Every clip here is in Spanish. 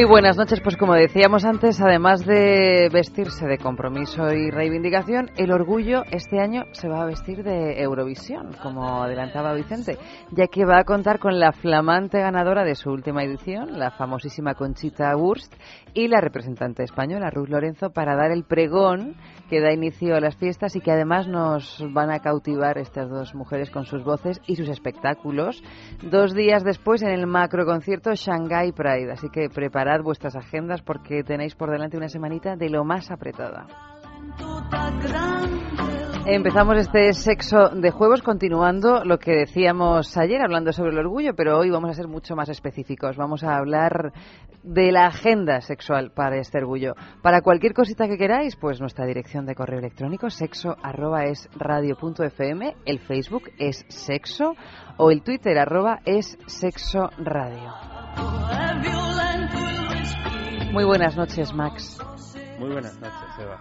Muy buenas noches. Pues como decíamos antes, además de vestirse de compromiso y reivindicación, el orgullo este año se va a vestir de Eurovisión, como adelantaba Vicente, ya que va a contar con la flamante ganadora de su última edición, la famosísima Conchita Wurst, y la representante española, Ruth Lorenzo, para dar el pregón que da inicio a las fiestas y que además nos van a cautivar estas dos mujeres con sus voces y sus espectáculos dos días después en el macro concierto Shanghai Pride. Así que preparad vuestras agendas porque tenéis por delante una semanita de lo más apretada. Empezamos este sexo de juegos continuando lo que decíamos ayer hablando sobre el orgullo, pero hoy vamos a ser mucho más específicos. Vamos a hablar de la agenda sexual para este orgullo. Para cualquier cosita que queráis, pues nuestra dirección de correo electrónico sexo arroba es radio el Facebook es sexo o el Twitter arroba es sexo radio. Muy buenas noches, Max. Muy buenas noches, Eva.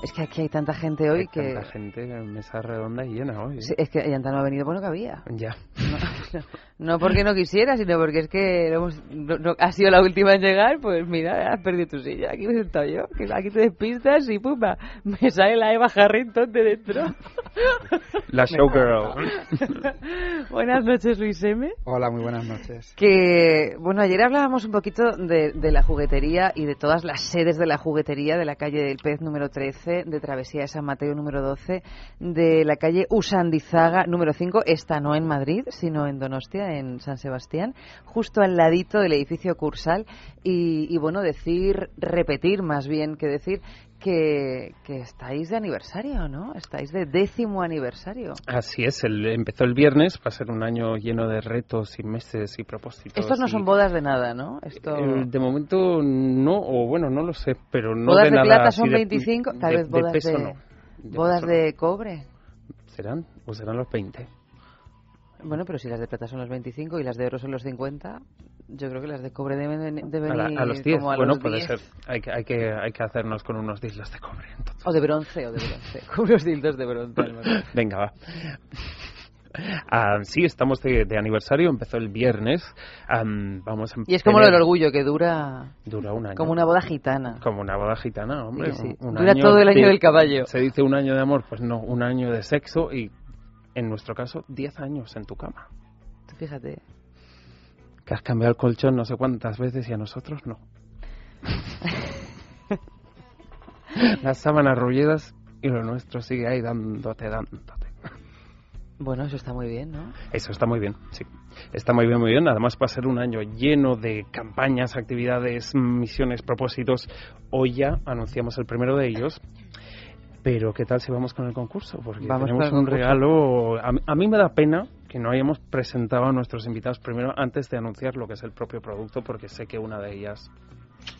Es que aquí hay tanta gente hoy Hay que... tanta gente en mesa redonda y llena hoy. ¿eh? Sí, es que Yanta no ha venido, bueno, que había. Ya. No, no porque no quisiera, sino porque es que no hemos- no- no- has sido la última en llegar, pues mira, has perdido tu silla. Aquí me he sentado yo, que aquí te despistas y pumba, me sale la Eva Harrington de dentro. La showgirl. Buenas noches, Luis M. Hola, muy buenas noches. Que, bueno, ayer hablábamos un poquito de, de la juguetería y de todas las sedes de la juguetería de la calle del Pez número 13, de Travesía de San Mateo número 12, de la calle Usandizaga número 5, esta no en Madrid, sino en Donostia, en San Sebastián, justo al ladito del edificio Cursal. Y, y bueno, decir, repetir más bien que decir que, que estáis de aniversario, ¿no? Estáis de décimo aniversario. Así es, el, empezó el viernes, va a ser un año lleno de retos y meses y propósitos. Estos no son bodas de nada, ¿no? Esto... Eh, de momento no, o bueno, no lo sé, pero no bodas de, de, nada plata así son de- 25, tal de- vez de bodas peso de, no. De bodas peso no. de cobre. ¿Serán? ¿O serán los 20? Bueno, pero si las de plata son los 25 y las de oro son los 50, yo creo que las de cobre deben, deben A, la- a los 10. como a Bueno, los puede 10. ser. Hay que, hay, que, hay que hacernos con unos dislos de cobre. entonces. O de bronce, o de bronce. Con unos dildos de bronce. menos. Venga, va. Ah, sí, estamos de, de aniversario, empezó el viernes. Am, vamos a Y es como lo del orgullo, que dura Dura un año. como una boda gitana. Como una boda gitana, hombre. Sí, sí. un Dura todo el año de- del caballo. Se dice un año de amor, pues no, un año de sexo y, en nuestro caso, 10 años en tu cama. Fíjate. Que has cambiado el colchón no sé cuántas veces y a nosotros no. Las sábanas rullidas y lo nuestro sigue ahí dándote, dándote. Bueno, eso está muy bien, ¿no? Eso está muy bien, sí. Está muy bien, muy bien. Además va a ser un año lleno de campañas, actividades, misiones, propósitos. Hoy ya anunciamos el primero de ellos. Pero ¿qué tal si vamos con el concurso? Porque Vamos tenemos un regalo... A, a mí me da pena que no hayamos presentado a nuestros invitados primero antes de anunciar lo que es el propio producto, porque sé que una de ellas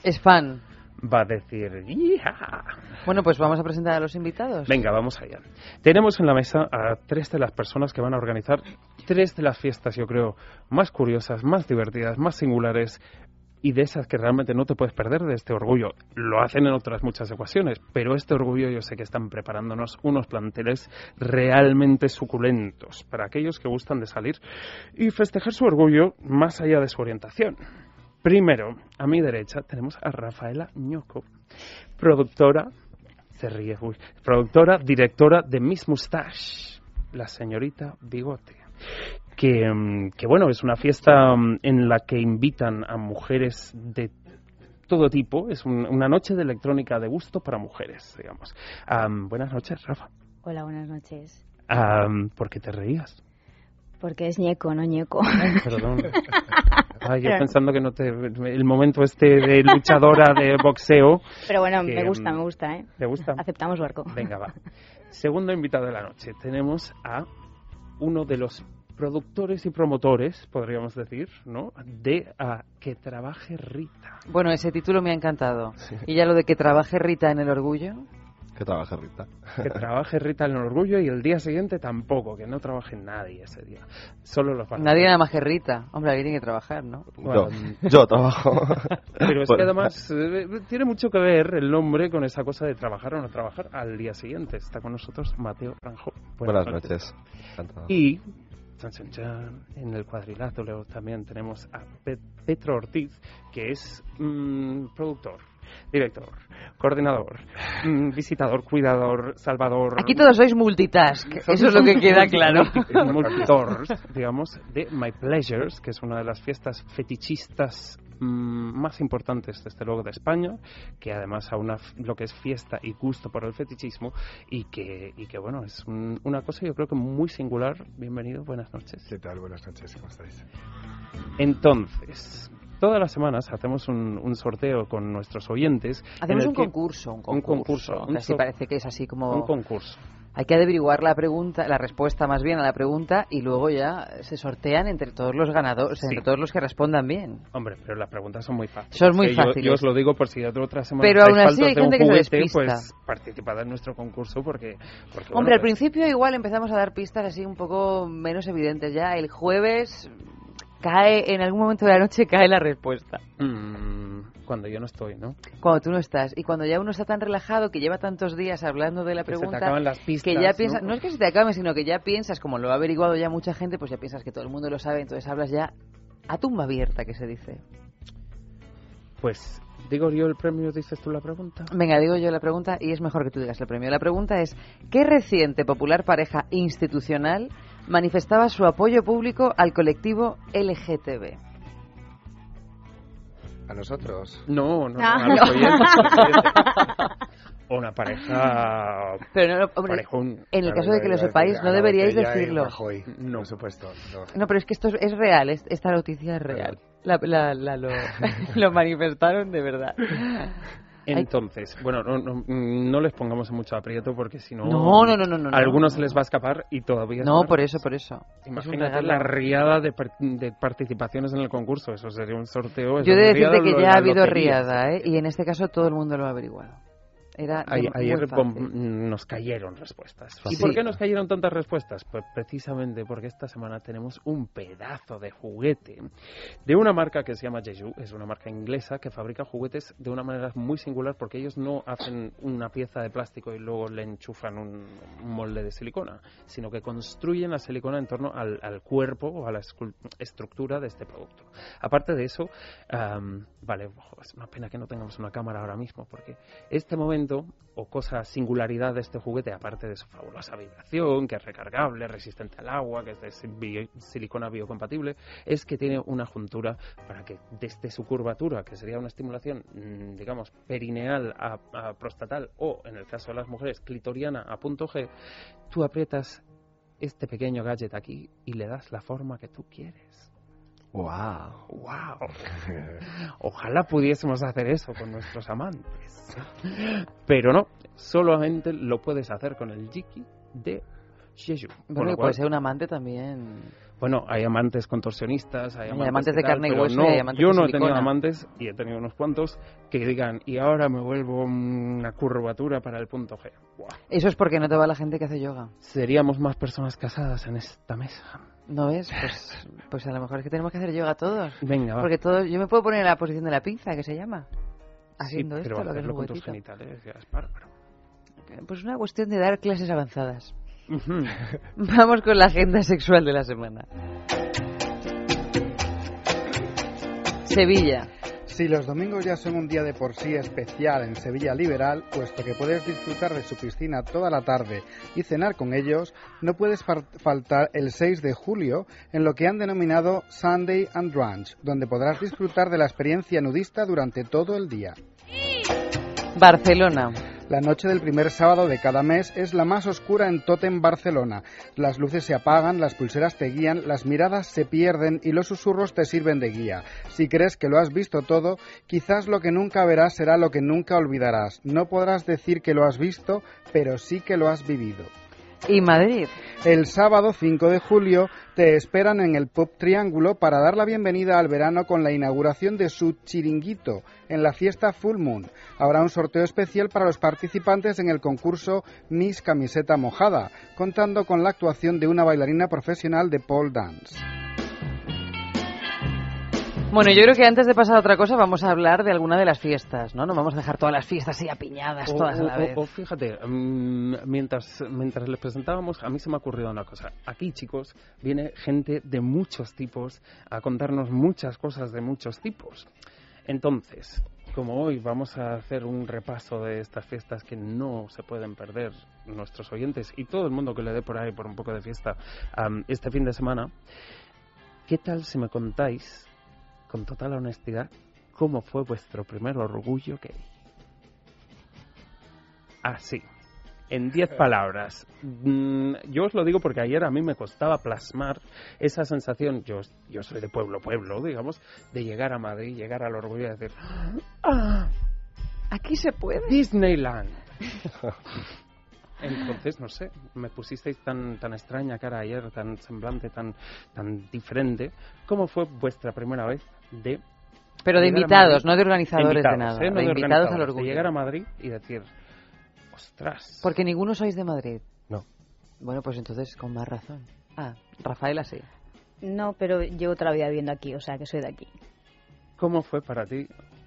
Es fan. va a decir... "¡Yija!". Bueno, pues vamos a presentar a los invitados. Venga, vamos allá. Tenemos en la mesa a tres de las personas que van a organizar tres de las fiestas, yo creo, más curiosas, más divertidas, más singulares y de esas que realmente no te puedes perder de este orgullo. Lo hacen en otras muchas ocasiones, pero este orgullo yo sé que están preparándonos unos planteles realmente suculentos para aquellos que gustan de salir y festejar su orgullo más allá de su orientación. Primero, a mi derecha tenemos a Rafaela Ñoco, productora, se ríe, productora, directora de Miss Mustache, la señorita Bigote. Que, mm, que bueno, es una fiesta mm, en la que invitan a mujeres de todo tipo. Es un- una noche de electrónica de gusto para mujeres, digamos. Am, buenas noches, Rafa. Hola, buenas noches. Am, ¿Por qué te reías? Porque es ñeco, no ñeco. Perdón. Ay, yo Pero- pensando que no te... El momento este de luchadora de boxeo. Pero bueno, Que, me gusta, mm, me gusta, ¿eh? ¿Te gusta? Aceptamos barco. Venga, va. Segundo invitado de la noche. Tenemos a uno de los productores y promotores, podríamos decir, ¿no? De a Que trabaje Rita. Bueno, ese título me ha encantado. Y ya lo de que trabaje Rita en el orgullo. Que trabaja Rita. Que trabaje Rita en el orgullo y el día siguiente tampoco, que no trabaje nadie ese día. Solo los van a- Nadie nada más que Rita. Hombre, alguien tiene que trabajar, ¿no? Bueno, Yo, yo trabajo. Pero es Bueno. que además eh, tiene mucho que ver el nombre con esa cosa de trabajar o no trabajar al día siguiente. Está con nosotros Mateo Ranjo. Buenas noches. Encantado. Y en el cuadrilátero también tenemos a Pe- Petro Ortiz, que es mm, productor, director, coordinador, mm, visitador, cuidador, salvador. Aquí todos sois multitask. Eso es lo que queda claro. multitors, digamos, de My Pleasures, que es una de las fiestas fetichistas mm, más importantes desde luego de España, que además aúna f- lo que es fiesta y gusto por el fetichismo y que, y que bueno, es un- una cosa yo creo que muy singular. Bienvenido, buenas noches. ¿Qué tal? Buenas noches, ¿cómo estáis? Entonces, todas las semanas hacemos un, un sorteo con nuestros oyentes. en Hacemos un que- concurso, un un concurso. concurso, que un así so- parece que es así como... Un concurso. Hay que averiguar la pregunta, la respuesta más bien a la pregunta y luego ya se sortean entre todos los ganadores, entre Sí. todos los que respondan bien. Hombre, pero las preguntas son muy fáciles. Son muy yo- fáciles. Yo, os lo digo por si de otra semana Pero aún así hay un gente que se juguete, despista. pues participad en nuestro concurso porque... porque, bueno, Hombre, al pues, principio igual empezamos a dar pistas así un poco menos evidentes ya. El jueves cae, en algún momento de la noche cae la respuesta. mm, cuando yo no estoy, ¿no? Cuando tú no estás. Y cuando ya uno está tan relajado que lleva tantos días hablando de la Que se te pregunta... acaban las pistas, que ya piensas, ¿no? no es que se te acabe, sino que ya piensas, como lo ha averiguado ya mucha gente, pues ya piensas que todo el mundo lo sabe, entonces hablas ya a tumba abierta, que se dice. Pues digo yo el premio, dices tú la pregunta. Venga, digo yo la pregunta y es mejor que tú digas el premio. La pregunta es, ¿qué reciente popular pareja institucional manifestaba su apoyo público al colectivo LGTB? ¿A nosotros? No, no, no, Ah, no. oyentes, a los oyentes. O una pareja... Pero no, hombre, parejón. en el caso de que lo sepáis, no a la deberíais decirlo. Rajoy, No. Por supuesto. no. No, pero es que esto es, es real, es- esta noticia es real. La, la- la- lo, lo manifestaron de verdad. Entonces, bueno, no, no, no les pongamos en mucho aprieto porque si no... No, no, no, no, no, A algunos no. se les va a escapar y todavía... No, por eso, por eso. Imagínate la riada de, par- de participaciones en el concurso. Eso sería un sorteo. Yo he de decirte que ya ha habido lotería. riada, ¿eh? Y en este caso todo el mundo lo ha averiguado. Era ayer nos cayeron respuestas. ¿Y por qué nos cayeron tantas respuestas? Pues precisamente porque esta semana tenemos un pedazo de juguete de una marca que se llama Jeju. Es una marca inglesa que fabrica juguetes de una manera muy singular porque ellos no hacen una pieza de plástico y luego le enchufan un molde de silicona, sino que construyen la silicona en torno al, al cuerpo o a la estructura de este producto. Aparte de eso, vale, es una pena que no tengamos una cámara ahora mismo, porque este momento, o cosa singularidad de este juguete, aparte de su fabulosa vibración, que es recargable, resistente al agua, que es de silicona biocompatible, es que tiene una juntura para que desde su curvatura, que sería una estimulación, mm, digamos, perineal a, a prostatal, o en el caso de las mujeres, clitoriana a punto G, tú aprietas este pequeño gadget aquí y le das la forma que tú quieres. ¡Wow! ¡Wow! Ojalá pudiésemos hacer eso con nuestros amantes. Pero no, solamente lo puedes hacer con el Jiki de Jeju. Bueno, puede ser un amante también. bueno, hay amantes contorsionistas, hay Hay amantes, de carne y hueso no, hay amantes yo de no he tenido amantes y he tenido unos cuantos que digan y ahora me vuelvo una curvatura para el punto G. Buah. Eso es porque no te va la gente que hace yoga. Seríamos más personas casadas en esta mesa. ¿No ves? Pues, pues a lo mejor es que tenemos que hacer yoga todos. Venga, va. Porque todos, yo me puedo poner en la posición de la pinza, que se llama. Haciendo sí, pero esto, lo que es un con tus genitales ya es bárbaro. Pues una cuestión de dar clases avanzadas. Vamos con la agenda sexual de la semana. Sevilla. Si los domingos ya son un día de por sí especial en Sevilla Liberal, puesto que puedes disfrutar de su piscina toda la tarde y cenar con ellos, no puedes faltar el 6 de julio en lo que han denominado Sunday and Brunch, donde podrás disfrutar de la experiencia nudista durante todo el día. Barcelona. La noche del primer sábado de cada mes es la más oscura en Totem Barcelona. Las luces se apagan, las pulseras te guían, las miradas se pierden y los susurros te sirven de guía. Si crees que lo has visto todo, quizás lo que nunca verás será lo que nunca olvidarás. No podrás decir que lo has visto, pero sí que lo has vivido. Y Madrid. El sábado 5 de julio te esperan en el Pub Triángulo para dar la bienvenida al verano con la inauguración de su chiringuito en la fiesta Full Moon. Habrá un sorteo especial para los participantes en el concurso Miss Camiseta Mojada, contando con la actuación de una bailarina profesional de pole dance. Bueno, yo creo que antes de pasar a otra cosa vamos a hablar de alguna de las fiestas, ¿no? No vamos a dejar todas las fiestas así apiñadas, O- todas a la o- vez. o fíjate, mm, mientras, mientras les presentábamos, a mí se me ha ocurrido una cosa. Aquí, chicos, viene gente de muchos tipos a contarnos muchas cosas de muchos tipos. Entonces, como hoy vamos a hacer un repaso de estas fiestas que no se pueden perder nuestros oyentes y todo el mundo que le dé por ahí por un poco de fiesta este fin de semana, ¿qué tal si me contáis, con total honestidad, cómo fue vuestro primer orgullo gay? Así, en 10 palabras. Mm, yo os lo digo porque ayer a mí me costaba plasmar esa sensación, yo, yo soy de pueblo, pueblo, digamos, de llegar a Madrid, llegar al orgullo y decir, ¡ah! Aquí se puede. Disneyland. Entonces, no sé, me pusisteis tan, tan extraña cara ayer, tan semblante, tan, tan diferente. ¿Cómo fue vuestra primera vez de... Pero de invitados, no de organizadores de Invitados, nada. ¿eh? No de de invitados al organizadores, de orgullo. llegar a Madrid y decir, ostras. Porque ninguno sois de Madrid. No. Bueno, pues entonces con más razón. Ah, Rafaela sí. No, pero llevo toda la vida viviendo aquí, o sea que soy de aquí. ¿Cómo fue para ti,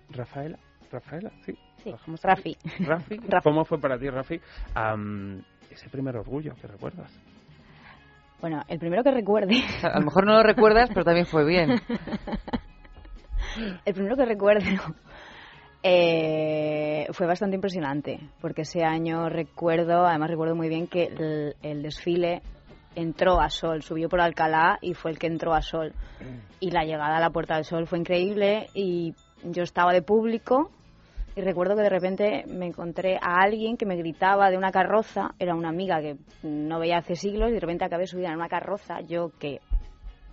Rafaela? Rafaela, sí. Sí, Rafi. Rafi. Rafi. ¿Cómo fue para ti, Rafi, am, ese primer orgullo que recuerdas? Bueno, el primero que recuerde, a lo mejor no lo recuerdas, pero también fue bien. el primero que recuerdo eh, fue bastante impresionante, porque ese año recuerdo, además recuerdo muy bien que el, el desfile entró a Sol, subió por Alcalá y fue el que entró a Sol. Y la llegada a la Puerta del Sol fue increíble y yo estaba de público y recuerdo que de repente me encontré a alguien que me gritaba de una carroza, era una amiga que no veía hace siglos y de repente acabé subida en una carroza, yo que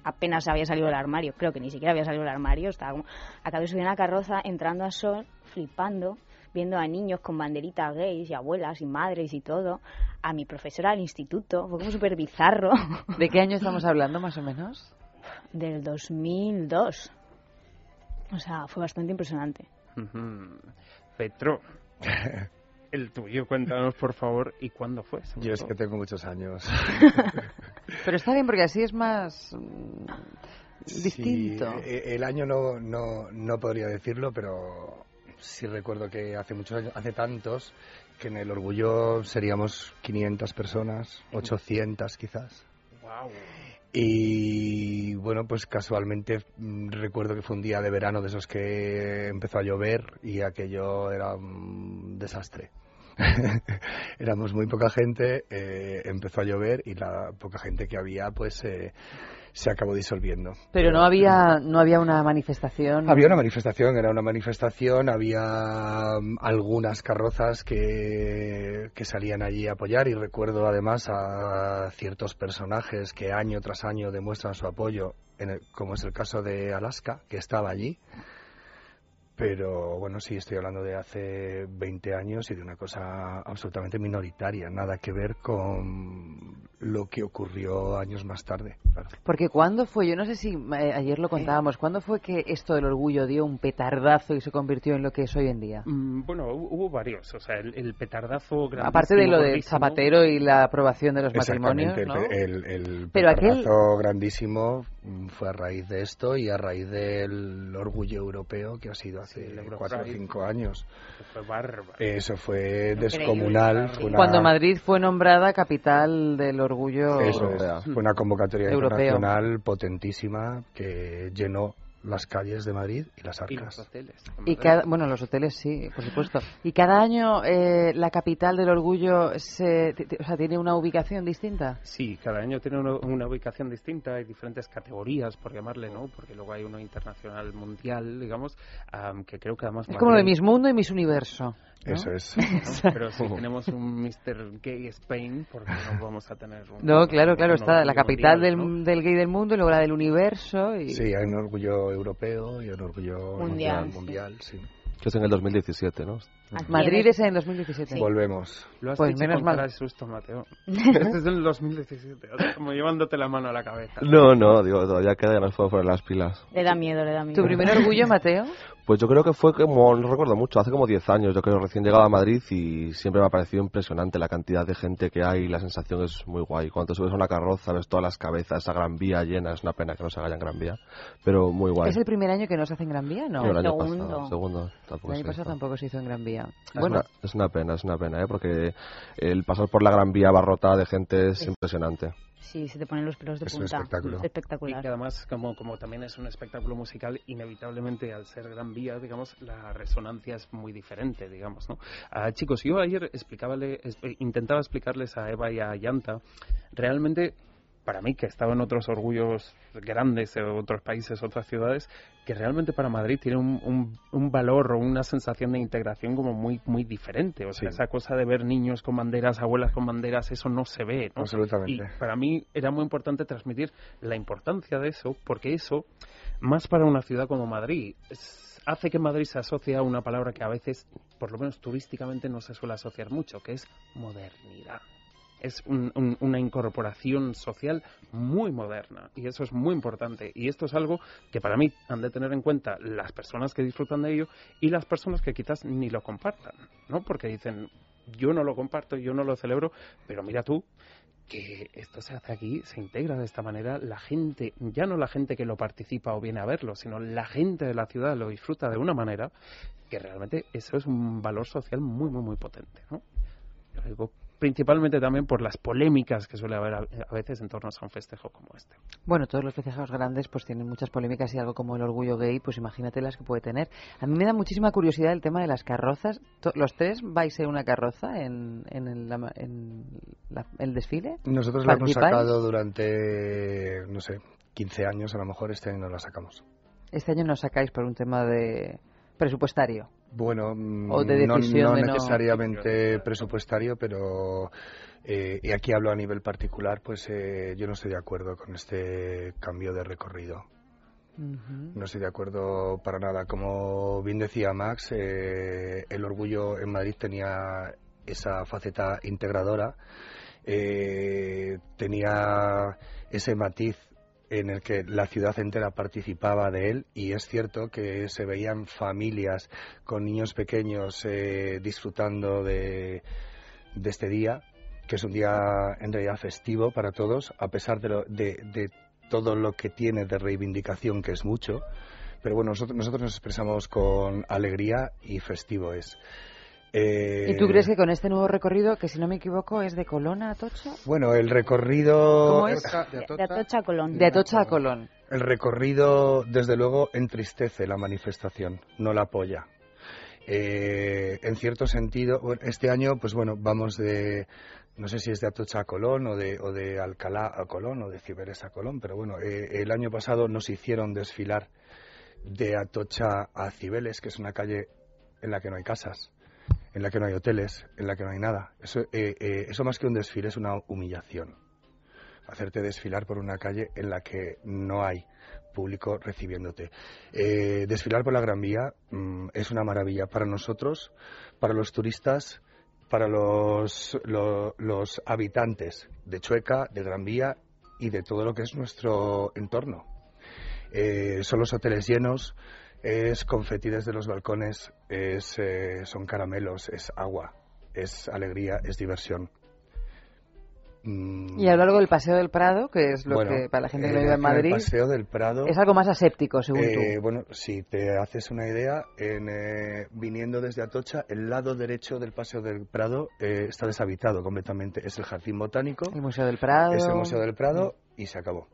apenas había salido del armario, creo que ni siquiera había salido del armario, estaba como, acabé subida en una carroza, entrando a Sol, flipando, viendo a niños con banderitas gays y abuelas y madres y todo, a mi profesora del instituto, fue como súper bizarro, ¿De qué año estamos hablando, más o menos? del 2002. O sea, fue bastante impresionante. Petro, el tuyo, cuéntanos por favor, ¿y cuándo fue? Yo es que tengo muchos años. Pero está bien porque así es más mm, distinto. Sí, eh, el año no, no, no podría decirlo, pero sí recuerdo que hace muchos años, hace tantos, que en el Orgullo seríamos 500 personas, 800 quizás. Guau. Y bueno, pues casualmente mm, recuerdo que fue un día de verano de esos que empezó a llover y aquello era un desastre. Éramos muy poca gente, eh, empezó a llover y la poca gente que había pues eh, se acabó disolviendo. Pero no había, no había una manifestación. Había una manifestación, era una manifestación, había mm, algunas carrozas que, que salían allí a apoyar y recuerdo además a ciertos personajes que año tras año demuestran su apoyo, en el- como es el caso de Alaska, que estaba allí. Pero bueno, sí, estoy hablando de hace 20 años y de una cosa absolutamente minoritaria, nada que ver con lo que ocurrió años más tarde. claro. Porque cuándo fue, yo no sé si eh, ayer lo contábamos, ¿cuándo fue que esto del orgullo dio un petardazo y se convirtió en lo que es hoy en día? Mm, Bueno, hu- hubo varios, o sea, el, el petardazo grandísimo, Aparte de lo de gordísimo. Zapatero y la aprobación de los matrimonios, el, el, el Pero aquel- petardazo grandísimo fue a raíz de esto y a raíz del orgullo europeo que ha sido hace Sí, cuatro o cinco años. que fue bárbaro. Eso fue descomunal. Fue una, Cuando Madrid fue nombrada capital del orgullo eso es, Europea. fue una convocatoria Europeo. internacional potentísima que llenó las calles de Madrid y las Y los arcas. hoteles. Y cada, bueno, los hoteles sí, por supuesto. Y cada año eh, la capital del orgullo se, o sea, tiene una ubicación distinta. Sí, cada año tiene una, una ubicación distinta, hay diferentes categorías, por llamarle, ¿no? Porque luego hay uno internacional mundial, digamos, am, que creo que además... Es como lo de Miss Mundo y Miss Universo. ¿no? Eso es. ¿no? Pero si tenemos un Mr. Gay Spain, porque no vamos a tener un... No, claro, claro, un está la capital mundial, del, ¿no? del gay del mundo y luego la del universo. Y... Sí, hay un orgullo europeo y un orgullo Mundial, mundial, sí. mundial, sí. Que es en el 2017, ¿no? Aquí Madrid el- es en el 2017. Volvemos. Lo has Pues dicho menos con mal. cara de susto, Mateo. este es el 2017, o sea, como llevándote la mano a la cabeza. No, no, digo, todavía queda y nos puedo poner las pilas. Le da miedo, le da miedo. ¿Tu primer orgullo, Mateo? Pues yo creo que fue como, no recuerdo mucho, hace como 10 años, yo creo, recién llegado a Madrid y siempre me ha parecido impresionante la cantidad de gente que hay la sensación es muy guay. Cuando te subes a una carroza ves todas las cabezas, esa gran vía llena, es una pena que no se haga ya en gran vía, pero muy guay. ¿Es el primer año que no se hace en Gran Vía? No. No, el año Segundo. pasado, segundo, El tampoco año se pasado tampoco se hizo en Gran Vía. Es, Bueno, una, es una pena, es una pena, ¿eh? porque el pasar por la gran vía abarrotada de gente es impresionante. Sí, se te ponen los pelos de Es un punta. espectáculo. Es Y espectacular. que además, como, como también es un espectáculo musical, inevitablemente al ser Gran Vía, digamos, la resonancia es muy diferente, digamos, ¿no? Ah, chicos, yo ayer explicábale, es- eh, intentaba explicarles a Eva y a Yanta, realmente, para mí, que he estado en otros orgullos grandes, de otros países, otras ciudades, que realmente para Madrid tiene un, un, un valor o una sensación de integración como muy muy diferente. O sea, Sí. esa cosa de ver niños con banderas, abuelas con banderas, eso no se ve, ¿no? Absolutamente. Y para mí era muy importante transmitir la importancia de eso, porque eso, más para una ciudad como Madrid, es- hace que Madrid se asocie a una palabra que a veces, por lo menos turísticamente, no se suele asociar mucho, que es modernidad. Es un- un- una incorporación social muy moderna y eso es muy importante. Y esto es algo que para mí han de tener en cuenta las personas que disfrutan de ello y las personas que quizás ni lo compartan, ¿no? Porque dicen, yo no lo comparto, yo no lo celebro, pero mira tú, que esto se hace aquí, se integra de esta manera, la gente, ya no la gente que lo participa o viene a verlo, sino la gente de la ciudad lo disfruta de una manera que realmente eso es un valor social muy, muy, muy potente, ¿no? Principalmente también por las polémicas que suele haber a, a veces en torno a un festejo como este. Bueno, todos los festejos grandes pues tienen muchas polémicas y algo como el orgullo gay, pues imagínate las que puede tener. A mí me da muchísima curiosidad el tema de las carrozas. ¿Los tres vais en una carroza en, en, el, la- en la- el desfile? Nosotros la hemos sacado durante, no sé, 15 años, a lo mejor este año no la sacamos. Este año no sacáis por un tema de presupuestario. Bueno, O de no, decisión no de no- necesariamente presupuestario, pero eh, y aquí hablo a nivel particular, pues eh, yo no estoy de acuerdo con este cambio de recorrido. No estoy de acuerdo para nada. Como bien decía Max, eh, el orgullo en Madrid tenía esa faceta integradora, eh, tenía ese matiz en el que la ciudad entera participaba de él y es cierto que se veían familias con niños pequeños eh, disfrutando de, de este día, que es un día en realidad festivo para todos, a pesar de, lo- de, de todo lo que tiene de reivindicación, que es mucho. Pero bueno, nosotros, nosotros nos expresamos con alegría y festivo es. Eh, ¿Y tú crees que con este nuevo recorrido, que si no me equivoco es de Colón a Atocha? Bueno, el recorrido... ¿Cómo es? De De Atocha. A Colón. De Atocha a Colón. El recorrido, desde luego, entristece la manifestación, no la apoya. Eh, en cierto sentido, bueno, este año, pues bueno, vamos de, no sé si es de Atocha a Colón o de, o de Alcalá a Colón o de Ciberes a Colón, pero bueno, eh, el año pasado nos hicieron desfilar de Atocha a Cibeles, que es una calle en la que no hay casas, en la que no hay hoteles, en la que no hay nada. Eso, eh, eh, eso más que un desfile es una humillación. Hacerte desfilar por una calle en la que no hay público recibiéndote. Eh, desfilar por la Gran Vía mm, es una maravilla para nosotros, para los turistas, para los, lo- los habitantes de Chueca, de Gran Vía y de todo lo que es nuestro entorno. Eh, son los hoteles llenos, es confeti desde los balcones, es, eh, son caramelos, es agua, es alegría, es diversión. Mm, Y a lo largo del Paseo del Prado, que es lo bueno, que para la gente que eh, no vive en el Madrid, Paseo del Prado. es algo más aséptico, según Eh, tú. bueno, si te haces una idea, en, eh, viniendo desde Atocha, el lado derecho del Paseo del Prado eh, está deshabitado completamente. Es el Jardín Botánico, El Museo del Prado. es el Museo del Prado y se acabó.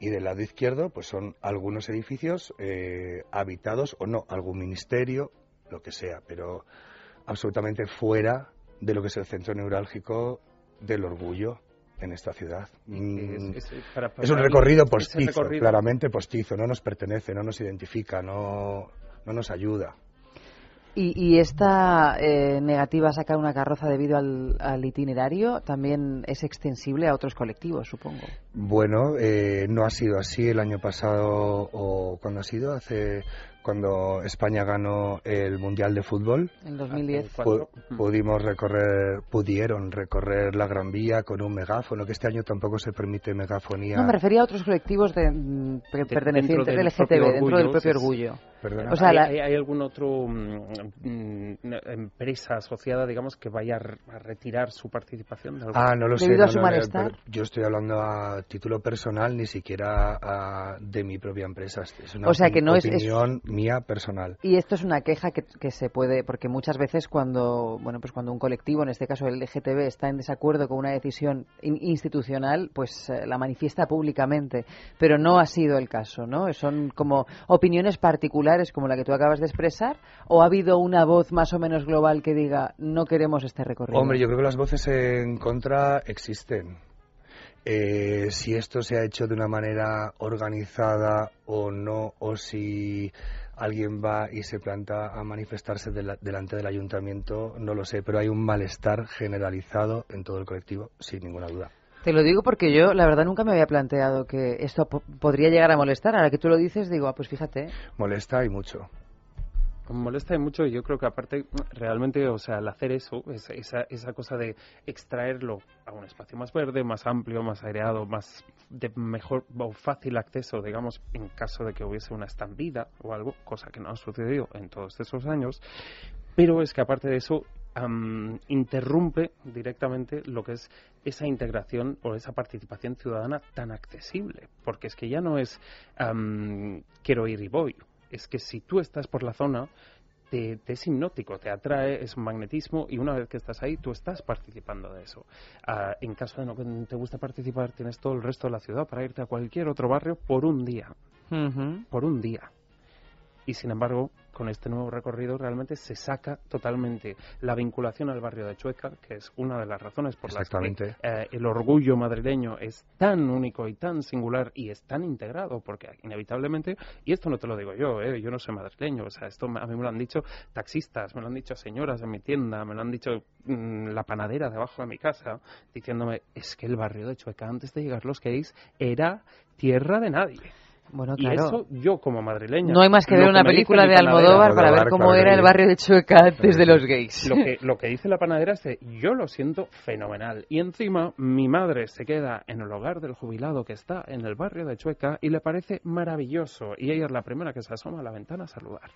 Y del lado izquierdo, pues son algunos edificios eh, habitados o no, algún ministerio, lo que sea, pero absolutamente fuera de lo que es el centro neurálgico del orgullo en esta ciudad. Mm, Es, es- para- es un recorrido postizo, recorrido- claramente postizo, no nos pertenece, no nos identifica, no, no nos ayuda. Y, y esta eh, negativa a sacar una carroza debido al, al itinerario también es extensible a otros colectivos, supongo. Bueno, eh, no ha sido así el año pasado o cuando ha sido, hace cuando España ganó el Mundial de Fútbol. En 2010. pu- pudimos recorrer, pudieron recorrer la Gran Vía con un megáfono, que este año tampoco se permite megafonía. No, me refería a otros colectivos de, mm, De- pertenecientes del LGTB, dentro del propio orgullo. Perdona. O sea, ¿Hay, la- hay- hay algún otro mm, mm, empresa asociada, digamos, que vaya a re- a retirar su participación? De algún- Ah, no lo sé. Debido a no, su no, no, malestar. pero Yo estoy hablando a título personal, ni siquiera a- de mi propia empresa. Es una O sea, que no es- es- opinión mía personal. Y esto es una queja que, que se puede, porque muchas veces cuando, bueno, pues cuando un colectivo, en este caso el LGTB, está en desacuerdo con una decisión in- institucional, pues eh, la manifiesta públicamente. Pero no ha sido el caso, ¿no? Son como opiniones particulares como la que tú acabas de expresar, o ha habido una voz más o menos global que diga no queremos este recorrido. Hombre, yo creo que las voces en contra existen. Eh, si esto se ha hecho de una manera organizada o no, o si alguien va y se planta a manifestarse de delante del ayuntamiento, no lo sé, pero hay un malestar generalizado en todo el colectivo, sin ninguna duda. Te lo digo porque yo, la verdad, nunca me había planteado que esto po- podría llegar a molestar. Ahora que tú lo dices, digo, ah, pues fíjate. Molesta y mucho. Molesta mucho yo creo que aparte realmente, o sea, el hacer eso, es- esa, esa cosa de extraerlo a un espacio más verde, más amplio, más aireado, más de mejor o fácil acceso, digamos, en caso de que hubiese una estampida o algo, cosa que no ha sucedido en todos esos años, pero es que aparte de eso am, interrumpe directamente lo que es esa integración o esa participación ciudadana tan accesible, porque es que ya no es am, quiero ir y voy, es que si tú estás por la zona, te, te es hipnótico, te atrae, es un magnetismo y una vez que estás ahí, tú estás participando de eso. Ah, en caso de no que te gusta participar, tienes todo el resto de la ciudad para irte a cualquier otro barrio por un día, por un día. Y sin embargo, con este nuevo recorrido realmente se saca totalmente la vinculación al barrio de Chueca, que es una de las razones por las que eh, el orgullo madrileño es tan único y tan singular y es tan integrado, porque inevitablemente, y esto no te lo digo yo, eh, yo no soy madrileño, o sea, esto a mí me lo han dicho taxistas, me lo han dicho señoras en mi tienda, me lo han dicho mm, la panadera debajo de mi casa, diciéndome, es que el barrio de Chueca antes de llegar los gays era tierra de nadie. Bueno, Y claro. eso yo como madrileña. No hay más que ver una película de panadera- Almodóvar para ver cómo era el barrio de Chueca antes de los gays. Lo que, lo que dice la panadera es que yo lo siento fenomenal. Y encima mi madre se queda en el hogar del jubilado que está en el barrio de Chueca y le parece maravilloso. Y ella es la primera que se asoma a la ventana a saludar.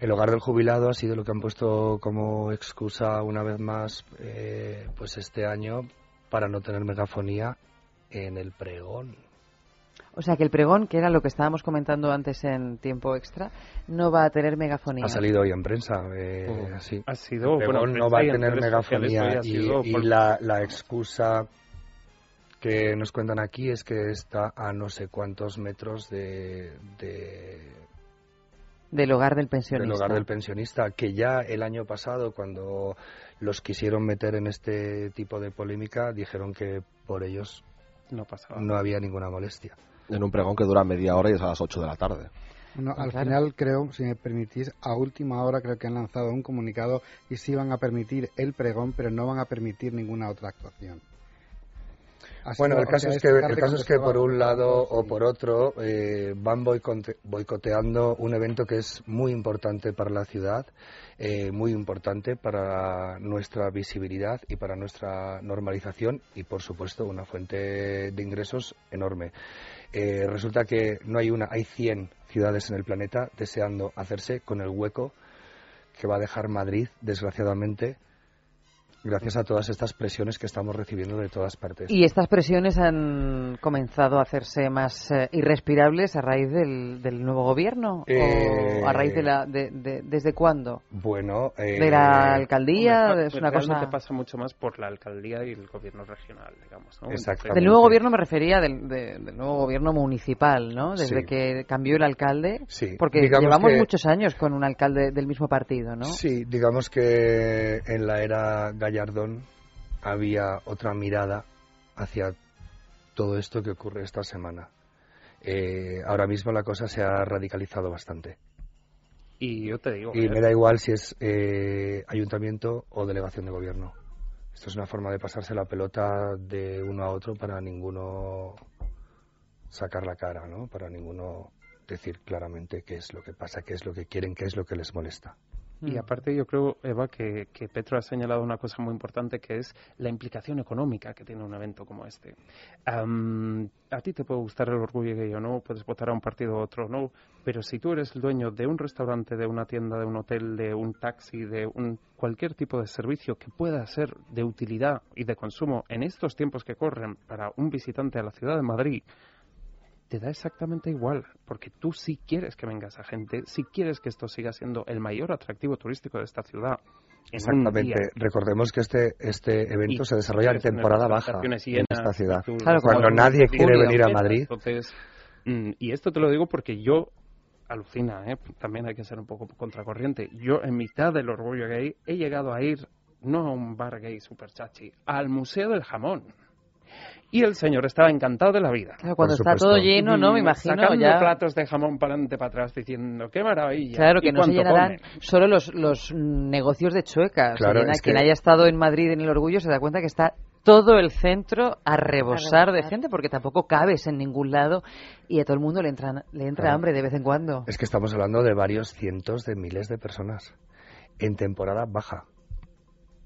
El hogar del jubilado ha sido lo que han puesto como excusa una vez más, eh, pues este año, para no tener megafonía en el pregón. O sea que el pregón, que era lo que estábamos comentando antes en tiempo extra, no va a tener megafonía. Ha salido hoy en prensa, eh, Oh, sí. Ha sido, El pregón bueno, no va a tener megafonía y, sido y por- la, la excusa que nos cuentan aquí es que está a no sé cuántos metros de, de- Del hogar del pensionista. del hogar del pensionista, que ya el año pasado, cuando los quisieron meter en este tipo de polémica, dijeron que por ellos No pasaba. no había ninguna molestia. En un pregón que dura media hora y es a las 8 de la tarde. Bueno, Ah, al claro. final creo, si me permitís, a última hora creo que han lanzado un comunicado y sí van a permitir el pregón, pero no van a permitir ninguna otra actuación. Así Bueno, el caso, sea, es que, el caso es que por un lado o por otro eh, van boicote- boicoteando un evento que es muy importante para la ciudad, eh, muy importante para nuestra visibilidad y para nuestra normalización y, por supuesto, una fuente de ingresos enorme. Eh, resulta que no hay una, hay 100 ciudades en el planeta deseando hacerse con el hueco que va a dejar Madrid, desgraciadamente, gracias a todas estas presiones que estamos recibiendo de todas partes. Y estas presiones han comenzado a hacerse más eh, irrespirables a raíz del, del nuevo gobierno Eh, o a raíz de la de, de- desde cuándo Bueno, eh, de la alcaldía Hombre, es una cosa pasa mucho más por la alcaldía y el gobierno regional, digamos. ¿no? Exactamente. del nuevo gobierno me refería del, de- del nuevo gobierno municipal no desde Sí. que cambió el alcalde Sí, porque digamos llevamos que- muchos años con un alcalde del mismo partido no Sí, digamos que en la era Gallardón había otra mirada hacia todo esto que ocurre esta semana. Eh, ahora mismo la cosa se ha radicalizado bastante. Y yo te digo, Y eh, me da igual si es eh, ayuntamiento o delegación de gobierno. Esto es una forma de pasarse la pelota de uno a otro para ninguno sacar la cara, ¿no? Para ninguno decir claramente qué es lo que pasa, qué es lo que quieren, qué es lo que les molesta. Mm. Y aparte yo creo, Eva, que, que Petro ha señalado una cosa muy importante que es la implicación económica que tiene un evento como este. Am, a ti te puede gustar el orgullo gay o no, puedes votar a un partido u otro o no, pero si tú eres el dueño de un restaurante, de una tienda, de un hotel, de un taxi, de un, cualquier tipo de servicio que pueda ser de utilidad y de consumo en estos tiempos que corren para un visitante a la ciudad de Madrid, te da exactamente igual, porque tú sí quieres que venga esa gente, sí quieres que esto siga siendo el mayor atractivo turístico de esta ciudad. Exactamente. Recordemos que este, este evento Y se desarrolla en temporada baja en esta ciudad. tú- Claro, Cuando nadie quiere venir a Madrid. Entonces, mm, y esto te lo digo porque yo alucina, ¿eh? también hay que ser un poco contracorriente. Yo en mitad del orgullo gay he llegado a ir no a un bar gay super chachi, al Museo del Jamón. Y el señor estaba encantado de la vida. Claro, cuando está todo lleno no me imagino Sacando ya platos de jamón para adelante para atrás diciendo, qué maravilla. Claro, que ¿Y no se llenarán comen? solo los, los negocios de chuecas. Claro, Se llena- es que- Quien haya estado en Madrid en el Orgullo se da cuenta que está todo el centro a rebosar de rebosar. gente porque tampoco cabes en ningún lado y a todo el mundo le entra, le entra Claro. hambre de vez en cuando. Es que estamos hablando de varios cientos de miles de personas en temporada baja.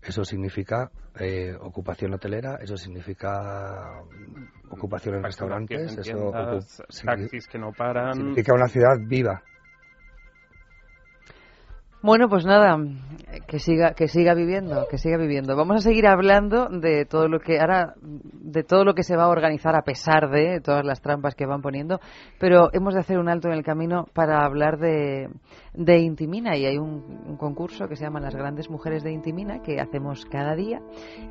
Eso significa eh, ocupación hotelera, eso significa ocupación en restaurantes, eso taxis que no paran. significa una ciudad viva. Bueno, pues nada, que siga, que siga viviendo, que siga viviendo. Vamos a seguir hablando de todo lo que ahora, de todo lo que se va a organizar a pesar de todas las trampas que van poniendo, pero hemos de hacer un alto en el camino para hablar de, de Intimina y hay un, un concurso que se llama Las Grandes Mujeres de Intimina que hacemos cada día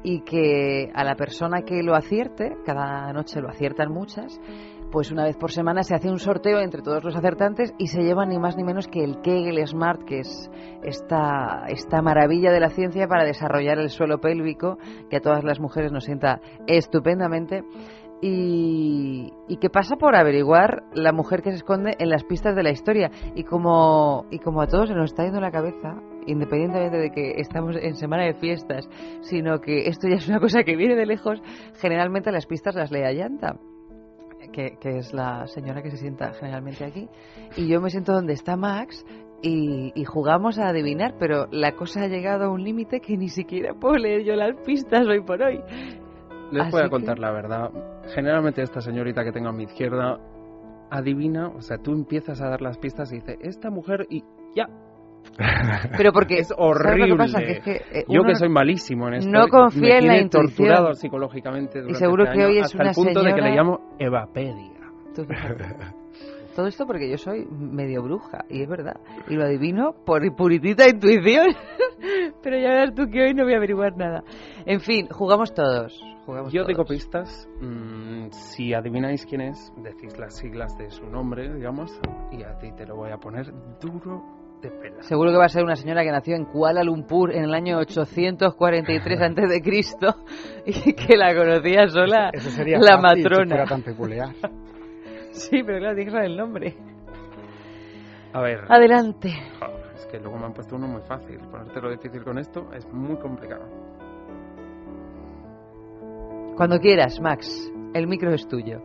y que a la persona que lo acierte, cada noche lo aciertan muchas, pues una vez por semana se hace un sorteo entre todos los acertantes y se lleva ni más ni menos que el Kegel Smart, que es esta, esta maravilla de la ciencia para desarrollar el suelo pélvico, que a todas las mujeres nos sienta estupendamente. Y, y que pasa por averiguar la mujer que se esconde en las pistas de la historia. Y como, y como a todos se nos está yendo la cabeza, independientemente de que estamos en semana de fiestas, sino que esto ya es una cosa que viene de lejos, generalmente las pistas las lee Llanta que, que es la señora que se sienta generalmente aquí, y yo me siento donde está Max y, y jugamos a adivinar, pero la cosa ha llegado a un límite que ni siquiera puedo leer yo las pistas hoy por hoy. Les Así voy a que- contar la verdad. Generalmente esta señorita que tengo a mi izquierda adivina, o sea, tú empiezas a dar las pistas y dice, esta mujer y ya. Pero porque Es ¿sabes lo horrible. que pasa? Que es que, eh, Yo que soy malísimo en esto. no confía en la intuición. torturado psicológicamente durante seguro este que año, hoy es hasta una el punto de que señora- le llamo Evapedia. Todo esto porque yo soy medio bruja, y es verdad. Y lo adivino por puritita intuición. Pero ya verás tú que hoy no voy a averiguar nada. En fin, jugamos todos. Jugamos Yo todos. pistas. mm, si adivináis quién es, decís las siglas de su nombre, digamos, y a ti te lo voy a poner duro de pela. Seguro que va a ser una señora que nació en Kuala Lumpur en el año 843 antes de Cristo y que la conocía sola Eso sería la fácil matrona. fuera tan peculiar. Sí, pero claro, tienes el nombre. A ver. Adelante. Joder, es que luego me han puesto uno muy fácil. Ponértelo difícil con esto es muy complicado. Cuando quieras, Max. El micro es tuyo.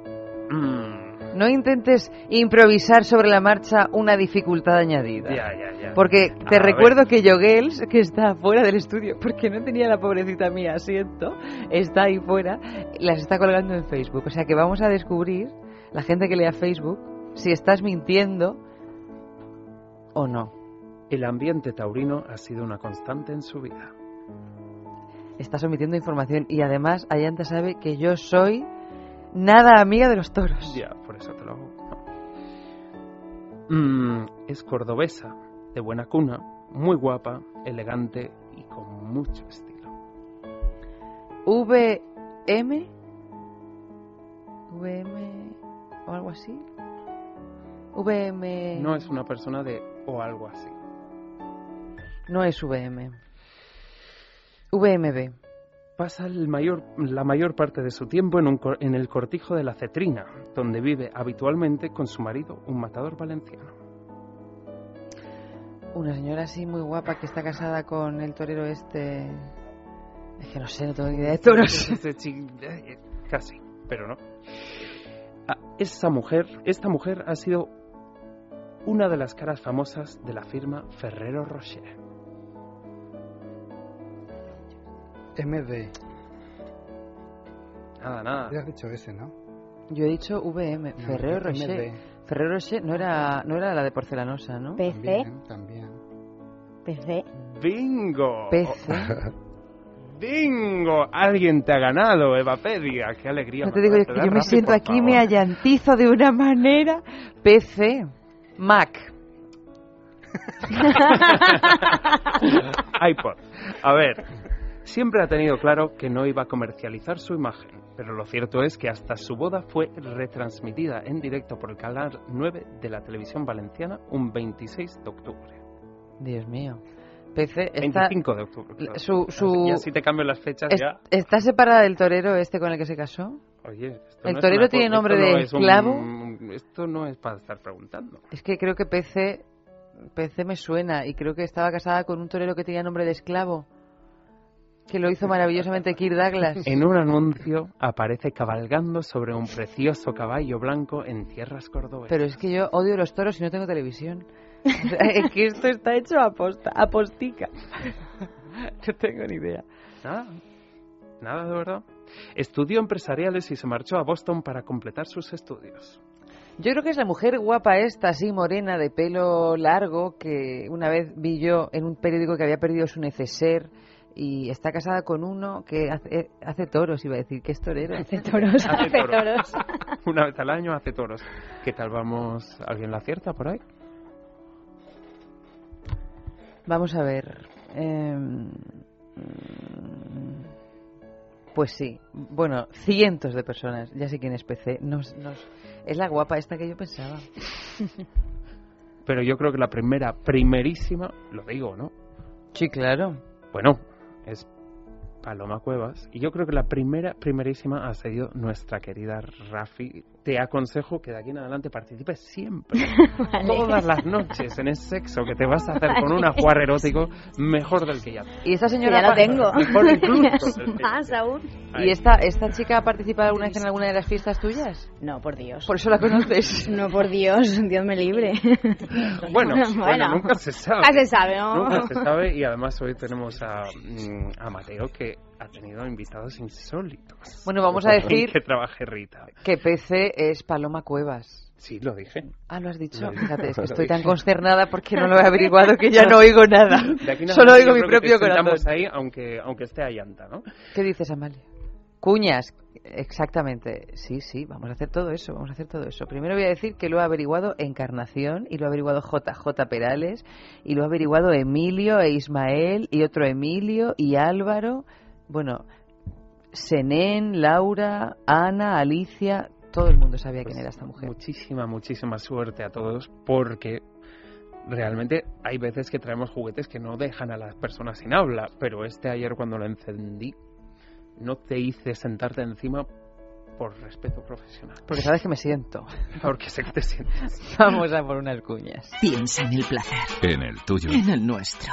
Mm, No intentes improvisar sobre la marcha una dificultad añadida. ya, ya, ya. Porque te A recuerdo ver. que Yoguels, que está fuera del estudio, porque no tenía la pobrecita mía asiento, está ahí fuera, las está colgando en Facebook. O sea que vamos a descubrir, la gente que lea Facebook, si estás mintiendo o no. El ambiente taurino ha sido una constante en su vida. estás omitiendo información y además Ayanta sabe que yo soy nada amiga de los toros. Ya, por eso te lo hago. Mm, es cordobesa, de buena cuna, muy guapa, elegante y con mucho estilo. VM VM o algo así. VM No es una persona de o algo así. no es VM. VMB. Pasa el mayor, la mayor parte de su tiempo en, un en el cortijo de la Cetrina, donde vive habitualmente con su marido, un matador valenciano. Una señora así muy guapa que está casada con el torero este. Es que no sé, no tengo ni idea de toros. Este eh, Casi, pero no. Ah, Esa mujer, esta mujer ha sido una de las caras famosas de la firma Ferrero Rocher. MD. Nada, nada. Ya has dicho ese, ¿no? Yo he dicho VM, No, Ferrero MD. Rocher. Ferrero Rocher no era, no era la de porcelanosa, ¿no? PC, También, también. PC. ¡Bingo! PC. ¡Bingo! Alguien te ha ganado, Evapedia. ¡Qué alegría! No te digo, me es que yo me siento aquí, me favor. allantizo de una manera. PC. Mac. iPod. A ver, siempre ha tenido claro que no iba a comercializar su imagen, pero lo cierto es que hasta su boda fue retransmitida en directo por el canal 9 de la televisión valenciana un 26 de octubre. Dios mío. PC está, 25 de octubre. claro. su- su- Ya si te cambio las fechas es- ya... está separada del torero este con el que se casó. Oye, esto ¿El no es torero una tiene nombre de no es un- esclavo? esto no es para estar preguntando. Es que creo que PC, PC me suena y creo que estaba casada con un torero que tenía nombre de esclavo. Que lo hizo maravillosamente Kirk Douglas. En un anuncio aparece cabalgando sobre un precioso caballo blanco en tierras cordobesas. Pero es que yo odio los toros y no tengo televisión. Es que esto está hecho a posta, a postica. No tengo ni idea. Nada, nada de verdad. Estudió empresariales y se marchó a Boston para completar sus estudios. Yo creo que es la mujer guapa esta, así morena, de pelo largo, que una vez vi yo en un periódico que había perdido su neceser y está casada con uno que hace, hace toros, iba a decir, que es torero. Hace toros. Hace Hace toros. toros. Una vez al año hace toros. ¿Qué tal vamos? ¿Alguien la acierta por ahí? Vamos a ver. em, pues sí. Bueno, cientos de personas. Ya sé quién es PC. Nos, nos, es la guapa esta que yo pensaba. Pero yo creo que la primera, primerísima, lo digo, ¿no? Sí, claro. Bueno, es Paloma Cuevas. Y yo creo que la primera, primerísima ha sido nuestra querida Rafi. Te aconsejo que de aquí en adelante participes siempre. Todas las noches en ese sexo que te vas a hacer con un ajuar erótico mejor del que ya. Y esta Que señora. ya lo tengo. Mejor incluso. Más aún. ¿Y esta, esta chica ha participado alguna vez en alguna de las fiestas tuyas? No, por Dios. Por eso la conoces. No, por Dios. Dios me libre. Bueno, bueno, Bueno. nunca se sabe. Nunca se sabe, ¿no? Nunca se sabe y además hoy tenemos a, mm, a Mateo que ha tenido invitados insólitos. Bueno, vamos a decir que trabaje Rita. que PC es Paloma Cuevas. Sí, lo dije. Ah, lo has dicho. Lo. Fíjate, es que estoy tan consternada porque no lo he averiguado que ya no oigo nada. Solo oigo mi propio corazón. ahí aunque, aunque esté a llanta, ¿no? ¿Qué dices, Amalia? Cuñas, exactamente. Sí, sí, vamos a hacer todo eso, vamos a hacer todo eso. Primero voy a decir que lo ha averiguado Encarnación y lo ha averiguado JJ Perales y lo ha averiguado Emilio e Ismael y otro Emilio y Álvaro. Bueno, Senén, Laura, Ana, Alicia, todo el mundo sabía quién Pues era esta mujer. Muchísima, muchísima suerte a todos porque realmente hay veces que traemos juguetes que no dejan a las personas sin habla, pero este ayer cuando lo encendí no te hice sentarte encima por respeto profesional, Porque sabes que me siento. porque sé que te sientes. Vamos a por unas cuñas. Piensa en el placer, En el tuyo. en el nuestro,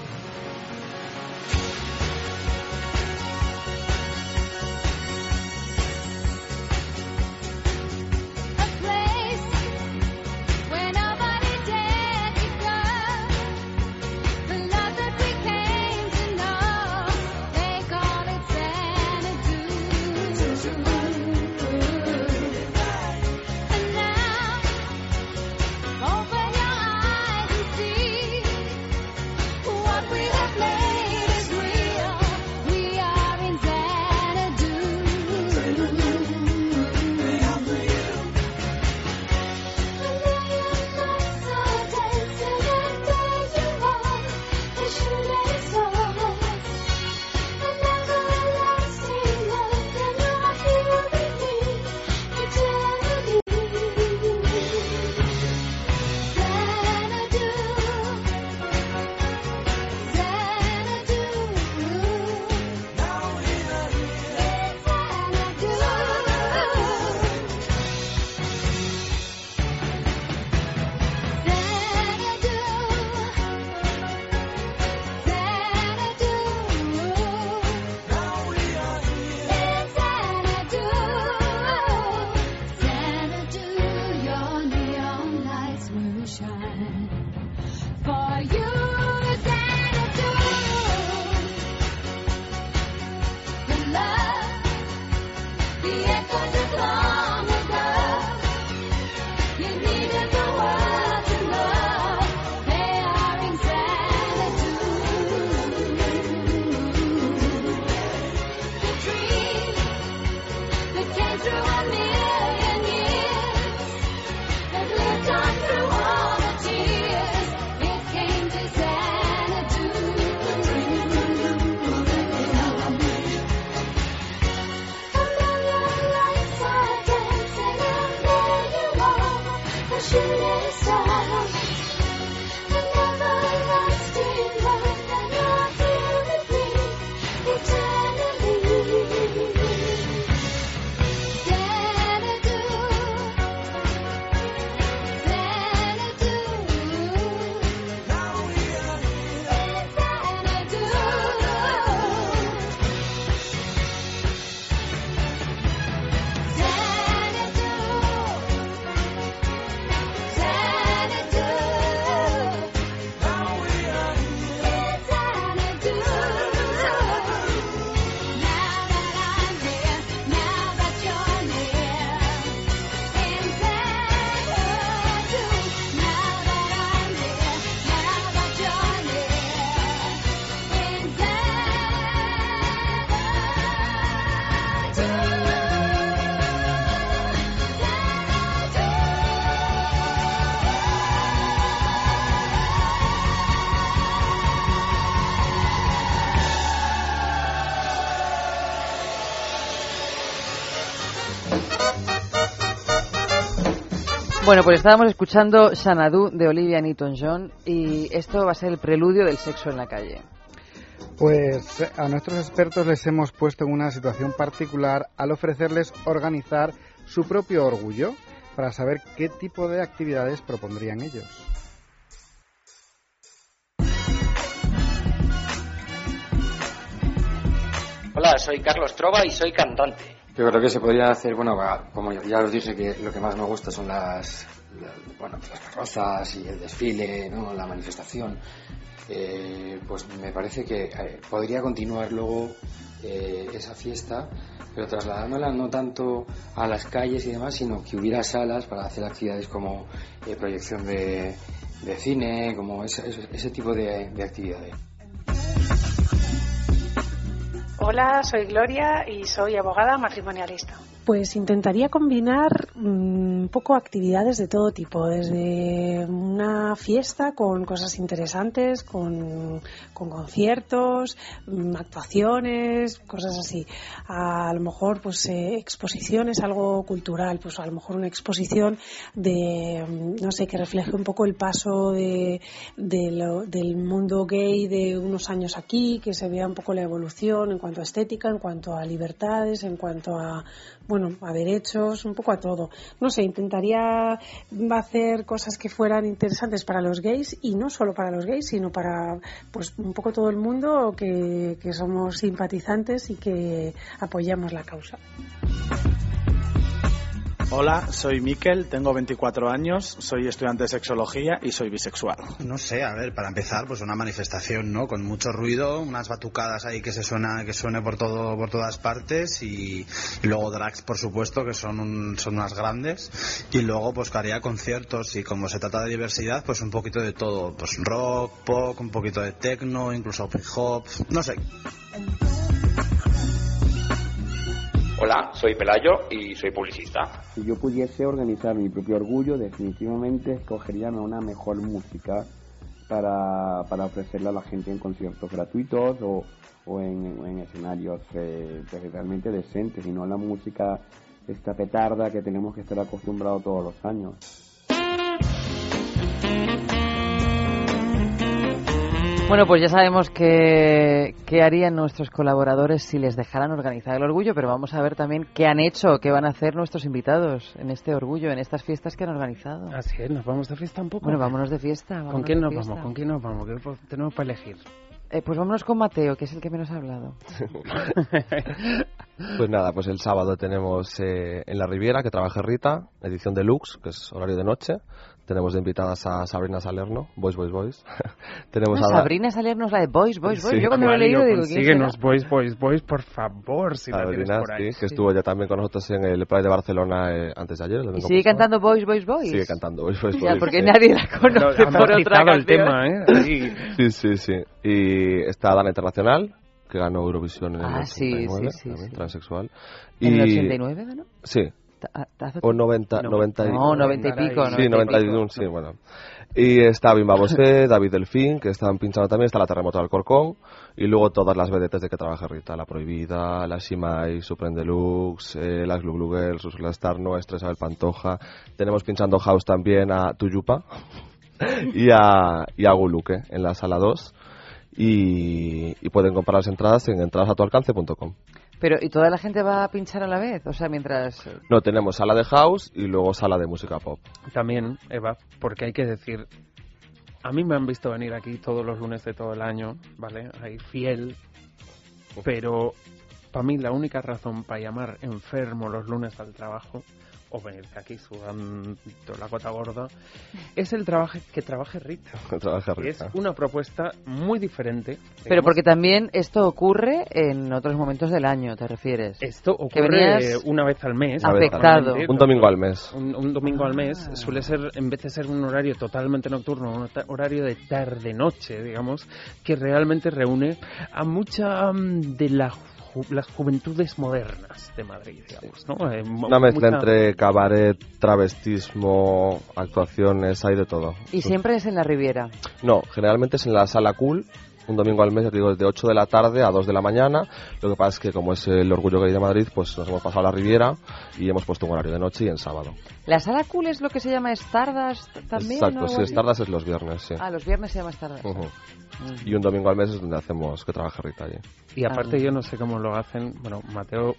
Bueno, pues estábamos escuchando Xanadu de Olivia Newton-John y esto va a ser el preludio del sexo en la calle. Pues a nuestros expertos les hemos puesto en una situación particular al ofrecerles organizar su propio orgullo para saber qué tipo de actividades propondrían ellos. Hola, soy Carlos Trova y soy cantante. Yo creo que se podría hacer, bueno, como ya os dije, que lo que más me gusta son las, bueno, las carrozas y el desfile, ¿no? la manifestación, eh, pues me parece que eh, podría continuar luego eh, esa fiesta, pero trasladándola no tanto a las calles y demás, sino que hubiera salas para hacer actividades como eh, proyección de, de cine, como ese, ese- tipo de actividades. Hola, soy Gloria y soy abogada matrimonialista. Pues intentaría combinar mm, un poco actividades de todo tipo, desde una fiesta con cosas interesantes, con, con conciertos, mm, actuaciones, cosas así. A, lo mejor pues eh, exposiciones, algo cultural, pues a lo mejor una exposición de, mm, no sé, que refleje un poco el paso de, de lo- del mundo gay de unos años aquí, que se vea un poco la evolución en cuanto a estética, en cuanto a libertades, en cuanto a, bueno, a derechos, un poco a todo. No sé, intentaría hacer cosas que fueran interesantes para los gays y no solo para los gays, sino para pues un poco todo el mundo que, que somos simpatizantes y que apoyamos la causa. Hola, soy Miquel, tengo 24 años, soy estudiante de sexología y soy bisexual. No sé, a ver, para empezar, pues una manifestación, ¿no? Con mucho ruido, unas batucadas ahí que se suena, que suene por todo, por todas partes y, y luego drags, por supuesto, que son un- son unas grandes y luego pues que haría conciertos y como se trata de diversidad, pues un poquito de todo, pues rock, pop, un poquito de techno, incluso hip hop, no sé. Hola, soy Pelayo y soy publicista. Si yo pudiese organizar mi propio orgullo, definitivamente escogería una mejor música para, para ofrecerla a la gente en conciertos gratuitos o, o en, escenarios eh, pues, realmente decentes y no la música esta petarda que tenemos que estar acostumbrados todos los años. Bueno, pues ya sabemos qué, qué harían nuestros colaboradores si les dejaran organizar el orgullo, pero vamos a ver también qué han hecho, qué van a hacer nuestros invitados en este orgullo, en estas fiestas que han organizado. Así es, nos vamos de fiesta un poco. Bueno, vámonos de fiesta. ¿Con quién nos fiesta. vamos? ¿Con quién nos vamos? ¿Qué tenemos para elegir? Eh, pues vámonos con Mateo, que es el que menos ha hablado. Pues nada, pues el sábado tenemos eh, en la Riviera, que trabaja Rita, edición deluxe, que es horario de noche. Tenemos de invitadas a Sabrina Salerno, Boys, Boys, Boys. tenemos No, a Sabrina Saliernos, la de Boys, Boys, Boys. Sí. Yo cuando lo he leído digo. Síguenos, boys, boys, boys, por favor, si la tienes Sabrina, por ahí. sí, que estuvo ya también con nosotros en el Pride de Barcelona eh, antes de ayer. ¿Y sigue pasado. cantando Boys, Boys, Boys? Sigue cantando Boys, Boys, Ya, Boys, porque nadie la conoce Han por otra bautizado el canción. tema, ¿eh? Ahí. Sí, sí, sí. Y está Dana Internacional, que ganó Eurovisión en el Ah, sí, 89, sí, sí, transexual. ¿En el Y- 89 ganó? Sí. O 90, No, 90 y... no, 90 y pico, Sí, 90 y 91, sí, bueno. Y está Bimba Bosé, David Delfín, que están pinchando también, está la Terremoto del Corcón, y luego todas las vedetes de que trabaja Rita, La Prohibida, La Shimai, Supreme Deluxe, eh, las Glu Glu Girls, Ursula Star Nuestra, Isabel Pantoja. Tenemos pinchando house también a Tuyupa y a, y a Guluque en la sala 2. Y, y pueden comprar las entradas en entradasatualcance.com. Pero, ¿y toda la gente va a pinchar a la vez? O sea, mientras... No, tenemos sala de house y luego sala de música pop. También, Eva, porque hay que decir, a mí me han visto venir aquí todos los lunes de todo el año, ¿vale? Ahí fiel, pero para mí la única razón para llamar enfermo los lunes al trabajo o venirte aquí sudando la gota gorda es el trabajo que trabaje Rita. Trabaja Y Es Rita. una propuesta muy diferente. Pero digamos, porque también esto ocurre en otros momentos del año, ¿te refieres? Esto ocurre una vez al mes. Afectado. Un domingo al mes. Un, un domingo al mes suele ser, en vez de ser un horario totalmente nocturno, un horario de tarde-noche, digamos, que realmente reúne a mucha mm, de la ju- las juventudes modernas de Madrid, digamos, ¿no? Eh, Una mezcla mucha- entre cabaret, travestismo, actuaciones, hay de todo. Y siempre es en la Riviera. No, generalmente es en la sala cool, un domingo al mes, ya te digo, de 8 de la tarde a 2 de la mañana. Lo que pasa es que como es el orgullo gay de Madrid, pues nos hemos pasado a la Riviera y hemos puesto un horario de noche y en sábado. ¿La sala cool es lo que se llama Stardust también? Exacto, o algo sí, así? Stardust es los viernes, sí. Ah, los viernes se llama Stardust. Ujú. Mm. Y un domingo al mes es donde hacemos que trabaje Rita allí. Y aparte Ah. yo no sé cómo lo hacen, bueno, Mateo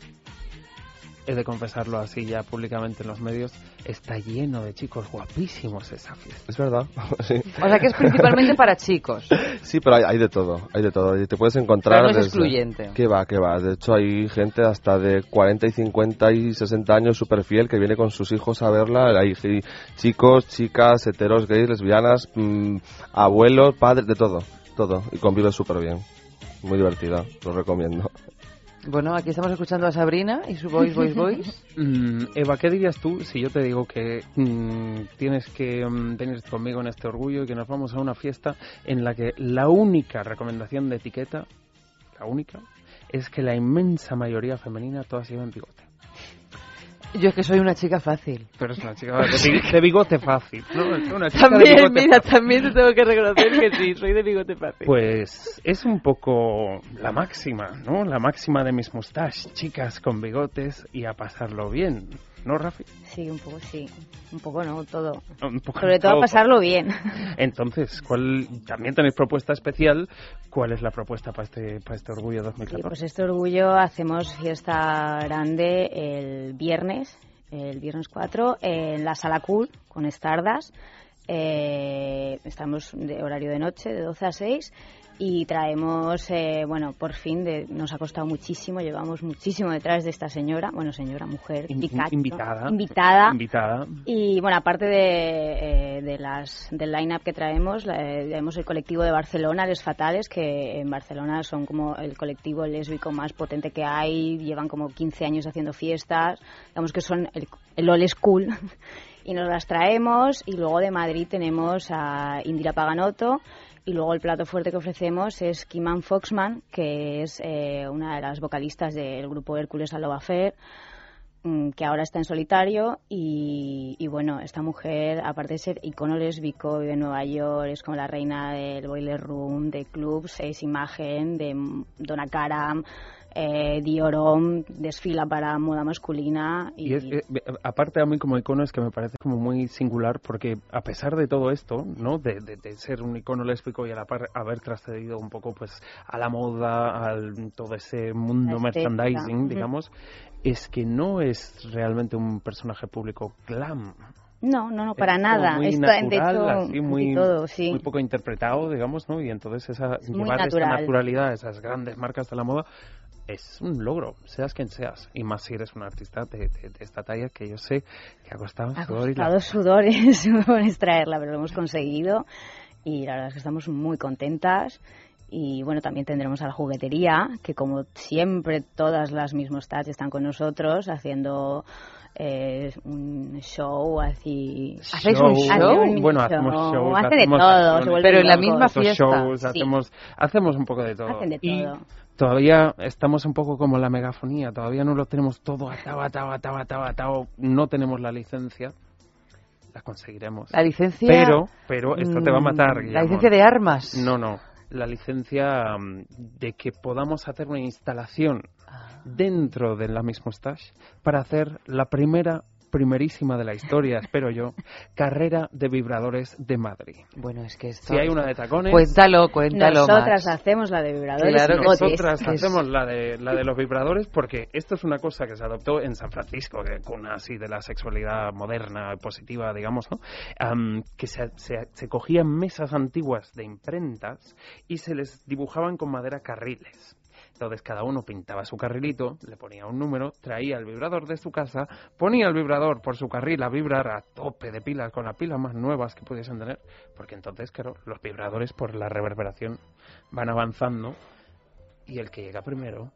he de confesarlo así ya públicamente en los medios, está lleno de chicos guapísimos esa fiesta. Es verdad. sí. O sea que es principalmente para chicos. Sí, pero hay, hay de todo, hay de todo. Y te puedes encontrar... Pero no es desde- excluyente. Que va, que va. De hecho, hay gente hasta de 40 y 50 y 60 años súper fiel que viene con sus hijos a verla. Hay chicos, chicas, heteros, gays, lesbianas, mm, abuelos, padres, de todo. Todo. Y convive súper bien. Muy divertida, lo recomiendo. Bueno, aquí estamos escuchando a Sabrina y su Voice, Voice, Voice. Mm, Eva, ¿qué dirías tú si yo te digo que mm, tienes que mm, venir conmigo en este orgullo y que nos vamos a una fiesta en la que la única recomendación de etiqueta, la única, es que la inmensa mayoría femenina todas llevan bigote? Yo es que soy una chica fácil. Pero es una chica de, bi- de bigote fácil, ¿no? Es una chica de También, bigote mira, fácil. también te tengo que reconocer que sí, soy de bigote fácil. Pues es un poco la máxima, ¿no? La máxima de mis mustaches, chicas con bigotes y a pasarlo bien, ¿no, Rafi? Sí, un poco sí. Un poco no, todo. Un poco Sobre todo todo. pasarlo bien. Entonces, ¿cuál también tenéis propuesta especial? ¿Cuál es la propuesta para este para este orgullo Sí, 2014? pues este orgullo hacemos fiesta grande el viernes, el viernes 4, en la Sala Cool con Stardust. Eh, estamos de horario de noche, de 12 a 6. Y traemos, eh, bueno, por fin, de, nos ha costado muchísimo, llevamos muchísimo detrás de esta señora, bueno, señora, mujer, In- invitada. invitada, Invitada. y bueno, aparte de, eh, de las, del line-up que traemos, eh, tenemos el colectivo de Barcelona, Les Fatales, que en Barcelona son como el colectivo lésbico más potente que hay, llevan como 15 años haciendo fiestas, digamos que son el, el old school, y nos las traemos, y luego de Madrid tenemos a Indira Paganotto, y luego el plato fuerte que ofrecemos es Kiman Foxman, que es eh, una de las vocalistas del grupo Hércules Aloha Fair, mm, que ahora está en solitario. Y, y bueno, esta mujer, aparte de ser icono lésbico, vive en Nueva York, es como la reina del boiler room, de clubs, es imagen de Donna Karam, eh, Diorom, desfila para moda masculina y, Y es, eh, aparte a mí como icono es que me parece como muy singular porque a pesar de todo esto, ¿no? De, de- de ser un icono lésbico y a la par haber trascedido un poco pues a la moda, al todo ese mundo merchandising, digamos, es que no es realmente un personaje público glam. no, no, no, para Es nada. muy Esto, natural, de hecho, así, muy, de todo, sí. muy poco interpretado, digamos, ¿no? Y entonces esa, muy llevar esa natural. naturalidad, esas grandes marcas de la moda, es un logro, seas quien seas. Y más si eres un artista de, de- de esta talla que yo sé que ha costado Ha sudor y costado sudores extraerla, pero lo hemos conseguido y la verdad es que estamos muy contentas. Y bueno, también tendremos a la juguetería, que como siempre todas las mismos tats están con nosotros haciendo eh, un show así. ¿Hacéis un show? Bueno, hacemos shows, Hacen de hacemos todo, acciones, Pero en la misma fiesta. shows, Sí. hacemos, hacemos un poco de todo. Hacen de Y todo. todavía estamos un poco como la megafonía, todavía no lo tenemos todo atado, atado, atado, atado, atado, no tenemos la licencia. La conseguiremos. La licencia... Pero, pero esto te va a matar, mm, Guillermo. La licencia de armas. No, no. La licencia mm, de que podamos hacer una instalación. Dentro de la misma Mustache para hacer la primera, primerísima de la historia, espero yo, carrera de vibradores de Madrid. Bueno, es que esto... Si hay una de tacones, Cuéntalo, cuéntalo, Nosotras Max. hacemos la de vibradores Claro y que botes. nosotras hacemos la de, la de los vibradores porque esto es una cosa que se adoptó en San Francisco, que cuna así de la sexualidad moderna, positiva, digamos, ¿no? Que se, se- se cogían mesas antiguas de imprentas y se les dibujaban con madera carriles. Entonces cada uno pintaba su carrilito, le ponía un número, traía el vibrador de su casa, ponía el vibrador por su carril a vibrar a tope de pilas, con las pilas más nuevas que pudiesen tener, porque entonces, claro, los vibradores por la reverberación van avanzando y el que llega primero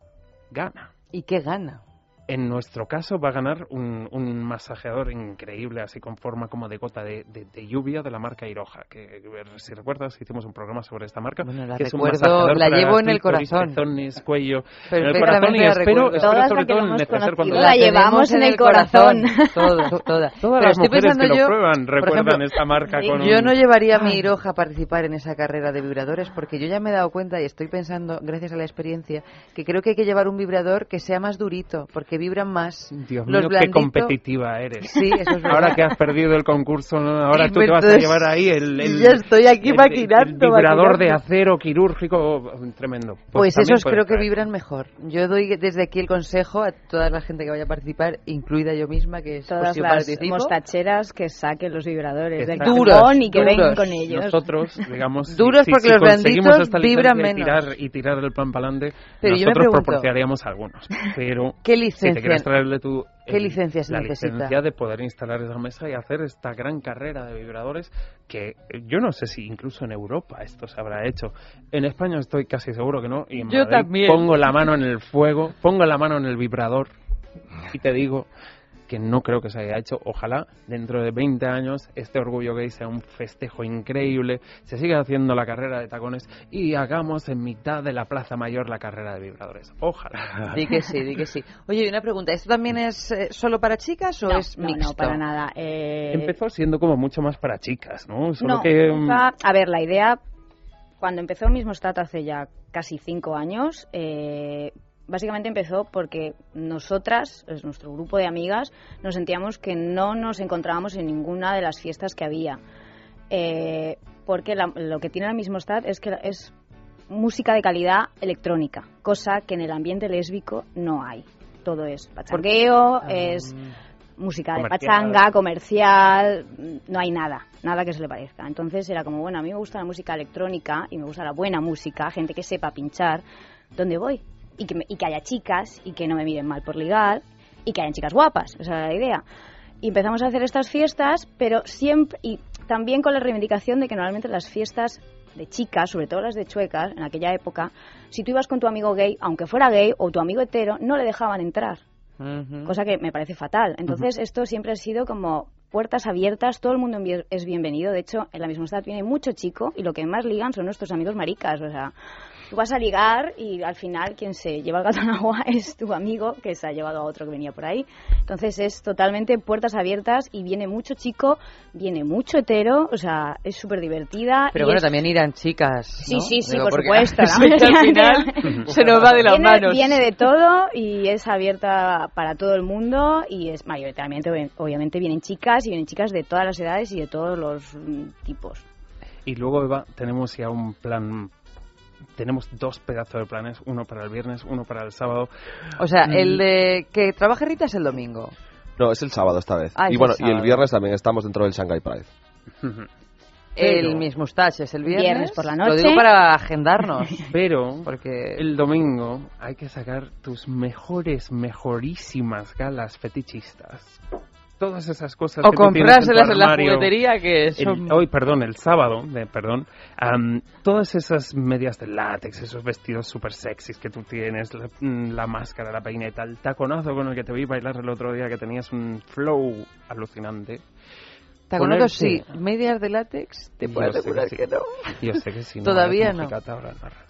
gana. ¿Y qué gana? En nuestro caso va a ganar un, un masajeador increíble, así con forma como de gota de, de- de lluvia de la marca Iroha, que si recuerdas hicimos un programa sobre esta marca. Bueno, la que recuerdo, la llevo en el corazón. pezones, cuello, en el Perfectamente corazón y la espero, sobre todo lo cuando La llevamos en el corazón. Todas, todas. Todas las estoy mujeres pensando que lo yo, prueban por recuerdan ejemplo, esta marca con Yo un- no llevaría a mi Iroja a participar en esa carrera de vibradores porque yo ya me he dado cuenta y estoy pensando, gracias a la experiencia, que creo que hay que llevar un vibrador que sea más durito, porque que vibran más. Dios los mío, qué competitiva eres. Sí, eso es verdad. Ahora que has perdido el concurso, ¿no? ahora Y tú te vas a llevar ahí el, el- Ya estoy aquí el- el maquinando, vibrador de acero quirúrgico tremendo. Pues, también esos creo que vibran mejor. Yo doy desde aquí el consejo a toda la gente que vaya a participar, incluida yo misma, que es Todas pues, las participo. mostacheras que saquen los vibradores del cajón y que Duros, vengan con ellos. Nosotros, digamos, Duros si, porque si los blanditos vibran licencia y menos. tirar, y tirar el plan para adelante, nosotros pregunto- proporcionaríamos algunos. Pero ¿Qué si licencia- te quieres traerle tú qué licencia se la necesita? licencia de poder instalar esa mesa y hacer esta gran carrera de vibradores que eh, yo no sé si incluso en Europa esto se habrá hecho. En España estoy casi seguro que no. Y en Yo Madrid también. pongo la mano en el fuego, pongo la mano en el vibrador y te digo que no creo que se haya hecho. Ojalá dentro de 20 años este orgullo gay sea un festejo increíble, se siga haciendo la carrera de tacones y hagamos en mitad de la Plaza Mayor la carrera de vibradores. Ojalá. Di que sí, di que sí. Oye, y una pregunta, ¿esto también es eh, solo para chicas o No, es no, mixto? no, para nada. Eh, Empezó siendo como mucho más para chicas, ¿no? Solo no, que mm, a ver, la idea, cuando empezó mismo Stat hace ya casi cinco años, eh, básicamente empezó porque nosotras, es nuestro grupo de amigas, nos sentíamos que no nos encontrábamos en ninguna de las fiestas que había. Eh, porque la- lo que tiene el mismo Stat es que es música de calidad electrónica, cosa que en el ambiente lésbico no hay. Todo es pachangueo, es música de pachanga, comercial, no hay nada, nada que se le parezca. Entonces era como, bueno, a mí me gusta la música electrónica y me gusta la buena música, gente que sepa pinchar, ¿dónde voy? Y que, me- y que haya chicas y que no me miren mal por ligar y que hayan chicas guapas, esa era la idea. Y empezamos a hacer estas fiestas, pero siempre, y también con la reivindicación de que normalmente las fiestas de chicas, sobre todo las de chuecas, en aquella época, si tú ibas con tu amigo gay, aunque fuera gay, o tu amigo hetero, no le dejaban entrar cosa que me parece fatal. Entonces, esto siempre ha sido como puertas abiertas, todo el mundo es bienvenido. De hecho, en la misma edad viene mucho chico y lo que más ligan son nuestros amigos maricas. O sea, tú vas a ligar y al final quien se lleva el gato en agua es tu amigo que se ha llevado a otro que venía por ahí. Entonces, es totalmente puertas abiertas y viene mucho chico, viene mucho hetero, o sea, es súper divertida. Pero y bueno, es- también irán chicas. Sí, ¿no? sí, sí, Digo, por supuesto. Sí, al final se nos va de las viene, manos. Viene de todo y es abierta para todo el mundo y es mayoritariamente, obvi- obviamente, vienen chicas y vienen chicas de todas las edades y de todos los mm, tipos. Y luego, Eva, tenemos ya un plan. Tenemos dos pedazos de planes, uno para el viernes, uno para el sábado. O sea, el Mm, de que trabaje Rita es el domingo. No, es el sábado esta vez. Ah, es y el bueno, y el viernes también estamos dentro del Shanghai Pride. El Pero- Miss Mustache es el viernes. Viernes por la Lo noche. digo para agendarnos. Pero Porque el domingo hay que sacar tus mejores, mejorísimas galas fetichistas. Todas esas cosas O que comprárselas en la juguetería, que El- son... hoy, perdón, el sábado, perdón, am, todas esas medias de látex, esos vestidos súper sexys que tú tienes, la, mm, la máscara, la peineta, el taconazo con el que te vi bailar el otro día, que tenías un flow alucinante. Ponerte- Sí, medias de látex, te puedo asegurar sí. que no. Yo sé que sí. no, Todavía no. mojigata ahora en la radio.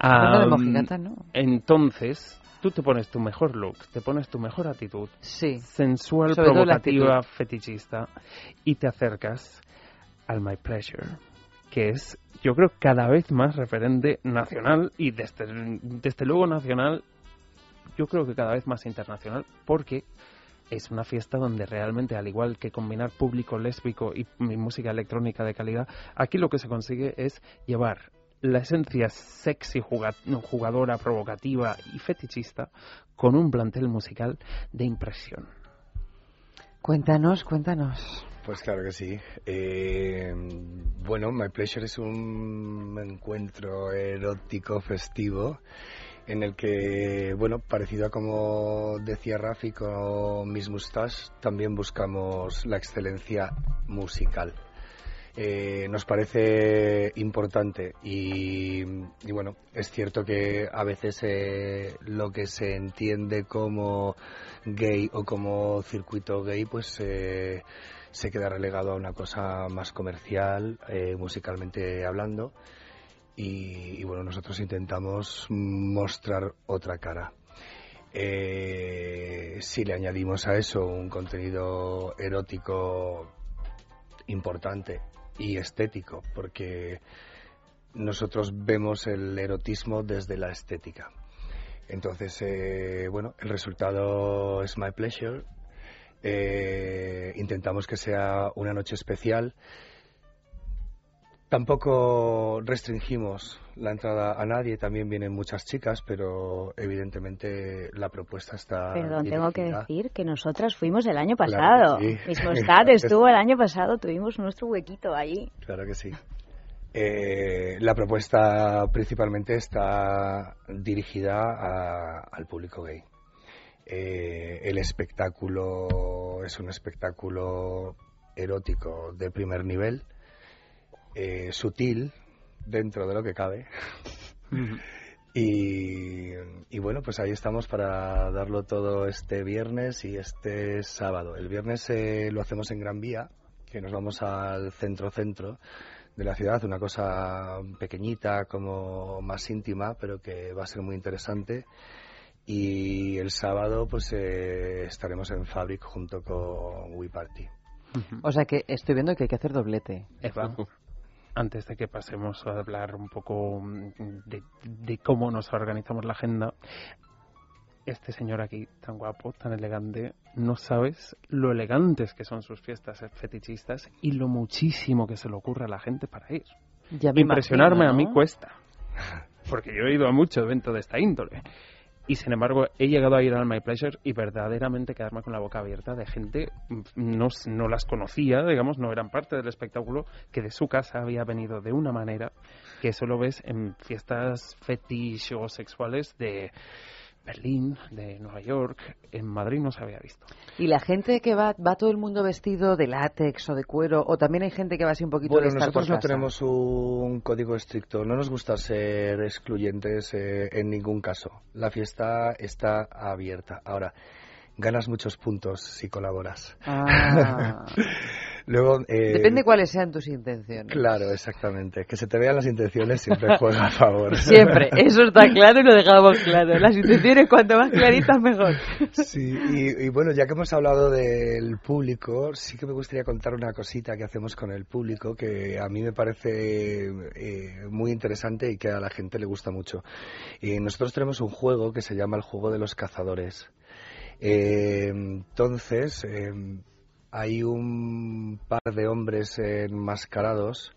Hablando de mojigata, no. Entonces, tú te pones tu mejor look, te pones tu mejor actitud, Sí. sensual, Sobre provocativa, fetichista, y te acercas al My Pleasure, que es, yo creo, cada vez más referente nacional y desde, desde luego nacional, yo creo que cada vez más internacional, porque es una fiesta donde realmente, al igual que combinar público lésbico y música electrónica de calidad, aquí lo que se consigue es llevar la esencia sexy, jugadora, provocativa y fetichista con un plantel musical de impresión. Cuéntanos, cuéntanos. Pues claro que sí. Eh, bueno, My Pleasure es un encuentro erótico festivo en el que, bueno, parecido a como decía Rafi con Miss Mustache, también buscamos la excelencia musical. Eh, nos parece importante y, bueno, es cierto que a veces eh, lo que se entiende como gay o como circuito gay pues eh, se queda relegado a una cosa más comercial, eh, musicalmente hablando y, y bueno, nosotros intentamos mostrar otra cara. Eh, si le añadimos a eso un contenido erótico importante y estético, porque nosotros vemos el erotismo desde la estética. Entonces, eh, bueno, el resultado es My Pleasure. Eh, intentamos que sea una noche especial. Tampoco restringimos la entrada a nadie, también vienen muchas chicas, pero evidentemente la propuesta está. Perdón, tengo que decir que nosotras fuimos el año Claro pasado. que sí. Mismo estuvo el año pasado, tuvimos nuestro huequito ahí. Claro que sí. Eh, la propuesta principalmente está dirigida a- al público gay. Eh, el espectáculo es un espectáculo erótico de primer nivel, eh, sutil dentro de lo que cabe. Y, y bueno, pues ahí estamos para darlo todo este viernes y este sábado. El viernes eh, lo hacemos en Gran Vía, que nos vamos al centro-centro de la ciudad, una cosa pequeñita, como más íntima, pero que va a ser muy interesante. Y el sábado pues eh, estaremos en Fabric junto con We Party. O sea que estoy viendo que hay que hacer doblete. Antes de que pasemos a hablar un poco mm, de, de cómo nos organizamos la agenda, este señor aquí, tan guapo, tan elegante, no sabes lo elegantes que son sus fiestas fetichistas y lo muchísimo que se le ocurre a la gente para ir. Ya Impresionarme imagino, a mí cuesta, porque yo he ido a muchos eventos de esta índole. Y sin embargo, he llegado a ir al My Pleasure y verdaderamente quedarme con la boca abierta de gente, no, no las conocía, digamos, no eran parte del espectáculo, que de su casa había venido de una manera que solo ves en fiestas fetish o sexuales de Berlín, de Nueva York, en Madrid no se había visto. Y la gente que va, va todo el mundo vestido de látex o de cuero, o también hay gente que va así un poquito Bueno, de estar nosotros no tenemos un código estricto. No nos gusta ser excluyentes eh, en ningún caso. La fiesta está abierta. Ahora, ganas muchos puntos si colaboras. Ah. Luego, eh, Depende cuáles sean tus intenciones. Claro, exactamente. Que se te vean las intenciones siempre juega a favor. Siempre, eso está claro y lo dejamos claro. Las intenciones cuanto más claritas mejor. Sí, y, y bueno, ya que hemos hablado del público, sí que me gustaría contar una cosita que hacemos con el público que a mí me parece eh, muy interesante y que a la gente le gusta mucho. Y nosotros tenemos un juego que se llama el juego de los cazadores. Eh, entonces, eh, hay un par de hombres enmascarados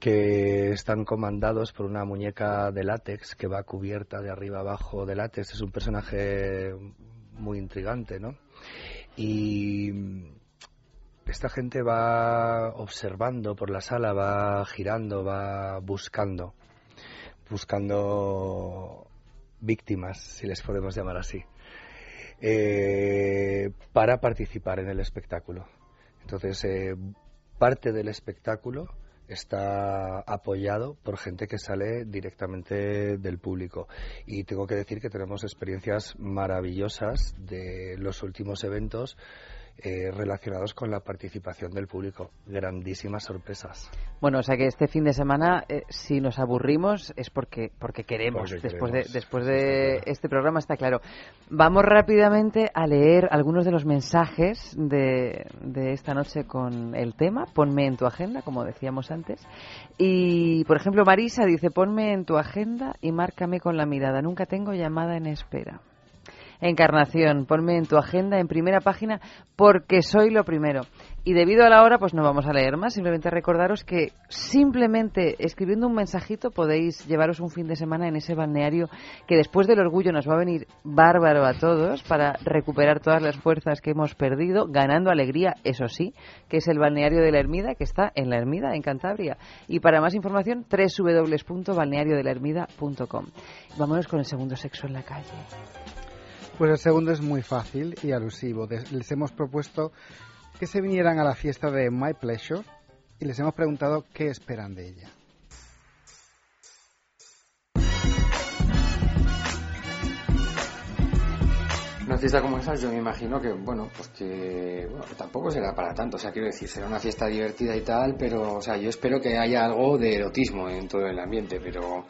que están comandados por una muñeca de látex que va cubierta de arriba abajo de látex. Es un personaje muy intrigante, ¿no? Y esta gente va observando por la sala, va girando, va buscando, buscando víctimas, si les podemos llamar así, eh, para participar en el espectáculo. Entonces, eh, parte del espectáculo está apoyado por gente que sale directamente del público. Y tengo que decir que tenemos experiencias maravillosas de los últimos eventos eh, relacionados con la participación del público. Grandísimas sorpresas. Bueno, o sea que este fin de semana, eh, si nos aburrimos, es porque porque queremos. Porque después queremos. de después de este programa está claro. Vamos rápidamente a leer algunos de los mensajes de, de esta noche con el tema. Ponme en tu agenda, como decíamos antes. Y, por ejemplo, Marisa dice, ponme en tu agenda y márcame con la mirada. Nunca tengo llamada en espera. Encarnación, ponme en tu agenda en primera página porque soy lo primero. Y debido a la hora, pues no vamos a leer más. Simplemente recordaros que simplemente escribiendo un mensajito podéis llevaros un fin de semana en ese balneario que después del orgullo nos va a venir bárbaro a todos para recuperar todas las fuerzas que hemos perdido, ganando alegría, eso sí, que es el balneario de la Ermida, que está en la Ermida, en Cantabria. Y para más información, www.balneariodelahermida.com. Vámonos con el segundo sexo en la calle. Pues el segundo es muy fácil y alusivo. Les hemos propuesto que se vinieran a la fiesta de My Pleasure y les hemos preguntado qué esperan de ella. Una fiesta como esa yo me imagino que, bueno, pues que bueno, tampoco será para tanto, o sea, quiero decir, será una fiesta divertida y tal, pero, o sea, yo espero que haya algo de erotismo en todo el ambiente, pero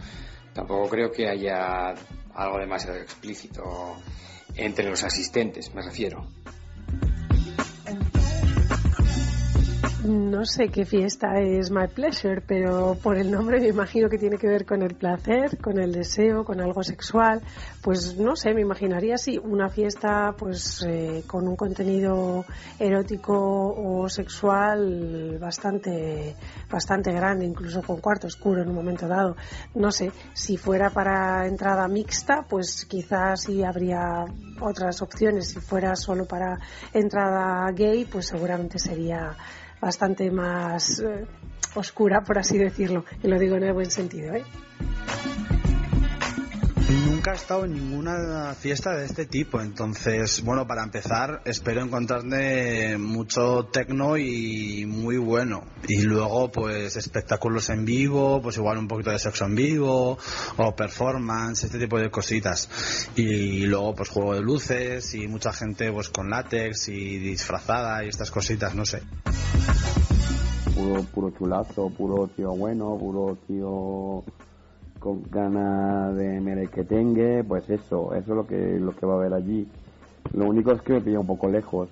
tampoco creo que haya algo demasiado explícito entre los asistentes, me refiero. No sé qué fiesta es My Pleasure, pero por el nombre me imagino que tiene que ver con el placer, con el deseo, con algo sexual. Pues no sé, me imaginaría si una fiesta pues eh, con un contenido erótico o sexual bastante bastante grande, incluso con cuarto oscuro en un momento dado. No sé, si fuera para entrada mixta, pues quizás sí habría otras opciones. Si fuera solo para entrada gay, pues seguramente sería bastante más eh, oscura, por así decirlo. Y lo digo en el buen sentido, ¿eh? Nunca he estado en ninguna fiesta de este tipo, entonces, bueno, para empezar, espero encontrarme mucho tecno y muy bueno. Y luego, pues, espectáculos en vivo, pues igual un poquito de sexo en vivo, o performance, este tipo de cositas. Y luego, pues, juego de luces y mucha gente, pues, con látex y disfrazada y estas cositas, no sé. Puro chulazo, puro tío bueno, puro tío con ganas de merequetengue, pues eso, eso es lo que, lo que va a haber allí. Lo único es que me pilla un poco lejos.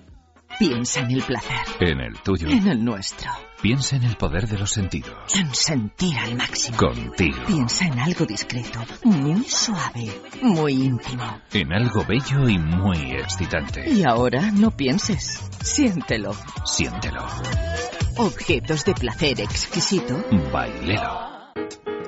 Piensa en el placer. En el tuyo. En el nuestro. Piensa en el poder de los sentidos. En sentir al máximo. Contigo. Piensa en algo discreto, muy suave, muy íntimo. En algo bello y muy excitante. Y ahora no pienses. Siéntelo. Siéntelo. Objetos de placer exquisito. Bailelo.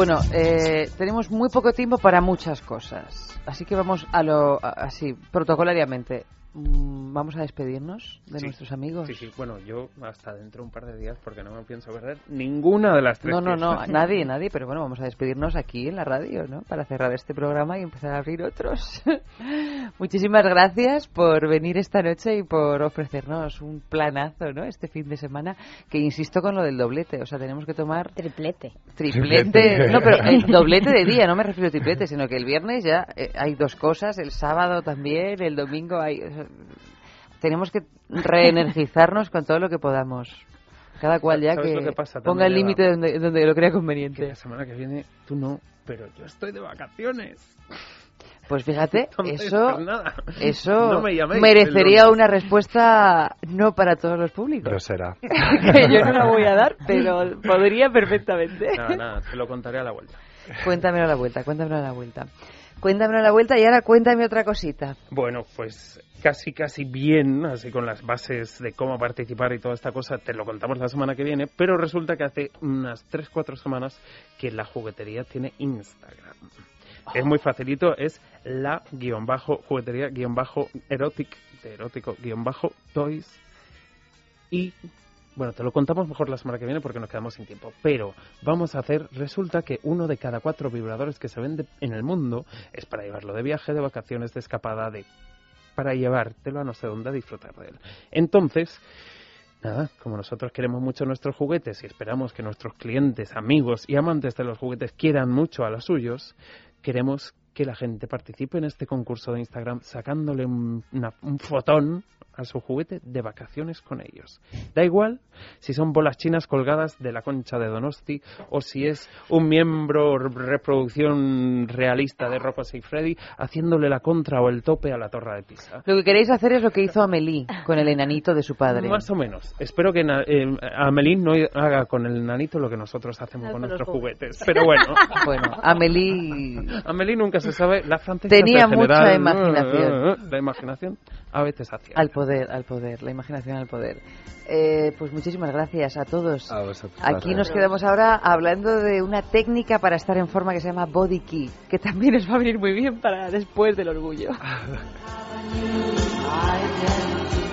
Bueno, eh, tenemos muy poco tiempo para muchas cosas, así que vamos a lo a- así protocolariamente. Mm, Vamos a despedirnos de Sí. nuestros amigos. Sí, sí, bueno, yo hasta dentro de un par de días porque no me pienso perder ninguna de las tres. No, no, no, nadie, nadie, pero bueno, vamos a despedirnos aquí en la radio, ¿no? Para cerrar este programa y empezar a abrir otros. Muchísimas gracias por venir esta noche y por ofrecernos un planazo, ¿no? Este fin de semana, que insisto con lo del doblete, o sea, tenemos que tomar... Triplete. Triplete, no, pero el doblete de día, no me refiero a triplete, sino que el viernes ya eh, hay dos cosas, el sábado también, el domingo hay... o sea, tenemos que reenergizarnos con todo lo que podamos. Cada cual ya ¿Sabes que, que pasa ponga el límite donde, donde lo crea Que conveniente. la semana que viene tú no, pero yo estoy de vacaciones. Pues fíjate, eso, eso No me llaméis merecería una respuesta no para todos los públicos. Pero será. que yo no la voy a dar, pero podría perfectamente. Nada, nada, te lo contaré a la vuelta. Cuéntamelo a la vuelta, cuéntamelo a la vuelta. Cuéntamelo a la vuelta y ahora cuéntame otra cosita. Bueno, pues casi, casi bien, así con las bases de cómo participar y toda esta cosa, te lo contamos la semana que viene, pero resulta que hace unas 3-4 semanas que la juguetería tiene Instagram. Es muy facilito, es la guion bajo juguetería guion bajo erotic, de erótico guion bajo toys y bueno, te lo contamos mejor la semana que viene porque nos quedamos sin tiempo. Pero vamos a hacer, resulta que uno de cada cuatro vibradores que se vende en el mundo es para llevarlo de viaje, de vacaciones, de escapada, de para llevártelo a no sé dónde a disfrutar de él. Entonces, nada, como nosotros queremos mucho nuestros juguetes y esperamos que nuestros clientes, amigos y amantes de los juguetes quieran mucho a los suyos, queremos que la gente participe en este concurso de Instagram sacándole un, una- un fotón a su juguete de vacaciones con ellos. Da igual si son bolas chinas colgadas de la concha de Donosti o si es un miembro reproducción realista de Rocco y Freddy haciéndole la contra o el tope a la torre de Pisa. Lo que queréis hacer es lo que hizo Amelie con el enanito de su padre. Más o menos. Espero que eh, Amelín no haga con el nanito lo que nosotros hacemos con nuestros juguetes. juguetes. Pero bueno. Bueno, Amelie... Amelín nunca nunca se sabe. La francesa Tenía en general, mucha imaginación. La imaginación a veces hacía. Al poder, al poder, la imaginación al poder. Eh, pues muchísimas gracias a todos. A vosotros. Aquí nos quedamos ahora hablando de una técnica para estar en forma que se llama Body Key, que también nos va a venir muy bien para después del orgullo.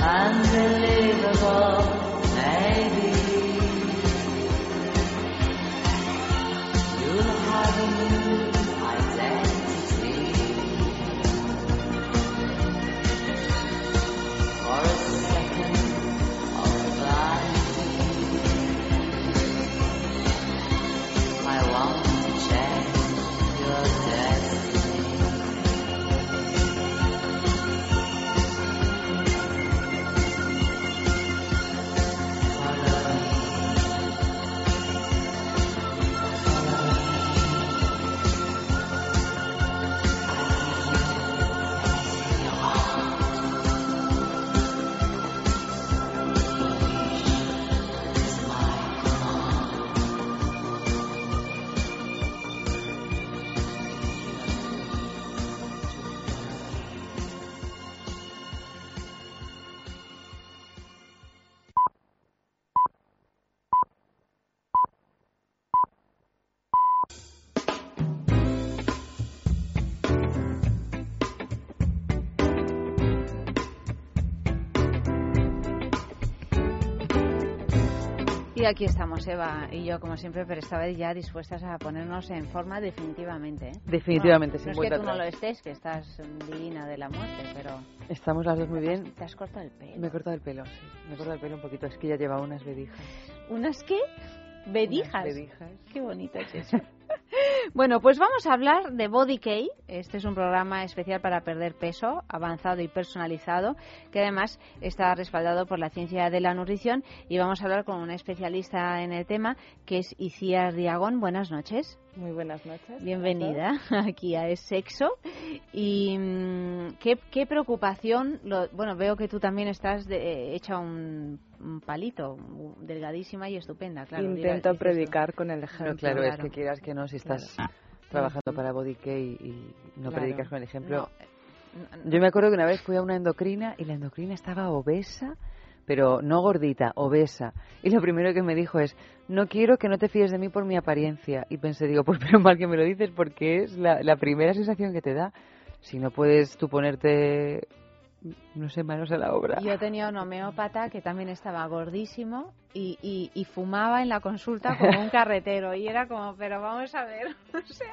Unbelievable, aquí estamos, Eva y yo, como siempre, pero esta vez ya dispuestas a ponernos en forma definitivamente. ¿eh? Definitivamente, no, sin no es que tú no lo estés, que estás divina de la muerte, pero Estamos las dos muy bien. te has cortado el pelo. Me he cortado el pelo, sí. Me he cortado el pelo un poquito. Es que ya llevaba unas vedijas. ¿Unas qué? Vedijas. Unas vedijas. Qué bonito es eso. Bueno, pues vamos a hablar de Body Key. Este es un programa especial para perder peso, avanzado y personalizado, que además está respaldado por la ciencia de la nutrición. Y vamos a hablar con una especialista en el tema, que es Iciar Diagón. Buenas noches. Muy buenas noches. Bienvenida aquí a Es Sexo. Y mm, qué, qué preocupación, lo- bueno, veo que tú también estás de- eh, hecha un, un palito, delgadísima y estupenda, claro. Intento predicar con el Pero ejemplo. claro, es que quieras que no, si estás trabajando para Body y no Claro. predicas con el ejemplo. No, Yo me acuerdo que una vez fui a una endocrina y la endocrina estaba obesa, pero no gordita, obesa. Y lo primero que me dijo es, no quiero que no te fíes de mí por mi apariencia. Y pensé, digo, pues pero mal que me lo dices porque es la, la primera sensación que te da. Si no puedes tú ponerte, no sé, manos a la obra. Yo tenía un homeópata que también estaba gordísimo y, y, y fumaba en la consulta como un carretero. Y era como, pero vamos a ver, o sea,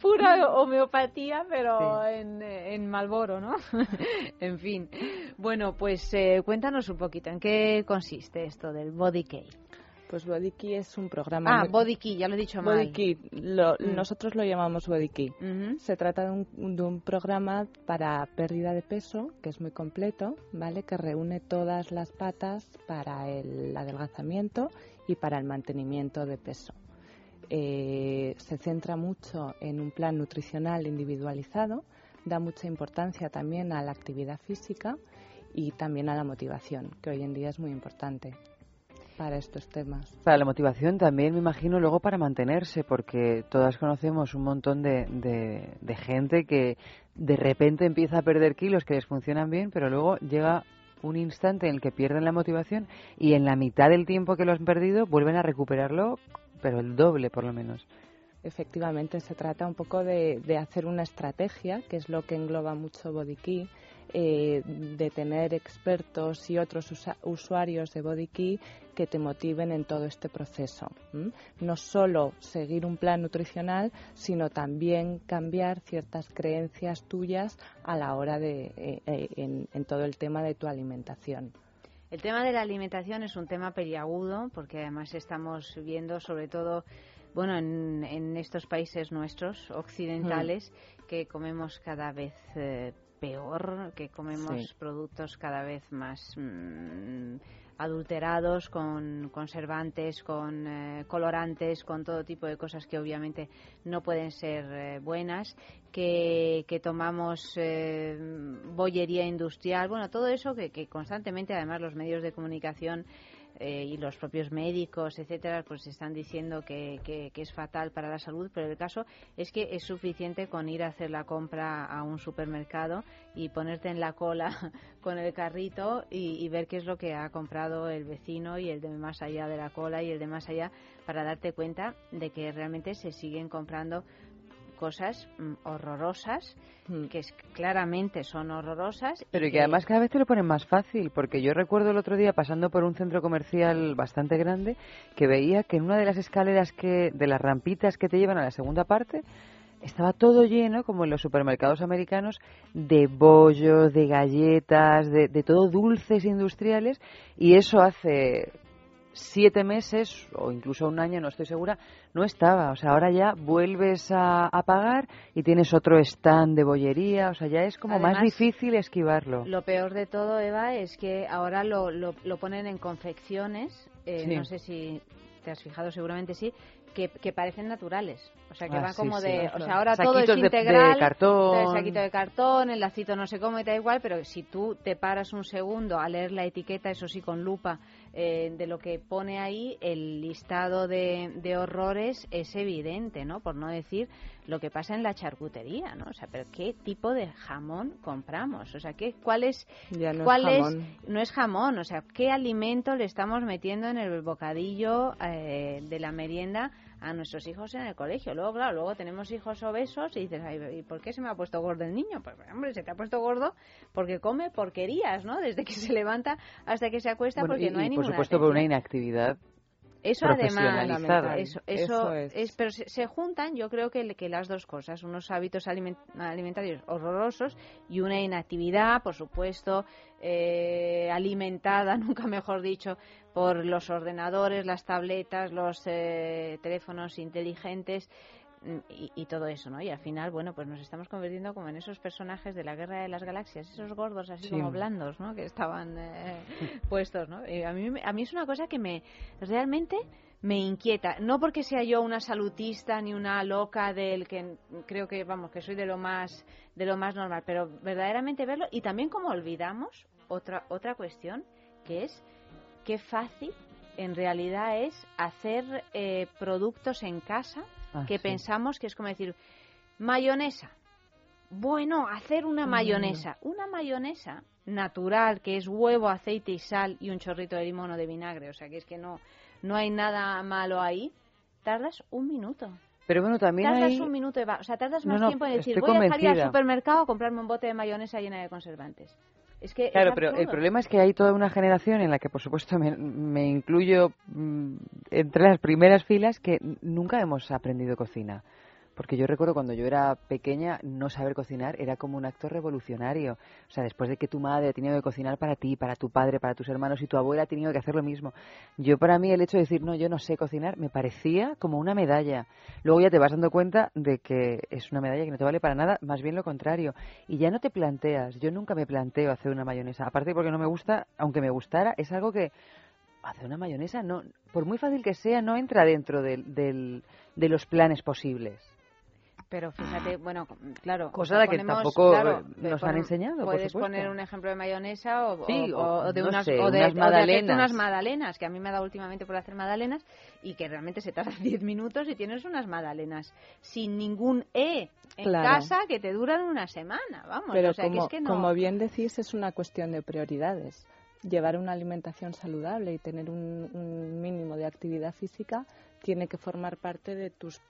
pura homeopatía, pero en, en Malboro, ¿no? en fin. Bueno, pues eh, cuéntanos un poquito, ¿en qué consiste esto del Body Key? Pues Body Key es un programa. Ah, muy- Body Key, ya lo he dicho mal. Body Key, lo- Mm. nosotros lo llamamos Body Key. Se trata de un, de un programa para pérdida de peso que es muy completo, ¿vale? Que reúne todas las patas para el adelgazamiento y para el mantenimiento de peso. Eh, se centra mucho en un plan nutricional individualizado, da mucha importancia también a la actividad física y también a la motivación, que hoy en día es muy importante para estos temas. Para la motivación también, me imagino, luego para mantenerse, porque todas conocemos un montón de, de, de gente que de repente empieza a perder kilos que les funcionan bien, pero luego llega un instante en el que pierden la motivación y en la mitad del tiempo que lo han perdido vuelven a recuperarlo, pero el doble por lo menos. Efectivamente, se trata un poco de, de hacer una estrategia, que es lo que engloba mucho Body Key, eh, de tener expertos y otros usuarios de Body Key que te motiven en todo este proceso. No solo seguir un plan nutricional, sino también cambiar ciertas creencias tuyas a la hora de eh, eh, en, en todo el tema de tu alimentación. El tema de la alimentación es un tema peliagudo porque además estamos viendo sobre todo bueno en, en estos países nuestros occidentales que comemos cada vez eh, peor, que comemos Sí. productos cada vez más mm, adulterados con conservantes, con eh, colorantes, con todo tipo de cosas que obviamente no pueden ser eh, buenas, que, que tomamos eh, bollería industrial, bueno, todo eso que, que constantemente además los medios de comunicación eh, y los propios médicos, etcétera, pues están diciendo que, que- que es fatal para la salud, pero el caso es que es suficiente con ir a hacer la compra a un supermercado y ponerte en la cola con el carrito y, y ver qué es lo que ha comprado el vecino y el de más allá de la cola y el de más allá para darte cuenta de que realmente se siguen comprando cosas mm, horrorosas que es- claramente son horrorosas Pero y que además cada vez te lo ponen más fácil, porque yo recuerdo el otro día pasando por un centro comercial bastante grande que veía que en una de las escaleras que de las rampitas que te llevan a la segunda parte estaba todo lleno, como en los supermercados americanos, de bollos, de galletas, de, de todo dulces industriales, y eso hace siete meses o incluso un año, no estoy segura, no estaba. O sea, ahora ya vuelves a, a pagar y tienes otro stand de bollería. O sea, ya es como más difícil esquivarlo. Lo peor de todo, Eva, es que ahora lo, lo, lo ponen en confecciones, eh, Sí. no sé si te has fijado, seguramente sí, que, que parecen naturales. O sea, que Ah, van sí, como sí, de... claro. O sea, ahora todo es Saquitos de- de integral. cartón. El saquito de cartón, el lacito no sé cómo y da igual, pero si tú te paras un segundo a leer la etiqueta, eso sí, con lupa, eh, de lo que pone ahí, el listado de, de horrores es evidente, ¿no? Por no decir lo que pasa en la charcutería, ¿no? O sea, pero ¿qué tipo de jamón compramos? O sea, ¿qué, ¿cuál es, Ya no es cuál jamón. no es jamón, o sea, ¿qué alimento le estamos metiendo en el bocadillo eh, de la merienda a nuestros hijos en el colegio? Luego, claro, luego tenemos hijos obesos y dices, Ay, ¿y por qué se me ha puesto gordo el niño? Pues, hombre, se te ha puesto gordo porque come porquerías, ¿no? Desde que se levanta hasta que se acuesta Bueno, porque y, no hay y, por ninguna supuesto por una atención. inactividad Eso además, eso, Eso eso es. es, pero se, se juntan, yo creo que, que las dos cosas, unos hábitos aliment- alimentarios horrorosos y una inactividad, por supuesto, eh, alimentada, nunca mejor dicho, por los ordenadores, las tabletas, los eh, teléfonos inteligentes y, y todo eso, ¿no? Y al final, bueno, pues nos estamos convirtiendo como en esos personajes de la Guerra de las Galaxias, esos gordos así Sí. como blandos, ¿no? Que estaban eh, puestos, ¿no? Y a mí, a mí es una cosa que me realmente me inquieta, no porque sea yo una salutista ni una loca del que creo que vamos que soy de lo más de lo más normal, pero verdaderamente verlo y también como olvidamos otra otra cuestión que es qué fácil en realidad es hacer eh, productos en casa Ah, que sí. pensamos que es como decir mayonesa. Bueno, hacer una Mm. mayonesa, una mayonesa natural que es huevo, aceite y sal y un chorrito de limón o de vinagre, o sea que es que no no hay nada malo ahí. Tardas un minuto. Pero bueno, también tardas hay... un minuto, o sea, tardas más no, tiempo en decir, voy a salir al convencida. supermercado a comprarme un bote de mayonesa llena de conservantes. Es que es Claro, pero el problema es que hay toda una generación en la que, por supuesto, me, me incluyo mm, entre las primeras filas que nunca hemos aprendido cocina. Porque yo recuerdo cuando yo era pequeña, no saber cocinar era como un acto revolucionario. O sea, después de que tu madre ha tenido que cocinar para ti, para tu padre, para tus hermanos y tu abuela ha tenido que hacer lo mismo. Yo para mí el hecho de decir, no, yo no sé cocinar, me parecía como una medalla. Luego ya te vas dando cuenta de que es una medalla que no te vale para nada, más bien lo contrario. Y ya no te planteas, yo nunca me planteo hacer una mayonesa. Aparte porque no me gusta, aunque me gustara, es algo que hacer una mayonesa, no, por muy fácil que sea, no entra dentro del, del- de los planes posibles. Pero fíjate, bueno, claro. Cosa de que tampoco, claro, eh, nos han pon- enseñado, Puedes poner un ejemplo de mayonesa o, Sí, o- de no unas, sé, o de, unas o de hacerte magdalenas. unas magdalenas, que a mí me ha dado últimamente por hacer magdalenas y que realmente se tardan 10 minutos y tienes unas magdalenas sin ningún E en Claro. casa que te duran una semana, vamos. Pero o sea, que como, es que no... como bien decís, es una cuestión de prioridades. Llevar una alimentación saludable y tener un, un mínimo de actividad física tiene que formar parte de tus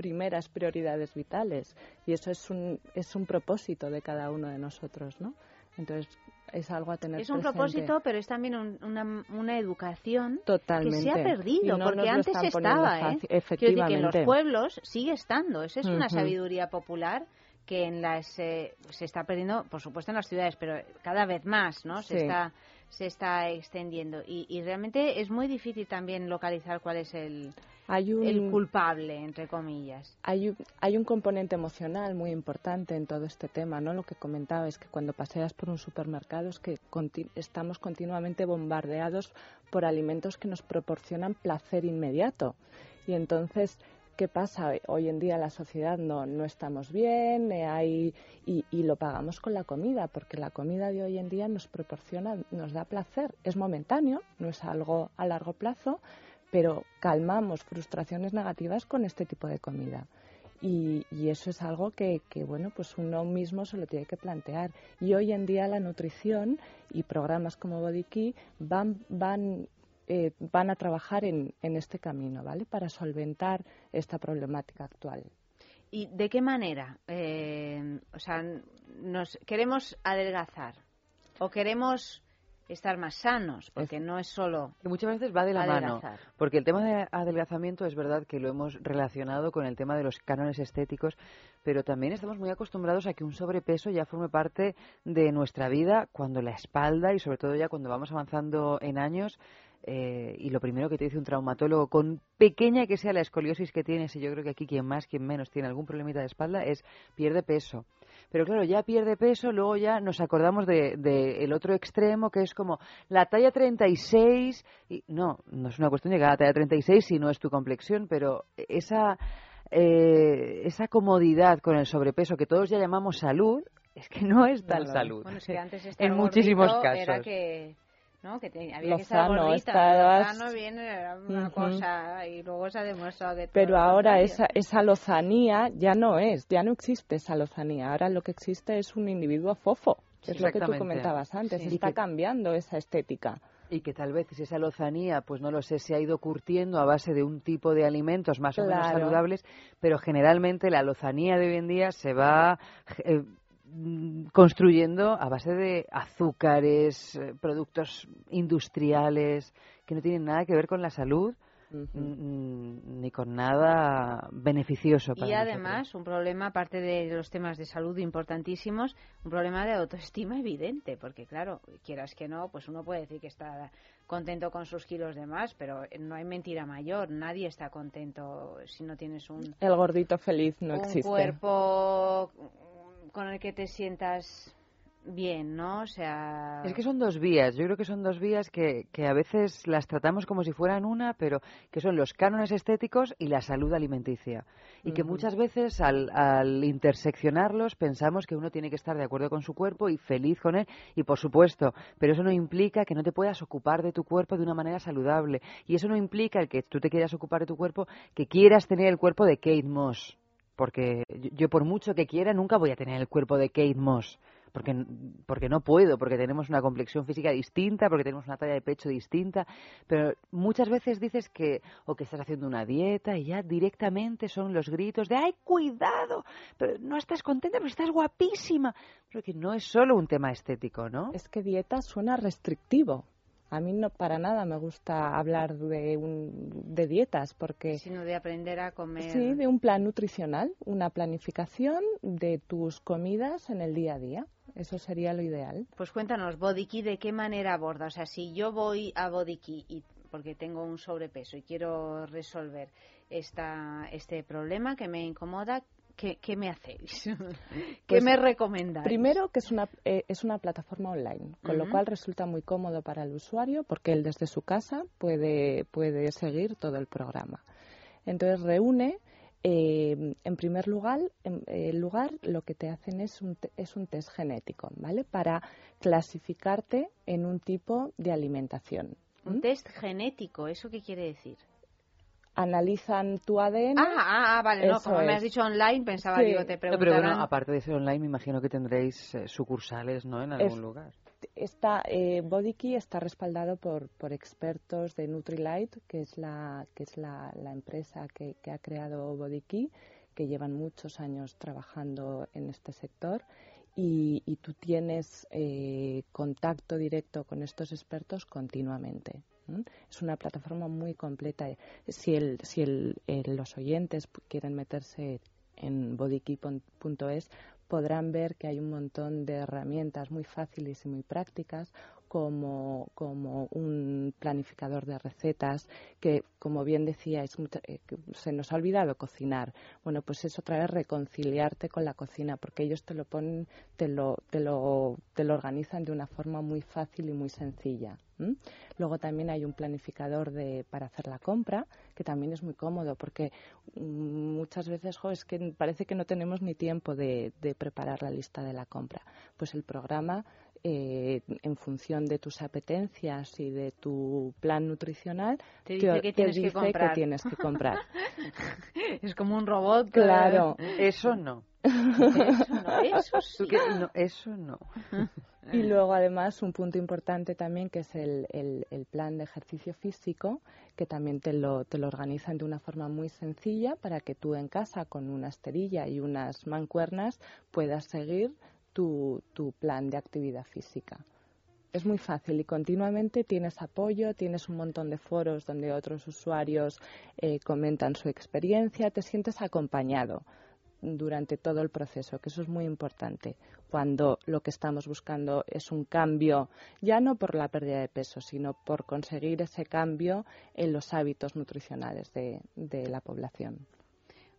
primeras prioridades vitales. Y eso es un, es un propósito de cada uno de nosotros, ¿no? Entonces, es algo a tener Es un presente. propósito, pero es también un- una, una educación Totalmente. que se ha perdido, no porque antes estaba, ¿eh? decir que en los Efectivamente. pueblos sigue estando. Esa es una sabiduría popular que en las eh, se está perdiendo, por supuesto en las ciudades, pero cada vez más, ¿no? Se Sí. está se está extendiendo y, y realmente es muy difícil también localizar cuál es el Hay un, el culpable, entre comillas. Hay, un- hay un componente emocional muy importante en todo este tema, ¿no? Lo que comentaba es que cuando paseas por un supermercado es que conti- estamos continuamente bombardeados por alimentos que nos proporcionan placer inmediato. Y entonces, ¿qué pasa? Hoy en día la sociedad no, no estamos bien eh, hay, y, y lo pagamos con la comida, porque la comida de hoy en día nos proporciona, nos da placer. Es momentáneo, no es algo a largo plazo, pero calmamos frustraciones negativas con este tipo de comida. Y, y eso es algo que, que, bueno, pues uno mismo se lo tiene que plantear. Y hoy en día la nutrición y programas como Body Key van, van, eh, van a trabajar en, en este camino, ¿vale? Para solventar esta problemática actual. ¿Y de qué manera? Eh, o sea, nos queremos adelgazar o queremos estar más sanos, porque no es solo que muchas veces va de la mano. Porque el tema de adelgazamiento es verdad que lo hemos relacionado con el tema de los cánones estéticos, pero también estamos muy acostumbrados a que un sobrepeso ya forme parte de nuestra vida cuando la espalda y sobre todo ya cuando vamos avanzando en años. Eh, y lo primero que te dice un traumatólogo, con pequeña que sea la escoliosis que tienes, y yo creo que aquí quien más, quien menos tiene algún problemita de espalda, es pierde peso. Pero claro, ya pierde peso, luego ya nos acordamos del de, el otro extremo, que es como la talla 36. Y, no, no es una cuestión de llegar a la talla 36 si no es tu complexión, pero esa, eh, esa comodidad con el sobrepeso que todos ya llamamos salud, es que no es tal salud. Bueno, es que antes en muchísimos casos. Era que, ¿no? que te- había que estar gordita. estabas- Lo sano viene era una cosa y luego se ha demostrado que todo Pero ahora esa, esa lozanía ya no es, ya no existe esa lozanía. Ahora lo que existe es un individuo fofo, que es lo que tú comentabas antes. Sí. Está que- cambiando esa estética. Y que tal vez esa lozanía, pues no lo sé, se ha ido curtiendo a base de un tipo de alimentos más o menos saludables, pero generalmente la lozanía de hoy en día se va eh, construyendo a base de azúcares, eh, productos industriales que no tienen nada que ver con la salud mm, ni con nada beneficioso para Y nosotros. además, un problema, aparte de los temas de salud importantísimos, un problema de autoestima evidente, porque claro, quieras que no, pues uno puede decir que está contento con sus kilos de más, pero no hay mentira mayor, nadie está contento si no tienes un, El gordito feliz no un existe. cuerpo con el que te sientas bien, ¿no? O sea... Es que son dos vías, yo creo que son dos vías que, que a veces las tratamos como si fueran una, pero que son los cánones estéticos y la salud alimenticia. Y que muchas veces al, al interseccionarlos pensamos que uno tiene que estar de acuerdo con su cuerpo y feliz con él, y por supuesto, pero eso no implica que no te puedas ocupar de tu cuerpo de una manera saludable. Y eso no implica el que tú te quieras ocupar de tu cuerpo, que quieras tener el cuerpo de Kate Moss. Porque yo, por mucho que quiera nunca voy a tener el cuerpo de Kate Moss porque, porque no puedo, porque tenemos una complexión física distinta, porque tenemos una talla de pecho distinta, pero muchas veces dices que o que estás haciendo una dieta y ya directamente son los gritos de ¡ay, cuidado! Pero no estás contenta, pero estás guapísima. Pero que no es solo un tema estético, ¿no? Es que dieta suena restrictivo. A mí no para nada me gusta hablar de, un, de dietas porque Sino de aprender a comer... sí, de un plan nutricional, una planificación de tus comidas en el día a día. Eso sería lo ideal. Pues cuéntanos, Bodiki, ¿de qué manera aborda? O sea, si yo voy a Bodiki y porque tengo un sobrepeso y quiero resolver esta, este problema que me incomoda, ¿qué, qué me hacéis? ¿Qué Pues, me recomendáis? Primero que es una, eh, es una plataforma online, con lo cual resulta muy cómodo para el usuario porque él desde su casa puede, puede seguir todo el programa. Entonces reúne, eh, en primer lugar, en, eh, lugar, lo que te hacen es un, es un test genético, ¿vale? Para clasificarte en un tipo de alimentación. Un test genético, ¿eso qué quiere decir? Analizan tu ADN. Ah, ah, ah, vale, no, como me has dicho online, pensaba, Sí. digo, te No, pero bueno, aparte de ser online, me imagino que tendréis eh, sucursales, ¿no? En algún Es- lugar. Está, eh, BodyKey está respaldado por, por expertos de Nutrilite, que es la, que es la, la empresa que, que ha creado BodyKey, que llevan muchos años trabajando en este sector. Y, y tú tienes eh, contacto directo con estos expertos continuamente. Es una plataforma muy completa. Si, el, si el, eh, los oyentes quieren meterse en bodykey.es podrán ver que hay un montón de herramientas muy fáciles y muy prácticas, como, como un planificador de recetas, que como bien decíais, eh, se nos ha olvidado cocinar. Bueno, pues es otra vez reconciliarte con la cocina, porque ellos te lo ponen, te lo, te lo, te lo organizan de una forma muy fácil y muy sencilla. Luego también hay un planificador de, para hacer la compra, que también es muy cómodo, porque mm, muchas veces es que parece que no tenemos ni tiempo de, de preparar la lista de la compra. Pues el programa eh, en función de tus apetencias y de tu plan nutricional, te dice, que, tienes que, comprar. tienes que comprar. es como un robot. Claro. Eso no. Eso no, eso sí. No, eso no. Y luego, además, un punto importante también que es el, el, el, plan de ejercicio físico, que también te lo, te lo organizan de una forma muy sencilla para que tú en casa, con una esterilla y unas mancuernas, puedas seguir tu, tu plan de actividad física. Es muy fácil y continuamente tienes apoyo, tienes un montón de foros donde otros usuarios eh, comentan su experiencia, te sientes acompañado durante todo el proceso, que eso es muy importante cuando lo que estamos buscando es un cambio, ya no por la pérdida de peso, sino por conseguir ese cambio en los hábitos nutricionales de, de la población.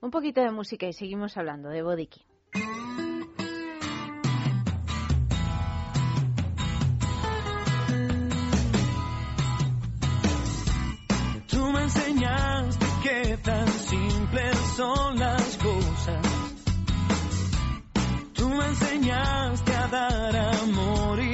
Un poquito de música y seguimos hablando de Bodiki. Son las cosas. Tú me enseñaste a dar amor y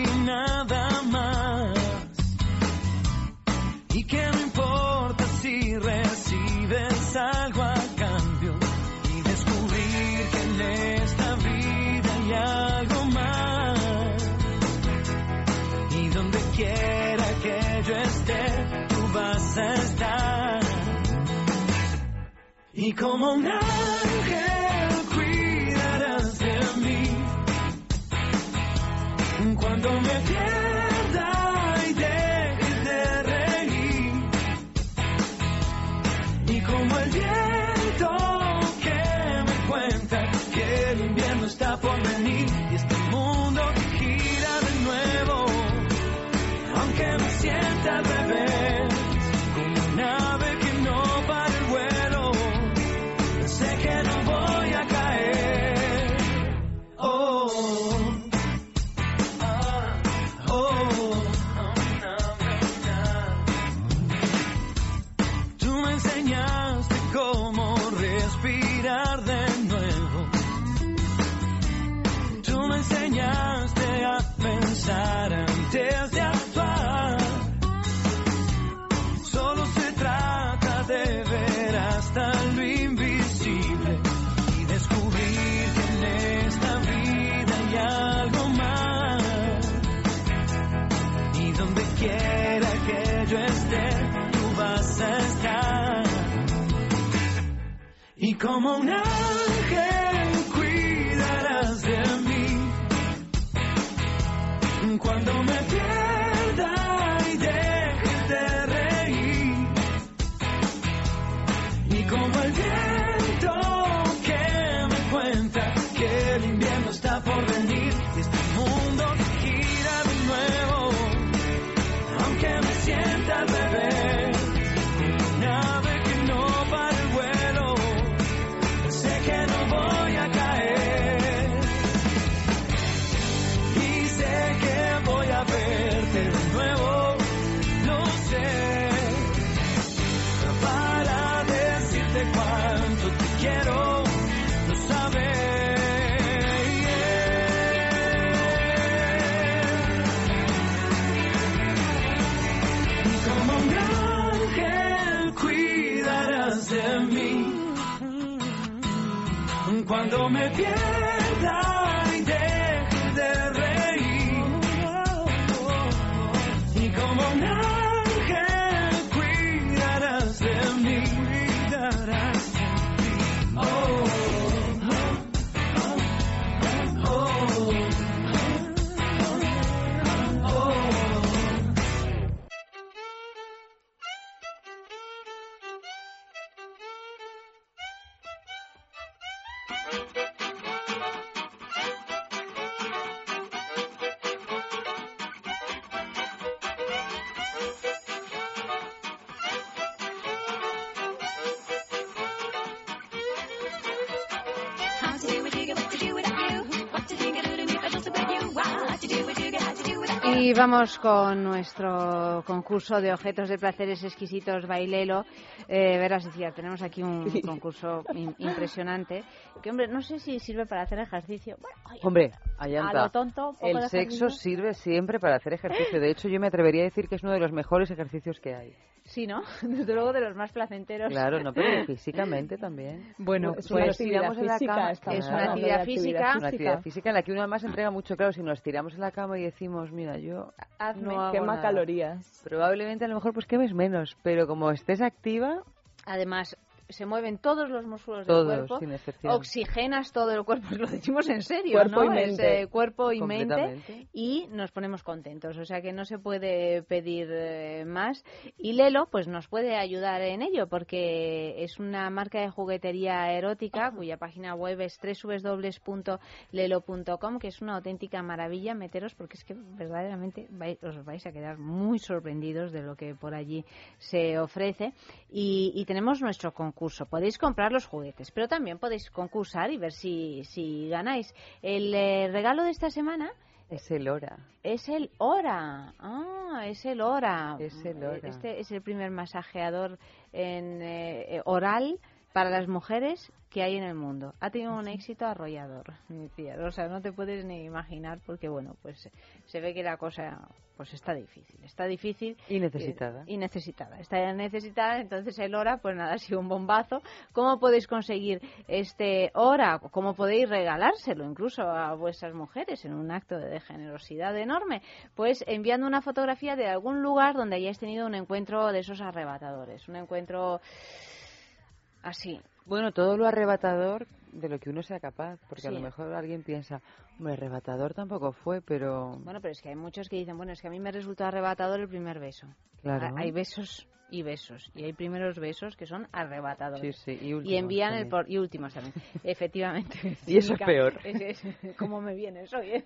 Y como un ángel cuidarás de mí. Cuando me pierda como un ángel cuidarás de mí. Cuando me quiero, lo sabes. como un ángel cuidarás de mí cuando me pierda vamos con nuestro concurso de objetos de placeres exquisitos bailelo. Eh, verás, decía, tenemos aquí un concurso im- impresionante. Que, hombre, no sé si sirve para hacer ejercicio. Bueno, oye, Hombre, allá a lo tonto, El sexo ejercicio. sirve siempre para hacer ejercicio. De hecho, yo me atrevería a decir que es uno de los mejores ejercicios que hay. Sí, ¿no? Desde luego de los más placenteros. Claro, no, pero físicamente también. Bueno, Si pues nos tiramos en la cama, es una actividad física. Es una actividad física en la que uno además entrega mucho. Claro, si nos tiramos en la cama y decimos, mira, yo Hazme. no hago Quema nada", calorías. Probablemente a lo mejor pues quemes menos, pero como estés activa, Además, se mueven todos los músculos Todos, del cuerpo. sin excepción. Oxigenas todo el cuerpo, lo decimos en serio, Cuerpo ¿no? y Es, mente. eh, cuerpo y mente. Y nos ponemos contentos. O sea que no se puede pedir eh, más. Y Lelo, pues nos puede ayudar en ello, porque es una marca de juguetería erótica cuya página web es www.lelo.com, que es una auténtica maravilla. Meteros, porque es que verdaderamente vai- os vais a quedar muy sorprendidos de lo que por allí se ofrece. Y, y tenemos nuestro concurso. Podéis comprar los juguetes, pero también podéis concursar y ver si, si ganáis. El eh, regalo de esta semana es el hora. es el Hora. Ah, es el Hora. Es el Hora. Este es el primer masajeador en, eh, oral para las mujeres que hay en el mundo. Ha tenido un éxito arrollador, mi tía. O sea, no te puedes ni imaginar porque, bueno, pues se ve que la cosa pues está difícil. Está difícil. Y necesitada. Y necesitada. Está necesitada, entonces el hora, pues nada, ha sido un bombazo. ¿Cómo podéis conseguir este hora? ¿Cómo podéis regalárselo incluso a vuestras mujeres en un acto de generosidad enorme? Pues enviando una fotografía de algún lugar donde hayáis tenido un encuentro de esos arrebatadores. Un encuentro así. Bueno, todo lo arrebatador de lo que uno sea capaz, porque a lo mejor alguien piensa, hombre, arrebatador tampoco fue, pero Bueno, pero es que hay muchos que dicen, bueno, es que a mí me resultó arrebatador el primer beso. Claro. Ha- Hay besos y besos. Y hay primeros besos que son arrebatadores. Sí, sí, y Y últimos envían el por... Y últimos también. Efectivamente. Y eso es peor. Es- es- ¿Cómo me vienes hoy? eh?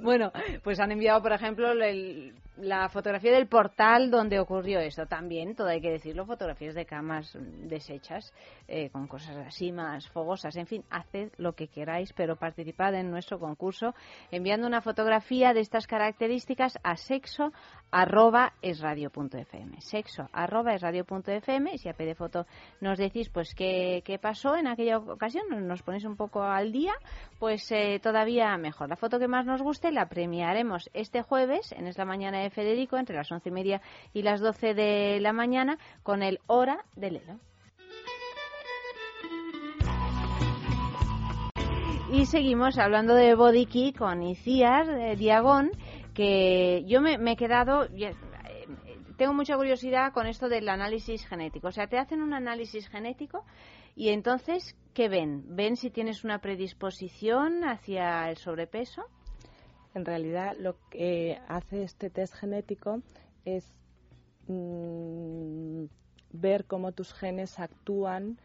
bueno, pues han enviado, por ejemplo, el- la fotografía del portal donde ocurrió esto. También, todo hay que decirlo, fotografías de camas deshechas eh, con cosas así más En fin, haced lo que queráis, pero participad en nuestro concurso enviando una fotografía de estas características a sexo arroba esradio.fm. Sexo arroba esradio.fm y si a pie de foto nos decís pues qué, qué pasó en aquella ocasión, nos ponéis un poco al día, pues eh, todavía mejor. La foto que más nos guste la premiaremos este jueves en Es la Mañana de Federico entre las once y media y las doce de la mañana con el Hora de Lelo. Y seguimos hablando de Body Key con Iciar Diagón, que yo me, me he quedado. eh, Tengo mucha curiosidad con esto del análisis genético. O sea, te hacen un análisis genético y entonces, ¿qué ven? ¿Ven si tienes una predisposición hacia el sobrepeso? En realidad, lo que hace este test genético es mm, ver cómo tus genes actúan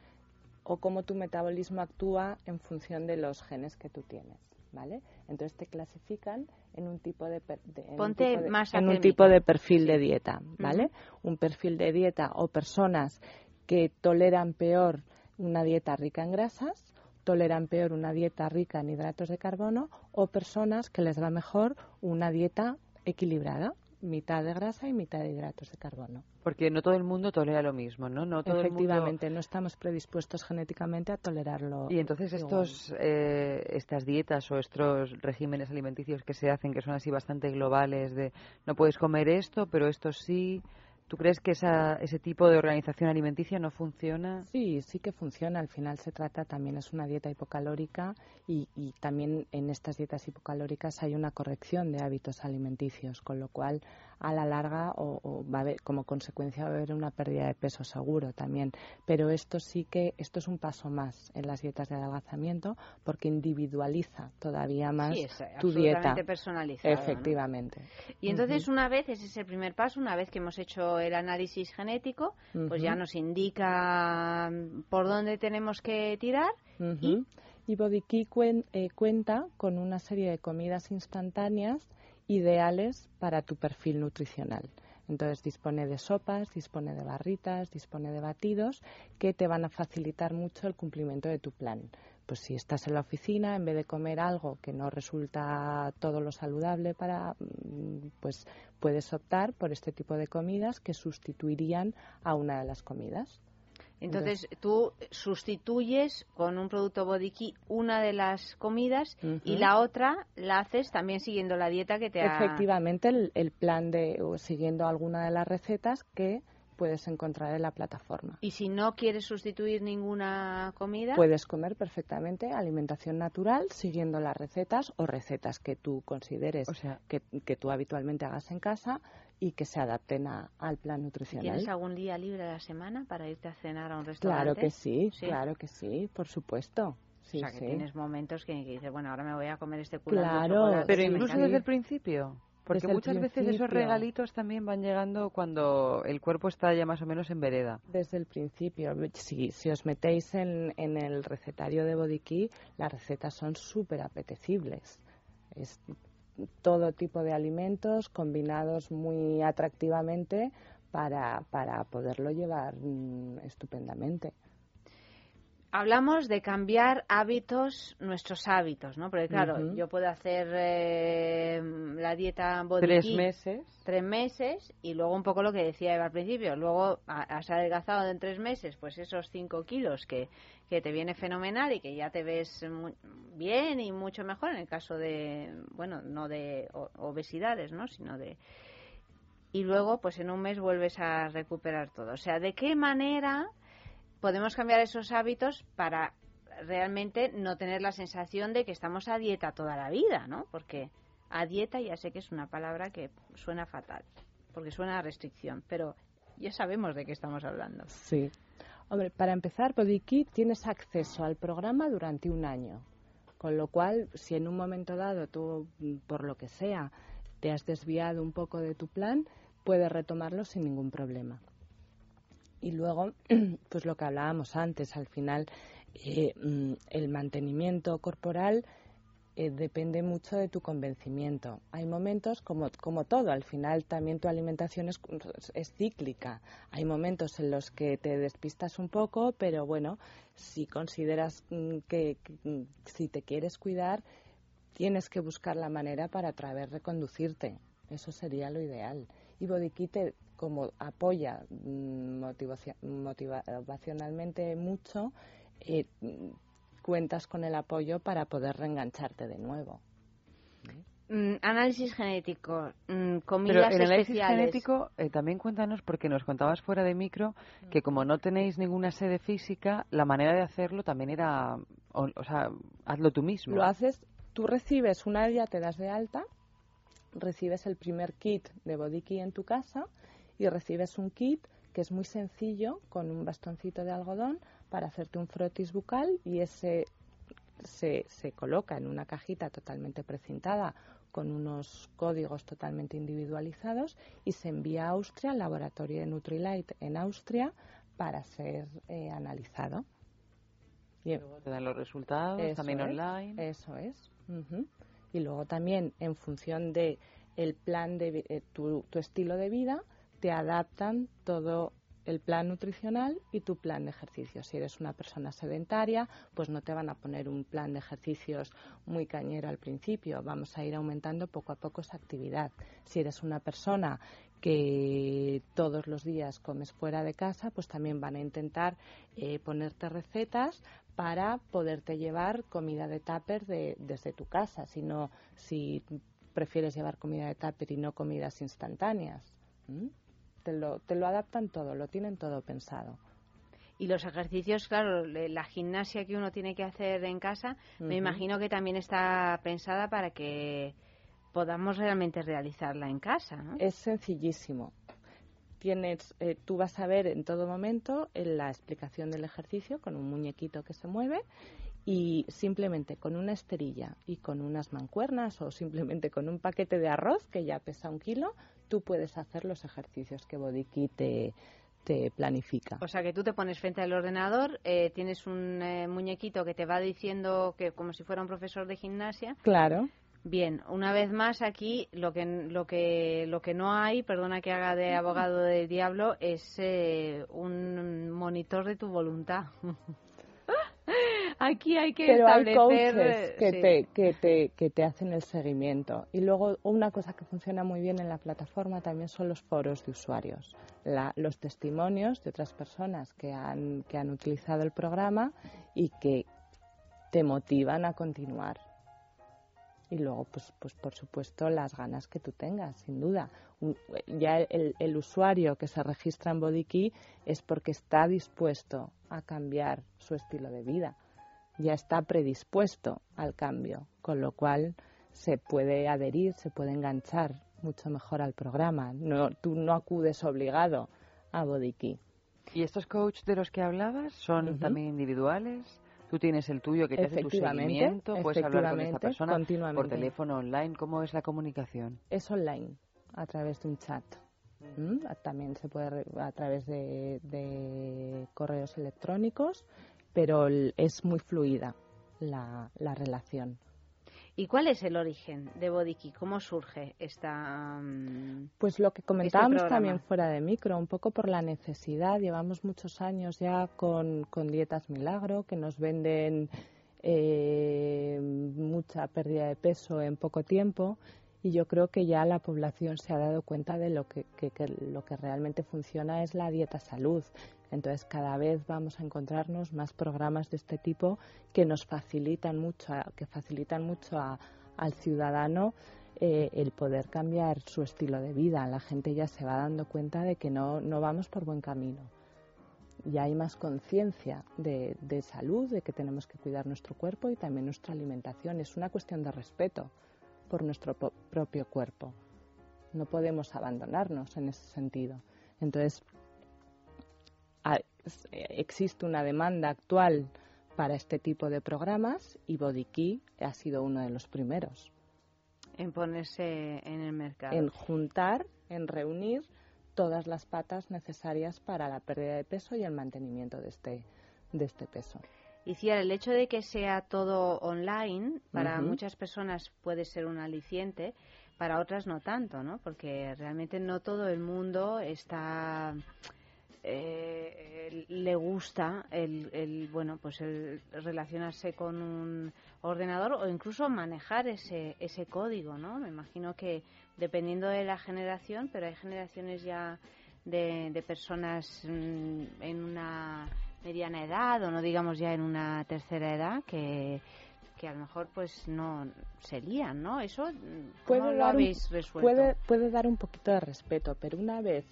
o cómo tu metabolismo actúa en función de los genes que tú tienes, ¿vale? Entonces te clasifican en un tipo de, en un tipo de- más en un académica. tipo de perfil de dieta, ¿vale? Un perfil de dieta o personas que toleran peor una dieta rica en grasas, toleran peor una dieta rica en hidratos de carbono o personas que les va mejor una dieta equilibrada, mitad de grasa y mitad de hidratos de carbono. porque no todo el mundo tolera lo mismo, ¿no? No todo el mundo- Efectivamente, no estamos predispuestos genéticamente a tolerarlo. Y entonces estos, eh, estas dietas o estos regímenes alimenticios que se hacen, que son así bastante globales, de no puedes comer esto, pero esto sí, ¿tú crees que esa, ese tipo de organización alimenticia no funciona? Sí, sí que funciona. Al final se trata también es una dieta hipocalórica y, y también en estas dietas hipocalóricas hay una corrección de hábitos alimenticios, con lo cual a la larga o, o va a haber, como consecuencia va a haber una pérdida de peso seguro también. Pero esto sí que esto es un paso más en las dietas de adelgazamiento porque individualiza todavía más Sí, es tu dieta. Efectivamente. Y entonces una vez, ese es el primer paso, una vez que hemos hecho el análisis genético, pues ya nos indica por dónde tenemos que tirar. Y Key cuen- eh, cuenta con una serie de comidas instantáneas ideales para tu perfil nutricional. Entonces dispone de sopas, dispone de barritas, dispone de batidos que te van a facilitar mucho el cumplimiento de tu plan. pues si estás en la oficina, en vez de comer algo que no resulta todo lo saludable para, mm, pues puedes optar por este tipo de comidas que sustituirían a una de las comidas. Entonces, tú sustituyes con un producto Body Key una de las comidas y la otra la haces también siguiendo la dieta que te ha... Efectivamente, el, el plan de o siguiendo alguna de las recetas que puedes encontrar en la plataforma. Y si no quieres sustituir ninguna comida, Puedes comer perfectamente alimentación natural siguiendo las recetas o recetas que tú consideres que, que tú habitualmente hagas en casa y que se adapten a- al plan nutricional. ¿tienes algún día libre a la semana para irte a cenar a un restaurante? Claro que sí, claro que sí, por supuesto. Sí, o sea, que sí. tienes momentos que, que dices, bueno, ahora me voy a comer este de Claro, Pero incluso desde el principio. Porque Desde muchas veces esos regalitos también van llegando cuando el cuerpo está ya más o menos en vereda. Desde el principio, si, si os metéis en, en el recetario de Body Key, las recetas son súper apetecibles. Es todo tipo de alimentos combinados muy atractivamente para, para poderlo llevar mm, estupendamente. Hablamos de cambiar hábitos, nuestros hábitos, ¿no? Porque claro, yo puedo hacer eh, la dieta body Tres Key meses. tres meses y luego un poco lo que decía Eva al principio, luego ha- has adelgazado en tres meses pues esos cinco kilos que, que te viene fenomenal y que ya te ves bien y mucho mejor en el caso de, bueno, no de obesidades, ¿no? Sino de... Y luego pues en un mes vuelves a recuperar todo. O sea, ¿de qué manera podemos cambiar esos hábitos para realmente no tener la sensación de que estamos a dieta toda la vida, ¿no? Porque a dieta ya sé que es una palabra que suena fatal, porque suena a restricción, pero ya sabemos de qué estamos hablando. Sí. Hombre, para empezar, Key tienes acceso al programa durante un año. Con lo cual, si en un momento dado tú, por lo que sea, te has desviado un poco de tu plan, puedes retomarlo sin ningún problema. Y luego, pues lo que hablábamos antes, al final, eh, mm, el mantenimiento corporal eh, depende mucho de tu convencimiento. Hay momentos, como, como todo, al final también tu alimentación es, cíclica. Hay momentos en los que te despistas un poco, pero bueno, si consideras mm, que, que, mm, si te quieres cuidar, tienes que buscar la manera para otra vez reconducirte. Eso sería lo ideal. Y te- como apoya mm, motivaci- motivacionalmente mucho, eh, mm, cuentas con el apoyo para poder reengancharte de nuevo. Mm, análisis genético, mm, Pero comidas el análisis genético, eh, también cuéntanos, porque nos contabas fuera de micro, que como no tenéis ninguna sede física, la manera de hacerlo también era, o, o sea, hazlo tú mismo. Lo haces, tú recibes una día, te das de alta, recibes el primer kit de Body Key en tu casa y recibes un kit que es muy sencillo con un bastoncito de algodón para hacerte un frotis bucal y ese se, se coloca en una cajita totalmente precintada con unos códigos totalmente individualizados y se envía a Austria, al laboratorio de Nutrilite en Austria, para ser eh, analizado. Y Te dan los resultados, eso también es, online. Eso es. Y luego también, en función de el plan de eh, tu, tu estilo de vida, te adaptan todo el plan nutricional y tu plan de ejercicios. Si eres una persona sedentaria, pues no te van a poner un plan de ejercicios muy cañero al principio. Vamos a ir aumentando poco a poco esa actividad. Si eres una persona que todos los días comes fuera de casa, pues también van a intentar eh, ponerte recetas para poderte llevar comida de tupper de- desde tu casa. Si no, si prefieres llevar comida de tupper y no comidas instantáneas. ¿m? Te lo, te lo adaptan todo, lo tienen todo pensado. Y los ejercicios, claro, la gimnasia que uno tiene que hacer en casa, me imagino que también está pensada para que podamos realmente realizarla en casa, ¿no? Es sencillísimo. Tienes, eh, tú vas a ver en todo momento en la explicación del ejercicio con un muñequito que se mueve y simplemente con una esterilla y con unas mancuernas o simplemente con un paquete de arroz que ya pesa un kilo, tú puedes hacer los ejercicios que Body Kit te, te planifica. O sea, que tú te pones frente al ordenador, eh, tienes un eh, muñequito que te va diciendo que como si fuera un profesor de gimnasia. Claro. Bien, una vez más aquí lo que lo que lo que no hay, perdona que haga de abogado del diablo, es eh, un monitor de tu voluntad. Aquí hay que Pero hay establecer... coaches que, sí. te, que, te, que te hacen el seguimiento. Y luego una cosa que funciona muy bien en la plataforma también son los foros de usuarios. La- los testimonios de otras personas que han, que han utilizado el programa y que te motivan a continuar. Y luego, pues, pues por supuesto, las ganas que tú tengas, sin duda. Ya el, el usuario que se registra en BodyKey es porque está dispuesto a cambiar su estilo de vida. Ya está predispuesto al cambio, con lo cual se puede adherir, se puede enganchar mucho mejor al programa. No, tú no acudes obligado a BodyKey. ¿Y estos coaches de los que hablabas son también individuales? Tú tienes el tuyo que te hace tu seguimiento, puedes hablar con esta persona por teléfono, online, ¿cómo es la comunicación? Es online, a través de un chat. ¿Mm? También se puede a través de, de correos electrónicos, pero es muy fluida la, la relación. ¿Y cuál es el origen de Bodiki? ¿Cómo surge esta...? mm, Pues lo que comentábamos programa? también fuera de micro, un poco por la necesidad. Llevamos muchos años ya con, con dietas milagro que nos venden eh, mucha pérdida de peso en poco tiempo y yo creo que ya la población se ha dado cuenta de lo que, que- que lo que realmente funciona es la dieta salud. Entonces cada vez vamos a encontrarnos más programas de este tipo que nos facilitan mucho, que facilitan mucho a- al ciudadano eh, el poder cambiar su estilo de vida. La gente ya se va dando cuenta de que no, no vamos por buen camino. Ya hay más conciencia de, de salud, de que tenemos que cuidar nuestro cuerpo y también nuestra alimentación. Es una cuestión de respeto por nuestro propio cuerpo. No podemos abandonarnos en ese sentido. Entonces, existe una demanda actual para este tipo de programas y Body Key ha sido uno de los primeros En ponerse en el mercado. en juntar, en reunir todas las patas necesarias para la pérdida de peso y el mantenimiento de este, de este peso. Y Ciara, el hecho de que sea todo online, para muchas personas puede ser un aliciente, para otras no tanto, ¿no? Porque realmente no todo el mundo está eh, le gusta el, el, bueno pues el relacionarse con un ordenador o incluso manejar ese ese código no me imagino que dependiendo de la generación pero hay generaciones ya de, de personas mm, en una mediana edad o no digamos ya en una tercera edad que que a lo mejor pues no se lían, ¿no? Eso mm, ¿cómo Puede lo dar, un, habéis resuelto? puede, puede dar un poquito de respeto, pero una vez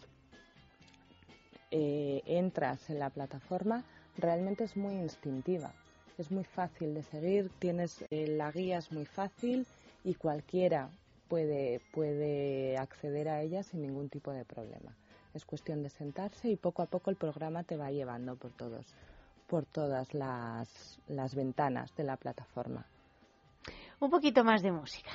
eh, entras en la plataforma, realmente es muy instintiva. Es muy fácil de seguir, tienes eh, la guía es muy fácil y cualquiera puede, puede acceder a ella sin ningún tipo de problema. Es cuestión de sentarse y poco a poco el programa te va llevando por todos, por todas las, las ventanas de la plataforma. Un poquito más de música.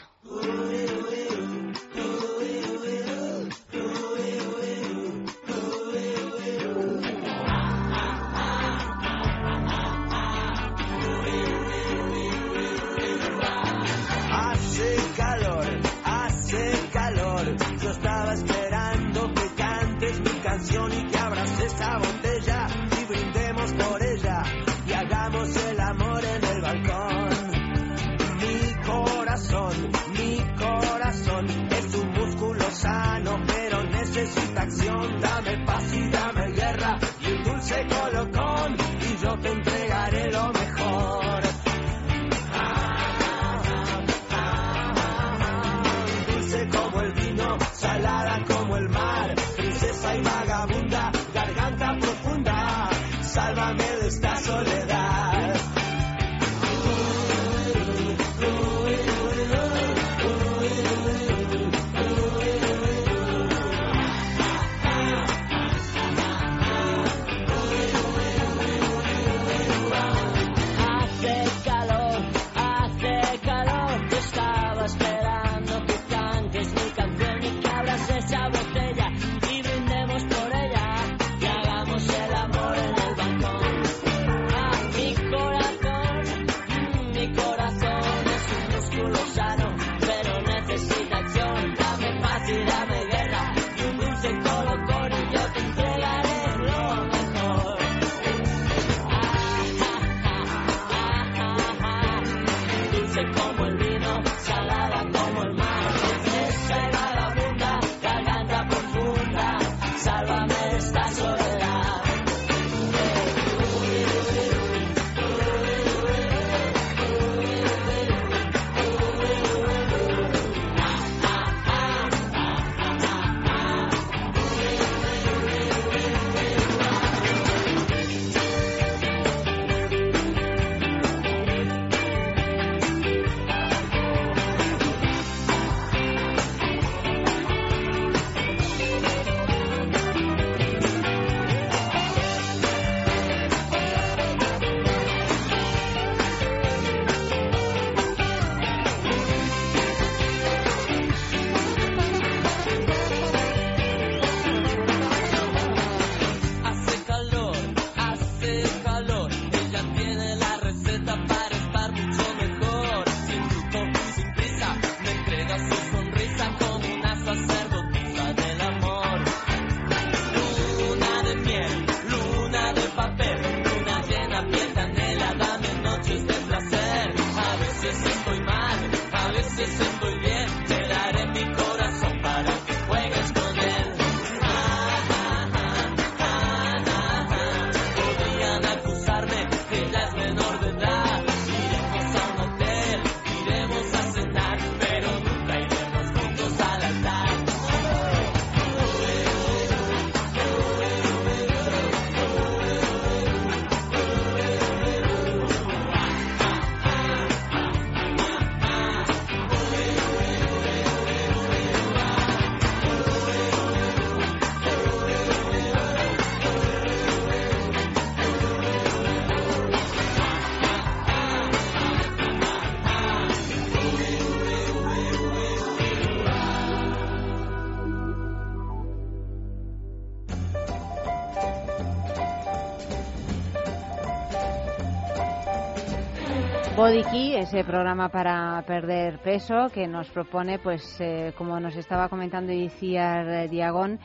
Ese programa para perder peso que nos propone, pues, eh, como nos estaba comentando Iciar Diagón,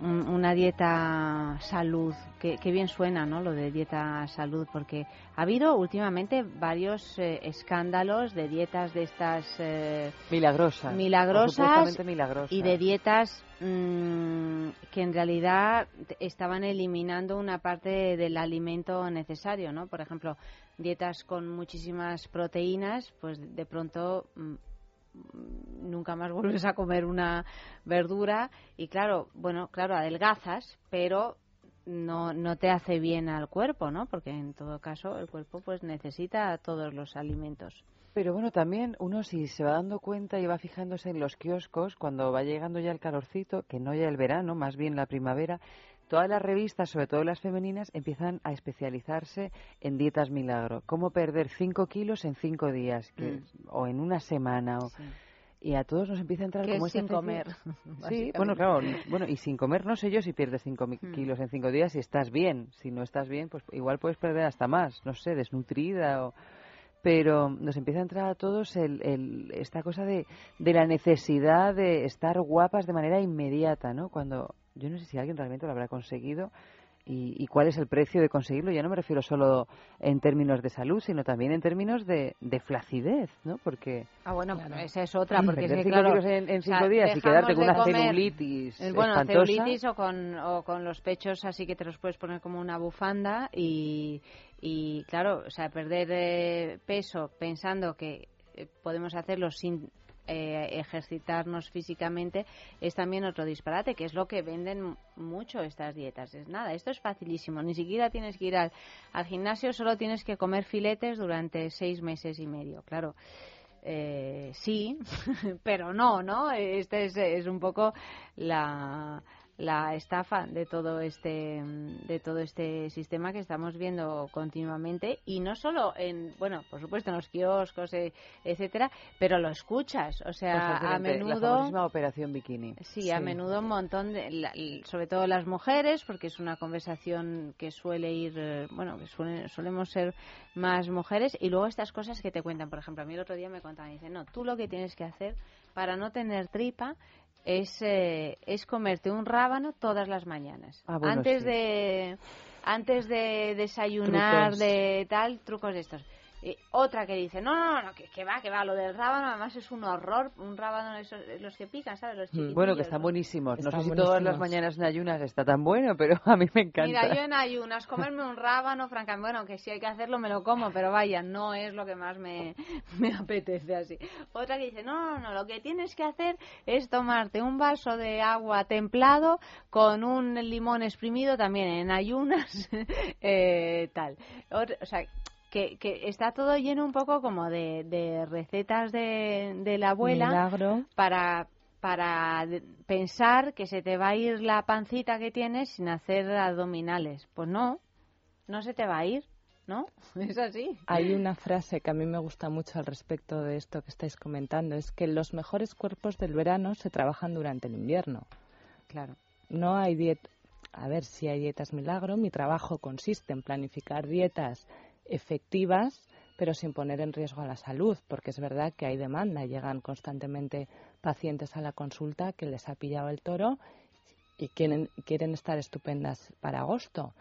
un- una dieta salud. Que, que bien suena, ¿no? Lo de dieta salud, porque ha habido últimamente varios eh, escándalos de dietas de estas eh, Milagrosas. milagrosas. y de dietas mm, que en realidad estaban eliminando una parte del alimento necesario, ¿no? Por ejemplo, dietas con muchísimas proteínas, pues de pronto mm, mm, nunca más vuelves a comer una verdura y claro, bueno, claro, adelgazas, pero no, no te hace bien al cuerpo, ¿no? Porque en todo caso el cuerpo pues necesita todos los alimentos. Pero bueno, también uno si se va dando cuenta y va fijándose en los kioscos, cuando va llegando ya el calorcito, que no ya el verano, más bien la primavera, todas las revistas, sobre todo las femeninas, empiezan a especializarse en dietas milagro. Cómo perder 5 kilos en 5 días, que- Mm. o en una semana. O, Y a todos nos empieza a entrar como es sin comer, Sí, bueno, claro. Bueno, y sin comer no sé yo si pierdes 5 Mm. kilos en 5 días si estás bien. Si no estás bien, pues igual puedes perder hasta más, no sé, desnutrida o pero nos empieza a entrar a todos el, el- esta cosa de, de la necesidad de estar guapas de manera inmediata, ¿no? Cuando yo no sé si alguien realmente lo habrá conseguido y, y cuál es el precio de conseguirlo. Ya no me refiero solo en términos de salud, sino también en términos de, de flacidez, ¿no? Porque Ah, bueno, esa es otra, porque es cinco claro, en, en o sea, cinco días y quedarte con una celulitis Eh, Bueno, espantosa. celulitis o con, o con los pechos así que te los puedes poner como una bufanda y, y claro, o sea, perder eh, peso pensando que eh, podemos hacerlo sin eh, ejercitarnos físicamente es también otro disparate, que es lo que venden mucho estas dietas. Es nada, esto es facilísimo, ni siquiera tienes que ir al, al gimnasio, solo tienes que comer filetes durante seis meses y medio, claro. Eh, sí, pero no, ¿no? Este es, es un poco la, la estafa de todo este de todo este sistema que estamos viendo continuamente. Y no solo en bueno por supuesto en los kioscos eh, etcétera pero lo escuchas. O sea a La menudo famosísima operación bikini. Sí, a menudo un montón, de, la- sobre todo las mujeres, porque es una conversación que suele ir, eh, bueno, que suele- solemos ser más mujeres, y luego estas cosas que te cuentan, por ejemplo, a mí el otro día me contaban, dicen, no, tú lo que tienes que hacer para no tener tripa es, eh, es comerte un rábano todas las mañanas. Ah, bueno, antes sí. de antes de desayunar, Trucos. de tal, trucos de estos. Y otra que dice, no, no, no, que, que va, que va, lo del rábano además es un horror, un rábano esos, los que pican, ¿sabes? Los chiquitillos, Mm. Bueno, que están ¿no? buenísimos. No Están sé si todas las mañanas en ayunas está tan bueno, pero a mí me encanta. Mira, yo en ayunas, comerme un rábano, francamente, bueno, que si hay que hacerlo me lo como, pero vaya, no es lo que más me, me apetece así. Otra que dice, no, no, no, lo que tienes que hacer es tomarte un vaso de agua templado con un limón exprimido también en ayunas, eh, tal. O sea, que, que está todo lleno un poco como de, de recetas de, de la abuela Milagro. para para pensar que se te va a ir la pancita que tienes sin hacer abdominales. Pues no, no se te va a ir, ¿no? Es así. Hay una frase que a mí me gusta mucho al respecto de esto que estáis comentando, es que los mejores cuerpos del verano se trabajan durante el invierno. Claro. No hay dieta, a ver si hay dietas milagro, mi trabajo consiste en planificar dietas efectivas, pero sin poner en riesgo a la salud, porque es verdad que hay demanda, llegan constantemente pacientes a la consulta que les ha pillado el toro y quieren, quieren estar estupendas para agosto.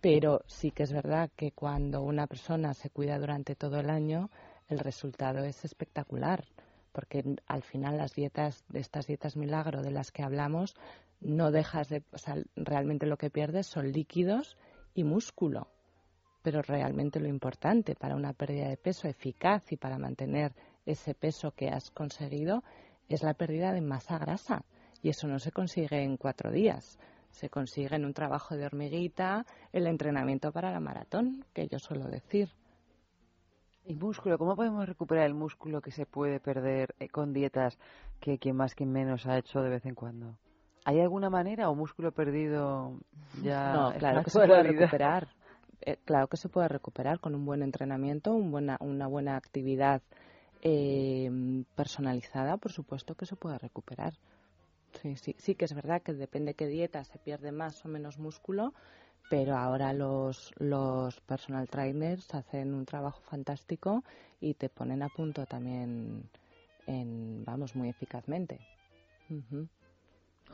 Pero sí que es verdad que cuando una persona se cuida durante todo el año, el resultado es espectacular, porque al final las dietas, de estas dietas milagro de las que hablamos, no dejas de, o sea, realmente lo que pierdes son líquidos y músculo. Pero realmente lo importante para una pérdida de peso eficaz y para mantener ese peso que has conseguido es la pérdida de masa grasa. Y eso no se consigue en cuatro días. Se consigue en un trabajo de hormiguita, el entrenamiento para la maratón, que yo suelo decir. Y músculo, ¿cómo podemos recuperar el músculo que se puede perder eh, con dietas que quien más quien menos ha hecho de vez en cuando? ¿Hay alguna manera o músculo perdido ya No, claro que se puede recuperar. Eh, claro que se puede recuperar con un buen entrenamiento, un buena, una buena actividad eh, personalizada, por supuesto que se puede recuperar. Sí, sí, sí que es verdad que depende qué dieta se pierde más o menos músculo, pero ahora los, los personal trainers hacen un trabajo fantástico y te ponen a punto también, en, vamos, muy eficazmente.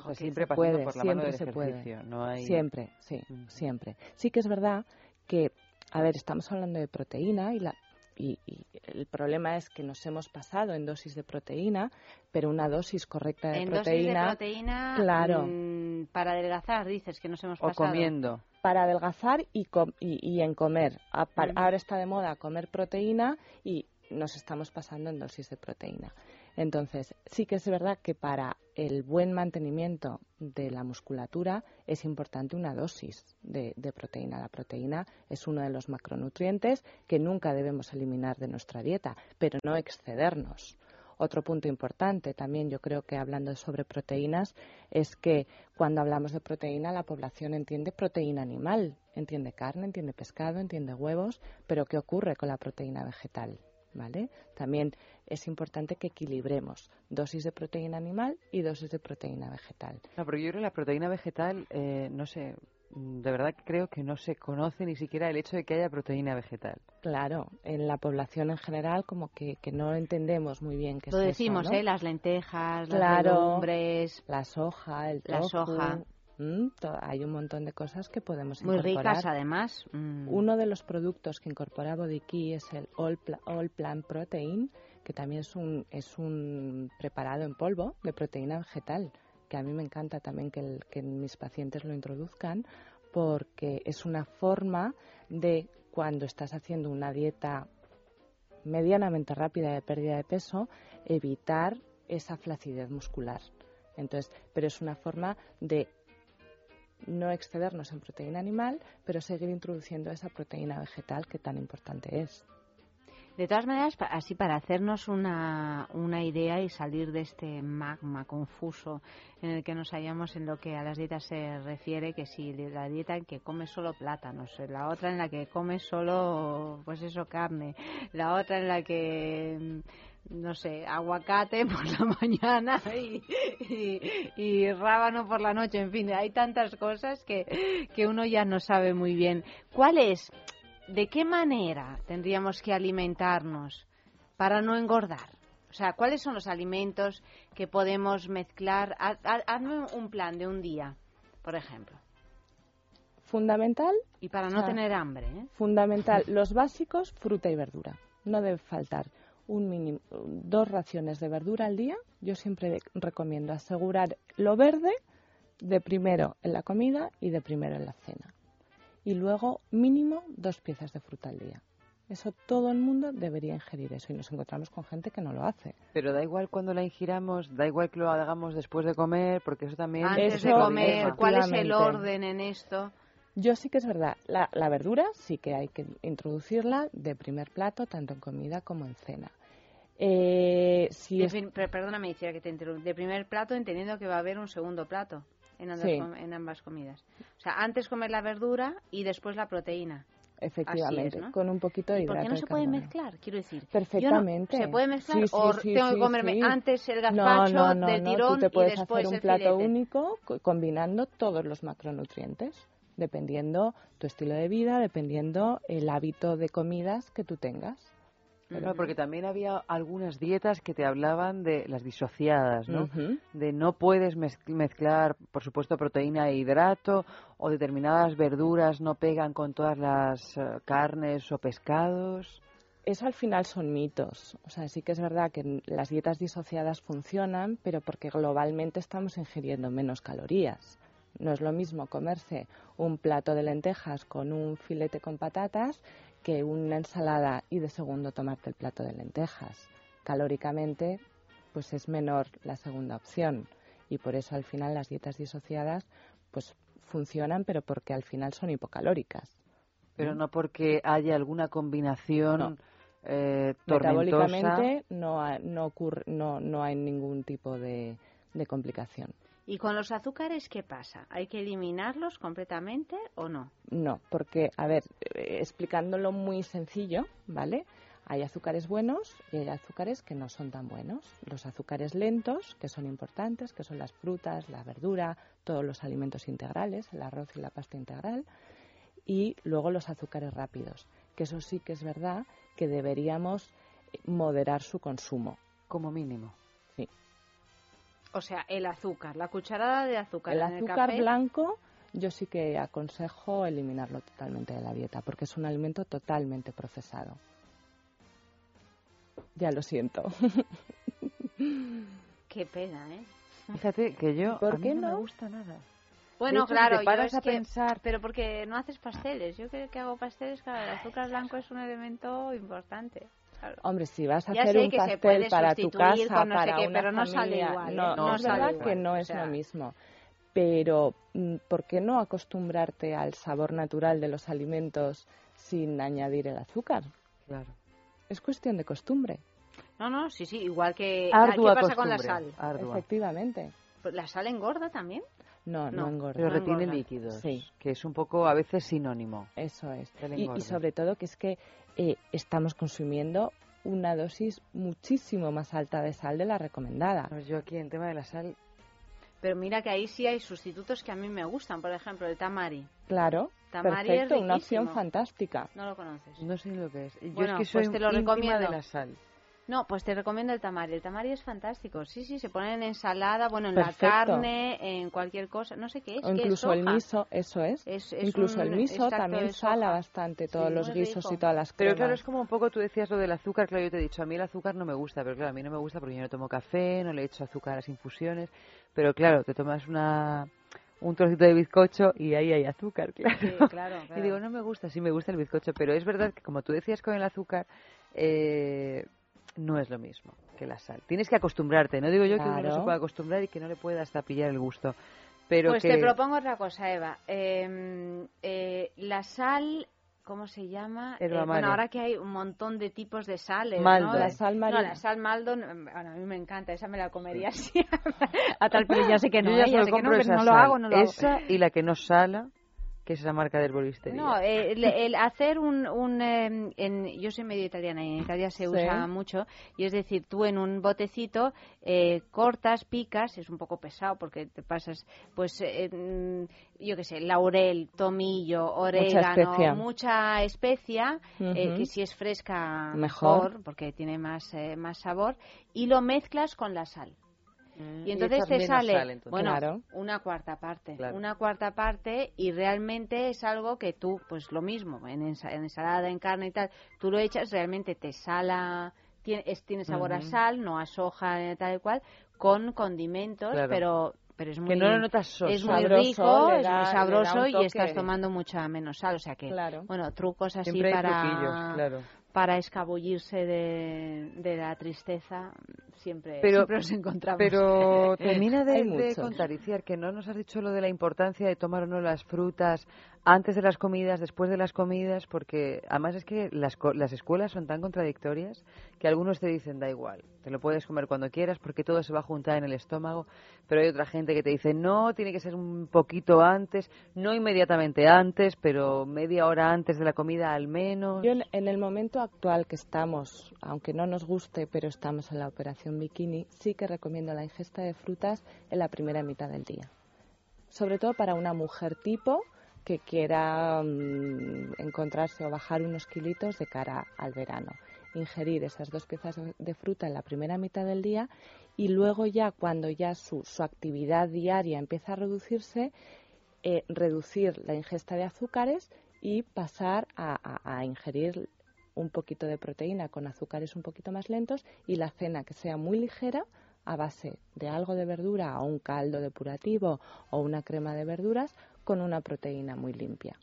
Sí, siempre se puede, por la siempre mano del se puede. no hay- Siempre, sí, siempre. Sí que es verdad que, a ver, estamos hablando de proteína y la y, y el problema es que nos hemos pasado en dosis de proteína, pero una dosis correcta de En dosis de proteína, proteína claro, mm, para adelgazar, dices que nos hemos O pasado. comiendo. para adelgazar y, com- y, y en comer. A- Ujú. Ahora está de moda comer proteína y nos estamos pasando en dosis de proteína. Entonces, sí que es verdad que para el buen mantenimiento de la musculatura es importante una dosis de, proteína. La proteína es uno de los macronutrientes que nunca debemos eliminar de nuestra dieta, pero no excedernos. Otro punto importante también, yo creo que hablando sobre proteínas, es que cuando hablamos de proteína la población entiende proteína animal, entiende carne, entiende pescado, entiende huevos, pero ¿qué ocurre con la proteína vegetal? ¿Vale? También es importante que equilibremos dosis de proteína animal y dosis de proteína vegetal. No, porque yo creo que la proteína vegetal, eh, no sé, mm, de verdad que creo que no se conoce ni siquiera el hecho de que haya proteína vegetal. Claro, en la población en general como que, que no entendemos muy bien qué Lo es decimos, eso, ¿no? ¿eh? Las lentejas, las Claro, legumbres. la soja, el La tofu, soja. Mm, hay un montón de cosas que podemos Muy incorporar. ricas, además. Mm. Uno de los productos que incorpora Body Key es el All, Pla- All Plant Protein, que también es un, es un preparado en polvo de proteína vegetal, que a mí me encanta también que, el- que mis pacientes lo introduzcan, porque es una forma de cuando estás haciendo una dieta medianamente rápida de pérdida de peso, evitar esa flacidez muscular. Entonces, pero es una forma de no excedernos en proteína animal, pero seguir introduciendo esa proteína vegetal que tan importante es. De todas maneras, así para hacernos una, una idea y salir de este magma confuso en el que nos hallamos en lo que a las dietas se refiere, que si la dieta en que comes solo plátanos, la otra en la que comes solo, pues eso, carne, la otra en la que, no sé, aguacate por la mañana y, y, y rábano por la noche, en fin, hay tantas cosas que, que uno ya no sabe muy bien. ¿Cuál es? ¿De qué manera tendríamos que alimentarnos para no engordar? O sea, ¿cuáles son los alimentos que podemos mezclar? Ha- ha- Hazme un plan de un día, por ejemplo. Fundamental. Y para no o sea, tener hambre, ¿eh? Fundamental, los básicos, fruta y verdura. No debe faltar un mínimo, dos raciones de verdura al día. Yo siempre recomiendo asegurar lo verde de primero en la comida y de primero en la cena. Y luego mínimo dos piezas de fruta al día. Eso todo el mundo debería ingerir eso y nos encontramos con gente que no lo hace. Pero da igual cuando la ingiramos, da igual que lo hagamos después de comer, porque eso también... Antes Eso, de comer, ¿cuál es el orden en esto? Yo sí que es verdad, la, la verdura sí que hay que introducirla de primer plato, tanto en comida como en cena. Eh, si De es- perdóname, que te interrumpo. De primer plato, entendiendo que va a haber un segundo plato en ambas, Sí. com- en ambas comidas. O sea, antes comer la verdura y después la proteína. Efectivamente, es, ¿no? con un poquito de ¿Y por qué no se puede mezclar? Quiero decir, yo no- Perfectamente. ¿Se puede mezclar Sí, sí, o sí, tengo que comerme antes el gazpacho no, no, del no, tirón tú te y puedes después hacer un plato filete? único co- combinando todos los macronutrientes, dependiendo tu estilo de vida, dependiendo el hábito de comidas que tú tengas. Claro, porque también había algunas dietas que te hablaban de las disociadas, ¿no? De no puedes mez- mezclar, por supuesto, proteína e hidrato, o determinadas verduras no pegan con todas las eh, carnes o pescados. Eso al final son mitos. O sea, sí que es verdad que las dietas disociadas funcionan, pero porque globalmente estamos ingiriendo menos calorías. No es lo mismo comerse un plato de lentejas con un filete con patatas que una ensalada y de segundo tomarte el plato de lentejas. Calóricamente, pues es menor la segunda opción. Y por eso al final las dietas disociadas pues funcionan, pero porque al final son hipocalóricas. Pero no porque haya alguna combinación No. eh, tormentosa. Metabólicamente no, ha- no, ocurre, no, no hay ningún tipo de, de complicación. ¿Y con los azúcares qué pasa? ¿Hay que eliminarlos completamente o no? No, porque, a ver, eh, explicándolo muy sencillo, ¿vale? Hay azúcares buenos y hay azúcares que no son tan buenos. Los azúcares lentos, que son importantes, que son las frutas, la verdura, todos los alimentos integrales, el arroz y la pasta integral. y luego los azúcares rápidos, que eso sí que es verdad que deberíamos moderar su consumo. Como mínimo. O sea, el azúcar, la cucharada de azúcar. El en el azúcar café, blanco yo sí que aconsejo eliminarlo totalmente de la dieta porque es un alimento totalmente procesado. Ya lo siento. Qué pena, ¿eh? Fíjate que yo ¿Por a mí qué no, me no? gusta nada. Bueno, hecho, si claro, yo paras es a que- pensar- pero porque no haces pasteles. Yo que, que hago pasteles, claro, el azúcar blanco es un elemento importante. Claro. Hombre, si vas a Ya hacer un que se pastel puede para tu casa, no sé para qué, una pero no sale familia, igual, ¿eh? no, No es sale verdad igual, que no o es sea. lo mismo. Pero, mm, ¿por qué no acostumbrarte al sabor natural de los alimentos sin añadir el azúcar? Claro. Es cuestión de costumbre. No, no, sí, sí, igual que... Ardua ¿Qué pasa con la costumbre, sal? Efectivamente. Pues ¿La sal engorda también? No, no, No, engorda. Pero No retiene engorda. líquidos. Sí. Que es un poco a veces sinónimo. Eso es. Y, y sobre todo que es que eh, estamos consumiendo una dosis muchísimo más alta de sal de la recomendada. Pues yo aquí en tema de la sal, Pero mira que ahí sí hay sustitutos que a mí me gustan. Por ejemplo, el tamari. Claro, Tamari perfecto, es una opción fantástica. No lo conoces. no sé lo que es. Yo Bueno, es que soy pues te lo recomiendo. de la sal. No, pues te recomiendo el tamari. El tamari es fantástico. Sí, sí, se pone en ensalada, bueno, en Perfecto. la carne, en cualquier cosa. No sé qué es. O ¿qué es? incluso el Soja. miso, eso es. Es- es incluso un el miso también sala bastante todos Sí, los guisos rico. y todas las Pero cremas. claro, es como un poco, tú decías lo del azúcar, claro, yo te he dicho, a mí el azúcar no me gusta, pero claro, a mí no me gusta porque yo no tomo café, no le echo azúcar a las infusiones, pero claro, te tomas una un trocito de bizcocho y ahí hay azúcar, claro. Sí, claro, Y claro. digo, no me gusta, sí me gusta el bizcocho, pero es verdad que como tú decías con el azúcar, eh, no es lo mismo que la sal. Tienes que acostumbrarte, no digo yo que uno no se pueda acostumbrar y que no le pueda hasta pillar el gusto, pero pues que... te propongo otra cosa, Eva. Eh, eh, la sal, ¿cómo se llama? Eh, bueno, ahora que hay un montón de tipos de sales, Maldo. ¿no? La sal No, marina. la sal maldo, no, bueno, a mí me encanta, esa me la comería así a tal, pero ya sé que no, Yo ya ¿eh? solo sé que no, compro pero esa no lo sal. hago, no lo hago. Esa y la que no sala, que es esa marca de herboristería. No, eh, el, el hacer un... un eh, en, yo soy medio italiana y en Italia se Sí. usa mucho. Y es decir, tú en un botecito eh, cortas, picas, es un poco pesado porque te pasas, pues, mm, yo qué sé, laurel, tomillo, orégano, especia. mucha especia, eh, que si es fresca Mejor. mejor, porque tiene más, más sabor, y lo mezclas con la sal. Mm, Y entonces te sale, entonces. bueno, Claro. una cuarta parte, Claro. una cuarta parte y realmente es algo que tú, pues lo mismo, en, ensa- en ensalada, en carne y tal, tú lo echas, realmente te sala, tiene, es- tiene sabor a sal, no a soja, eh, tal y cual, con condimentos, Claro. pero pero es muy Que no lo notas soso. es muy Sabroso, rico, es muy sabroso y estás tomando mucha menos sal, o sea que Claro. bueno, trucos así para claro. para escabullirse de, de la tristeza siempre, Pero- siempre los encontramos. Pero termina de, de contar, Iciar, que no nos has dicho lo de la importancia de tomar o no las frutas antes de las comidas, después de las comidas, porque además es que las, co- las escuelas son tan contradictorias que algunos te dicen da igual, te lo puedes comer cuando quieras porque todo se va a juntar en el estómago, pero hay otra gente que te dice no, tiene que ser un poquito antes, no inmediatamente antes, pero media hora antes de la comida al menos. Yo en, en el momento actual que estamos, aunque no nos guste, pero estamos en la operación bikini, sí que recomiendo la ingesta de frutas en la primera mitad del día. Sobre todo para una mujer tipo que quiera mm, encontrarse o bajar unos kilitos de cara al verano. Ingerir esas dos piezas de- fruta en la primera mitad del día y luego ya cuando ya su, actividad diaria empieza a reducirse, eh, reducir la ingesta de azúcares y pasar a- a ingerir un poquito de proteína con azúcares un poquito más lentos y la cena que sea muy ligera a base de algo de verdura o un caldo depurativo o una crema de verduras con una proteína muy limpia.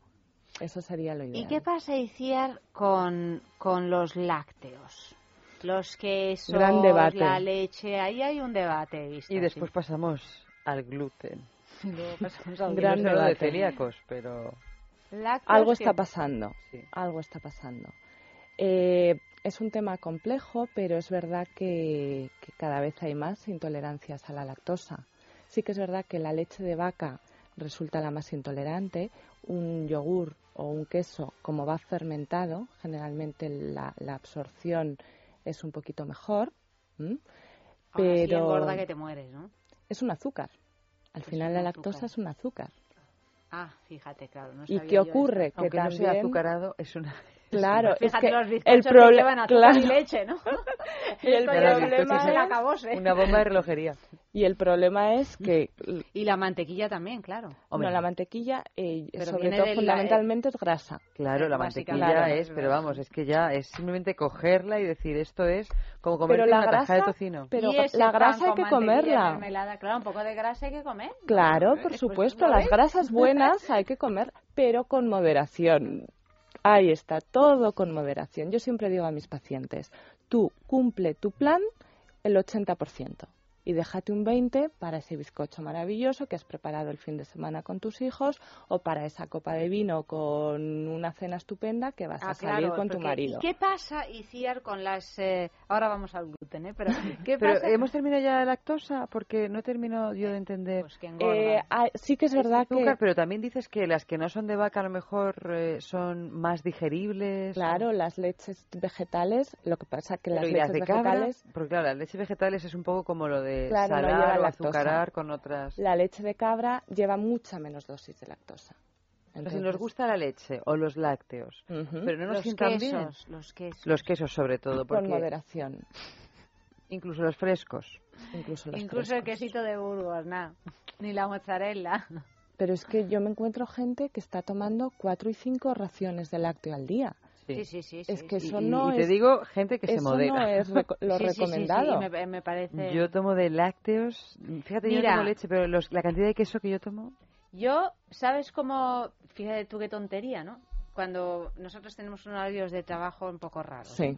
Eso sería lo ideal. ¿Y qué pasa, Iciar, con, con los lácteos? Los quesos, Gran debate. la leche, ahí hay un debate, he visto, Y después sí. pasamos al gluten. Y luego pasamos al Gran de celíacos, pero... Lácteos Algo que- está pasando. Sí. Algo está pasando. Eh, es un tema complejo, pero es verdad que, que cada vez hay más intolerancias a la lactosa. Sí que es verdad que la leche de vaca resulta la más intolerante. Un yogur o un queso, como va fermentado, generalmente la, la absorción es un poquito mejor. Pero engorda que te mueres, ¿no? es un azúcar. Al Es final la azúcar. lactosa es un azúcar. Ah, fíjate, claro. No ¿Y sabía qué yo ocurre? Que Aunque no sea también- azucarado, es una... Claro, es Fíjate que los el bizcochos que problema llevan azúcar y claro. leche, ¿no? Y el problema es- acabose. Una bomba de relojería. Y el problema es que Y la mantequilla también, claro. no, la mantequilla, eh, sobre todo la- fundamentalmente es grasa. Claro, la mantequilla Claro. es, pero vamos, es que ya es simplemente cogerla y decir esto es como comer una taja de grasa- tocino. pero la grasa hay que comerla. Claro, un poco de grasa hay que comer. Claro, por Pues, supuesto, ¿lo las grasas buenas hay que comer, pero con moderación. Ahí está, todo con moderación. Yo siempre digo a mis pacientes, tú cumple tu plan el 80% y déjate un 20 para ese bizcocho maravilloso que has preparado el fin de semana con tus hijos o para esa copa de vino con una cena estupenda que vas Ah, a salir claro, con tu marido. ¿Y qué pasa, Iciar, con las... eh, Ahora vamos al gluten, ¿eh? Pero, ¿qué Pero pasa? hemos terminado ya la lactosa porque no termino yo de entender. Pues que Eh, ah, sí que es verdad que... azúcar, pero también dices que las que no son de vaca a lo mejor eh, son más digeribles. Claro, las leches vegetales, lo que pasa que Pero las ¿y las leches de cabra? vegetales Porque claro, las leches vegetales es un poco como lo de Claro, no lleva o lactosa. azucarar con otras. La leche de cabra lleva mucha menos dosis de lactosa. Pero si nos gusta la leche o los lácteos, pero no nos Los sientan quesos, bien. los quesos. Los quesos sobre todo, porque Con moderación. incluso los frescos. Incluso los Incluso el quesito de Burgos, nada. Ni la mozzarella. Pero es que yo me encuentro gente que está tomando cuatro y cinco raciones de lácteo al día. Sí, sí, sí. Es que eso Y- no y te es... digo, gente que se eso modera. no es reco- lo Sí, sí, sí, sí, recomendado. me, me parece... Yo tomo de lácteos, fíjate, yo Mira. no tomo leche, pero los- la cantidad de queso que yo tomo, Yo, ¿sabes cómo? Fíjate tú qué tontería, ¿no? Cuando nosotros tenemos unos horarios de trabajo un poco raros. Sí.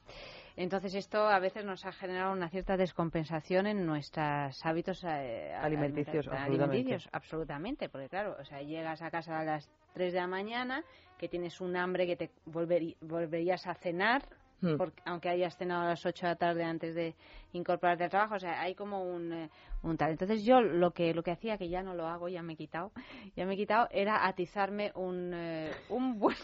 Entonces esto a veces nos ha generado una cierta descompensación en nuestros hábitos eh, Alimenticios, alimenta- alimenticios, absolutamente, porque claro, o sea, llegas a casa a las 3 de la mañana, que tienes un hambre que te volveri- volverías a cenar, Hmm. porque, aunque hayas cenado a las 8 de la tarde antes de incorporarte al trabajo, o sea, hay como un, eh, un tal. Entonces yo lo que lo que hacía, que ya no lo hago, ya me he quitado, ya me he quitado, era atizarme un, eh, un buen...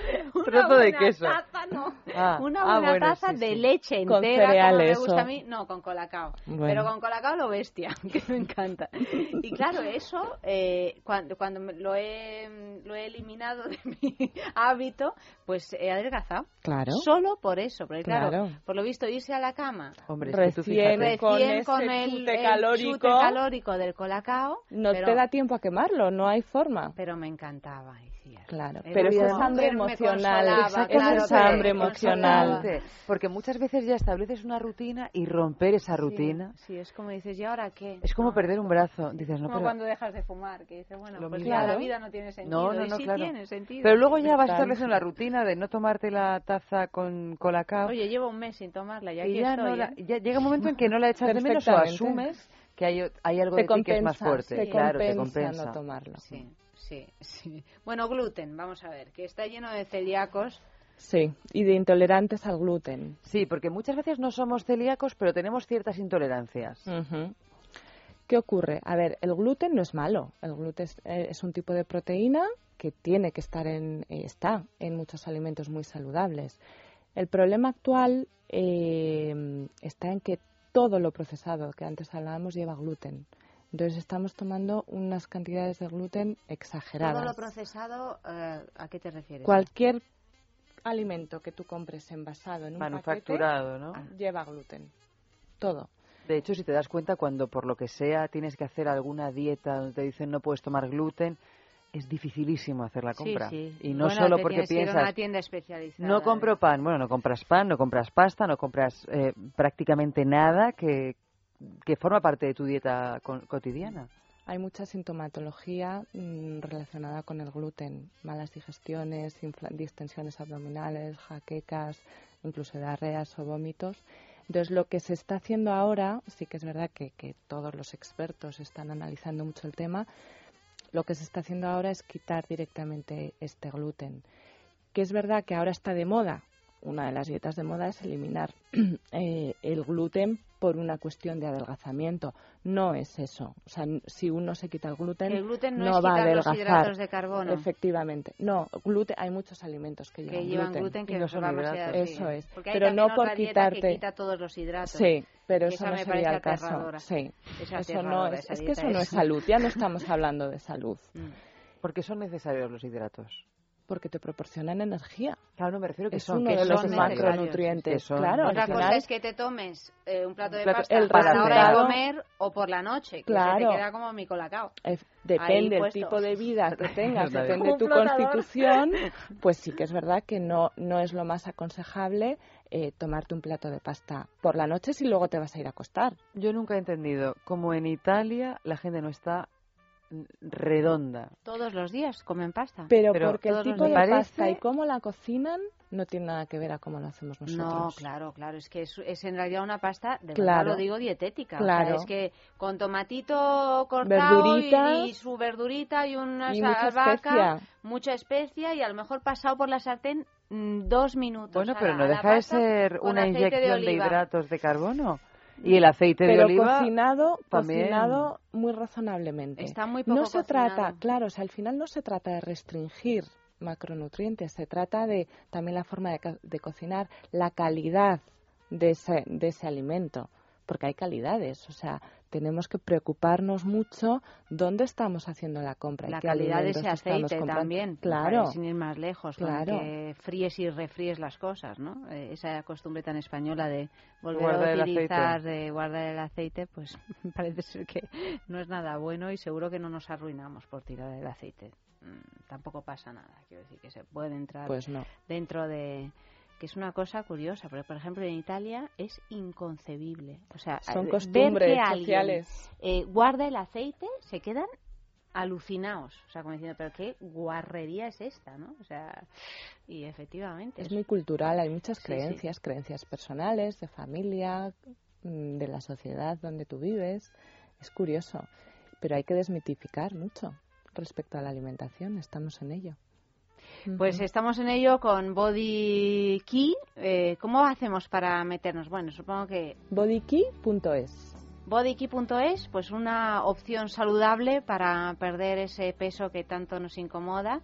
una Trozo de buena queso. taza, no, Ah, una ah, buena bueno, taza sí, de sí. leche Con entera, como me cereales, gusta o- a mí, no, con colacao, Bueno. pero con colacao lo bestia, que me encanta. Y claro, eso, eh, cuando, cuando lo, he, lo he eliminado de mi hábito, pues he adelgazado. Claro. Solo por eso, porque claro, Claro. por lo visto irse a la cama hombre, es que tú Recién con con el, chute el calórico, chute calórico del colacao, No pero, te da tiempo a quemarlo, no hay forma. pero me encantaba. Iciar. Claro, Era pero eso es hambre emocional. claro, es hambre emocional. Porque muchas veces ya estableces una rutina y romper esa rutina Sí, es como dices, ¿y ahora qué? es como No, perder un brazo. Dices, no, como pero... cuando dejas de fumar, que dices, bueno, pues ya la vida no tiene sentido. No, no, y no, sí claro. tiene sentido. Pero luego ya vas estableciendo la rutina de no tomarte la taza con colacao. Oye, llevo un mes sin tomarla y y aquí ya, estoy. no la- ¿eh? ya llega un momento en que no la echas de menos o asumes que hay, hay algo Te de ti que es más compensa, fuerte. te claro, te compensa compensa. no tomarlo. Sí, sí, sí. Bueno, gluten, vamos a ver, que está lleno de celíacos. Sí, y de intolerantes al gluten. Sí, porque muchas veces no somos celíacos, pero tenemos ciertas intolerancias. ¿Qué ocurre? A ver, el gluten no es malo. El gluten es, eh, es un tipo de proteína que tiene que estar en, eh, está en muchos alimentos muy saludables. El problema actual eh, está en que todo lo procesado que antes hablábamos lleva gluten. Entonces estamos tomando unas cantidades de gluten exageradas. Todo lo procesado, eh, ¿a qué te refieres? Cualquier alimento que tú compres envasado en un Manufacturado, lleva gluten. Todo. De hecho, si te das cuenta, cuando por lo que sea tienes que hacer alguna dieta donde te dicen no puedes tomar gluten, es dificilísimo hacer la compra. Sí, sí. Y no Bueno, solo te porque ir a piensas, una tienda especializada. no compro pan. Bueno, no compras pan, no compras pasta, no compras eh, prácticamente nada que, que forma parte de tu dieta co- cotidiana. Hay mucha sintomatología mm, relacionada con el gluten, malas digestiones, distensiones abdominales, jaquecas, incluso diarreas o vómitos. Entonces, lo que se está haciendo ahora, sí que es verdad que, que todos los expertos están analizando mucho el tema, lo que se está haciendo ahora es quitar directamente este gluten. Que es verdad que ahora está de moda, una de las dietas de moda es eliminar eh, el gluten por una cuestión de adelgazamiento. No es eso. O sea, si uno se quita el gluten, El gluten no, no es va a los adelgazar. hidratos de carbono. Efectivamente. No, gluten, hay muchos alimentos que llevan, que llevan gluten, que Y no son hidratos. Eso es. Porque hay Pero no por otra dieta quitarte- que quita todos los hidratos. Sí, pero eso no me sería el caso. Sí. Es Eso no es, es que eso no es salud, ya no estamos hablando de salud. Mm. Porque son necesarios los hidratos. Porque te proporcionan energía. Claro, no me refiero que es son uno que de los macronutrientes. que son- Claro, Otra final- cosa es que te tomes eh, un plato de Plato- pasta el para la hora de comer o por la noche, que Claro. se te queda como mi colacao. Es- depende del tipo de vida que tengas, depende de tu constitución, pues sí que es verdad que no, no es lo más aconsejable eh, tomarte un plato de pasta por la noche si luego te vas a ir a acostar. Yo nunca he entendido cómo en Italia la gente no está redonda. Todos los días comen pasta. Pero, Pero porque el tipo de días. pasta y cómo la cocinan no tiene nada que ver a cómo lo hacemos nosotros. No, claro, claro, es que es, es en realidad una pasta, de Claro. verdad lo digo, dietética. O sea, Claro. es que con tomatito cortado y, y su verdurita y una Y mucha albahaca, especia. mucha especia y a lo mejor pasado por la sartén mm, dos minutos. Bueno, pero no deja de ser una inyección de, oliva. hidratos de carbono. Y el aceite de oliva cocinado, también. cocinado muy razonablemente. Está muy poco No se trata, claro, o sea, al final no se trata de restringir macronutrientes, se trata de también la forma de, de cocinar, la calidad de ese, de ese alimento, porque hay calidades, o sea, tenemos que preocuparnos mucho dónde estamos haciendo la compra. y La qué calidad de alimentos ese estamos aceite comprando. también, Claro. sin ir más lejos, Claro. que fríes y refríes las cosas, ¿no? Eh, esa costumbre tan española de volver Guardar a utilizar, de guardar el aceite, pues parece ser que no es nada bueno y seguro que no nos arruinamos por tirar el aceite. Mm, tampoco pasa nada, quiero decir que se puede entrar Pues no. dentro de que es una cosa curiosa, porque por ejemplo en Italia es inconcebible. O sea, Son ver costumbres que alguien, sociales. eh, guarda el aceite, se quedan alucinados, o sea, como diciendo, pero qué guarrería es esta, ¿no? O sea, y efectivamente Es muy cultural, hay muchas Sí, sí. creencias, creencias personales, de familia, mm, de la sociedad donde tú vives. Es curioso, pero hay que desmitificar mucho respecto a la alimentación, estamos en ello. Pues estamos en ello con Body Key. Eh, ¿Cómo hacemos para meternos? Bueno, supongo que Bodykey.es. bodykey.es, pues una opción saludable para perder ese peso que tanto nos incomoda.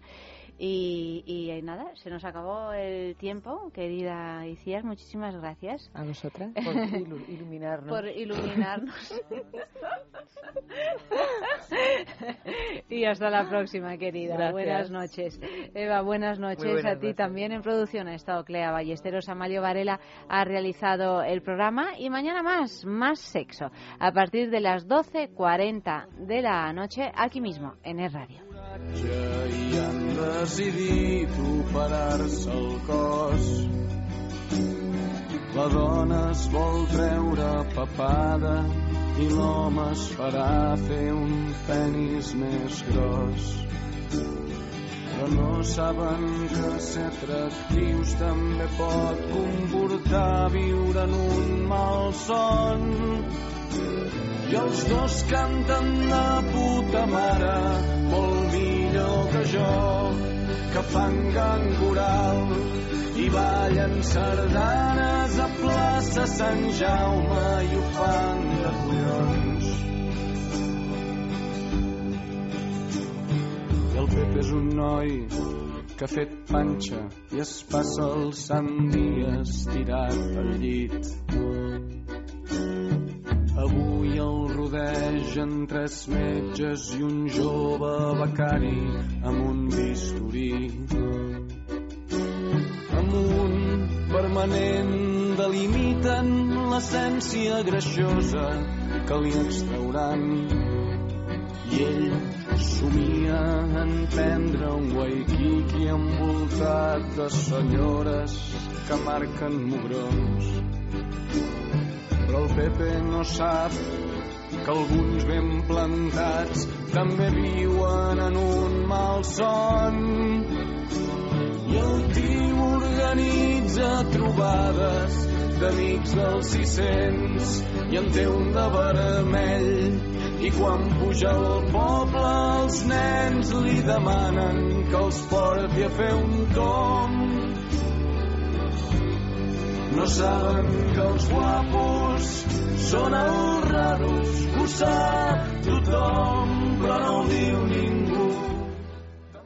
Y, y, eh, nada, se nos acabó el tiempo, querida Iciar, muchísimas gracias. A vosotras. Por ilu- iluminarnos. Por iluminarnos. y hasta la próxima, querida. Gracias. Buenas noches. Eva, buenas noches buenas a ti noches. también. En producción ha estado Clea Ballesteros, Amalio Varela ha realizado el programa y mañana más, más sexo, a partir de las 12.40 de la noche, aquí mismo, en el radio. Decidit operar-se el cos. La dona es vol treure papada i l'home es farà fer un penis més gros. Però no saben que ser atractius també pot comportar viure en un mal son. I els dos canten de puta mare, molt millor que jo, que fan gang coral i ballen sardanes a plaça Sant Jaume i ho fan de collons. I el Pep és un noi que ha fet panxa i es passa el sant dia estirat al llit. Avui el rodegen tres metges i un jove becari amb un bisturí. Amb un permanent delimiten l'essència greixosa que li extrauran i ell somia en prendre un waikiki envoltat de senyores que marquen mugrons però el Pepe no sap que alguns ben plantats també viuen en un mal son. I el tio organitza trobades d'amics dels 600 i en té un de vermell i quan puja al poble els nens li demanen que els porti a fer un tomb no saben que els guapos són els raros, ho sap tothom, però no ho diu ningú.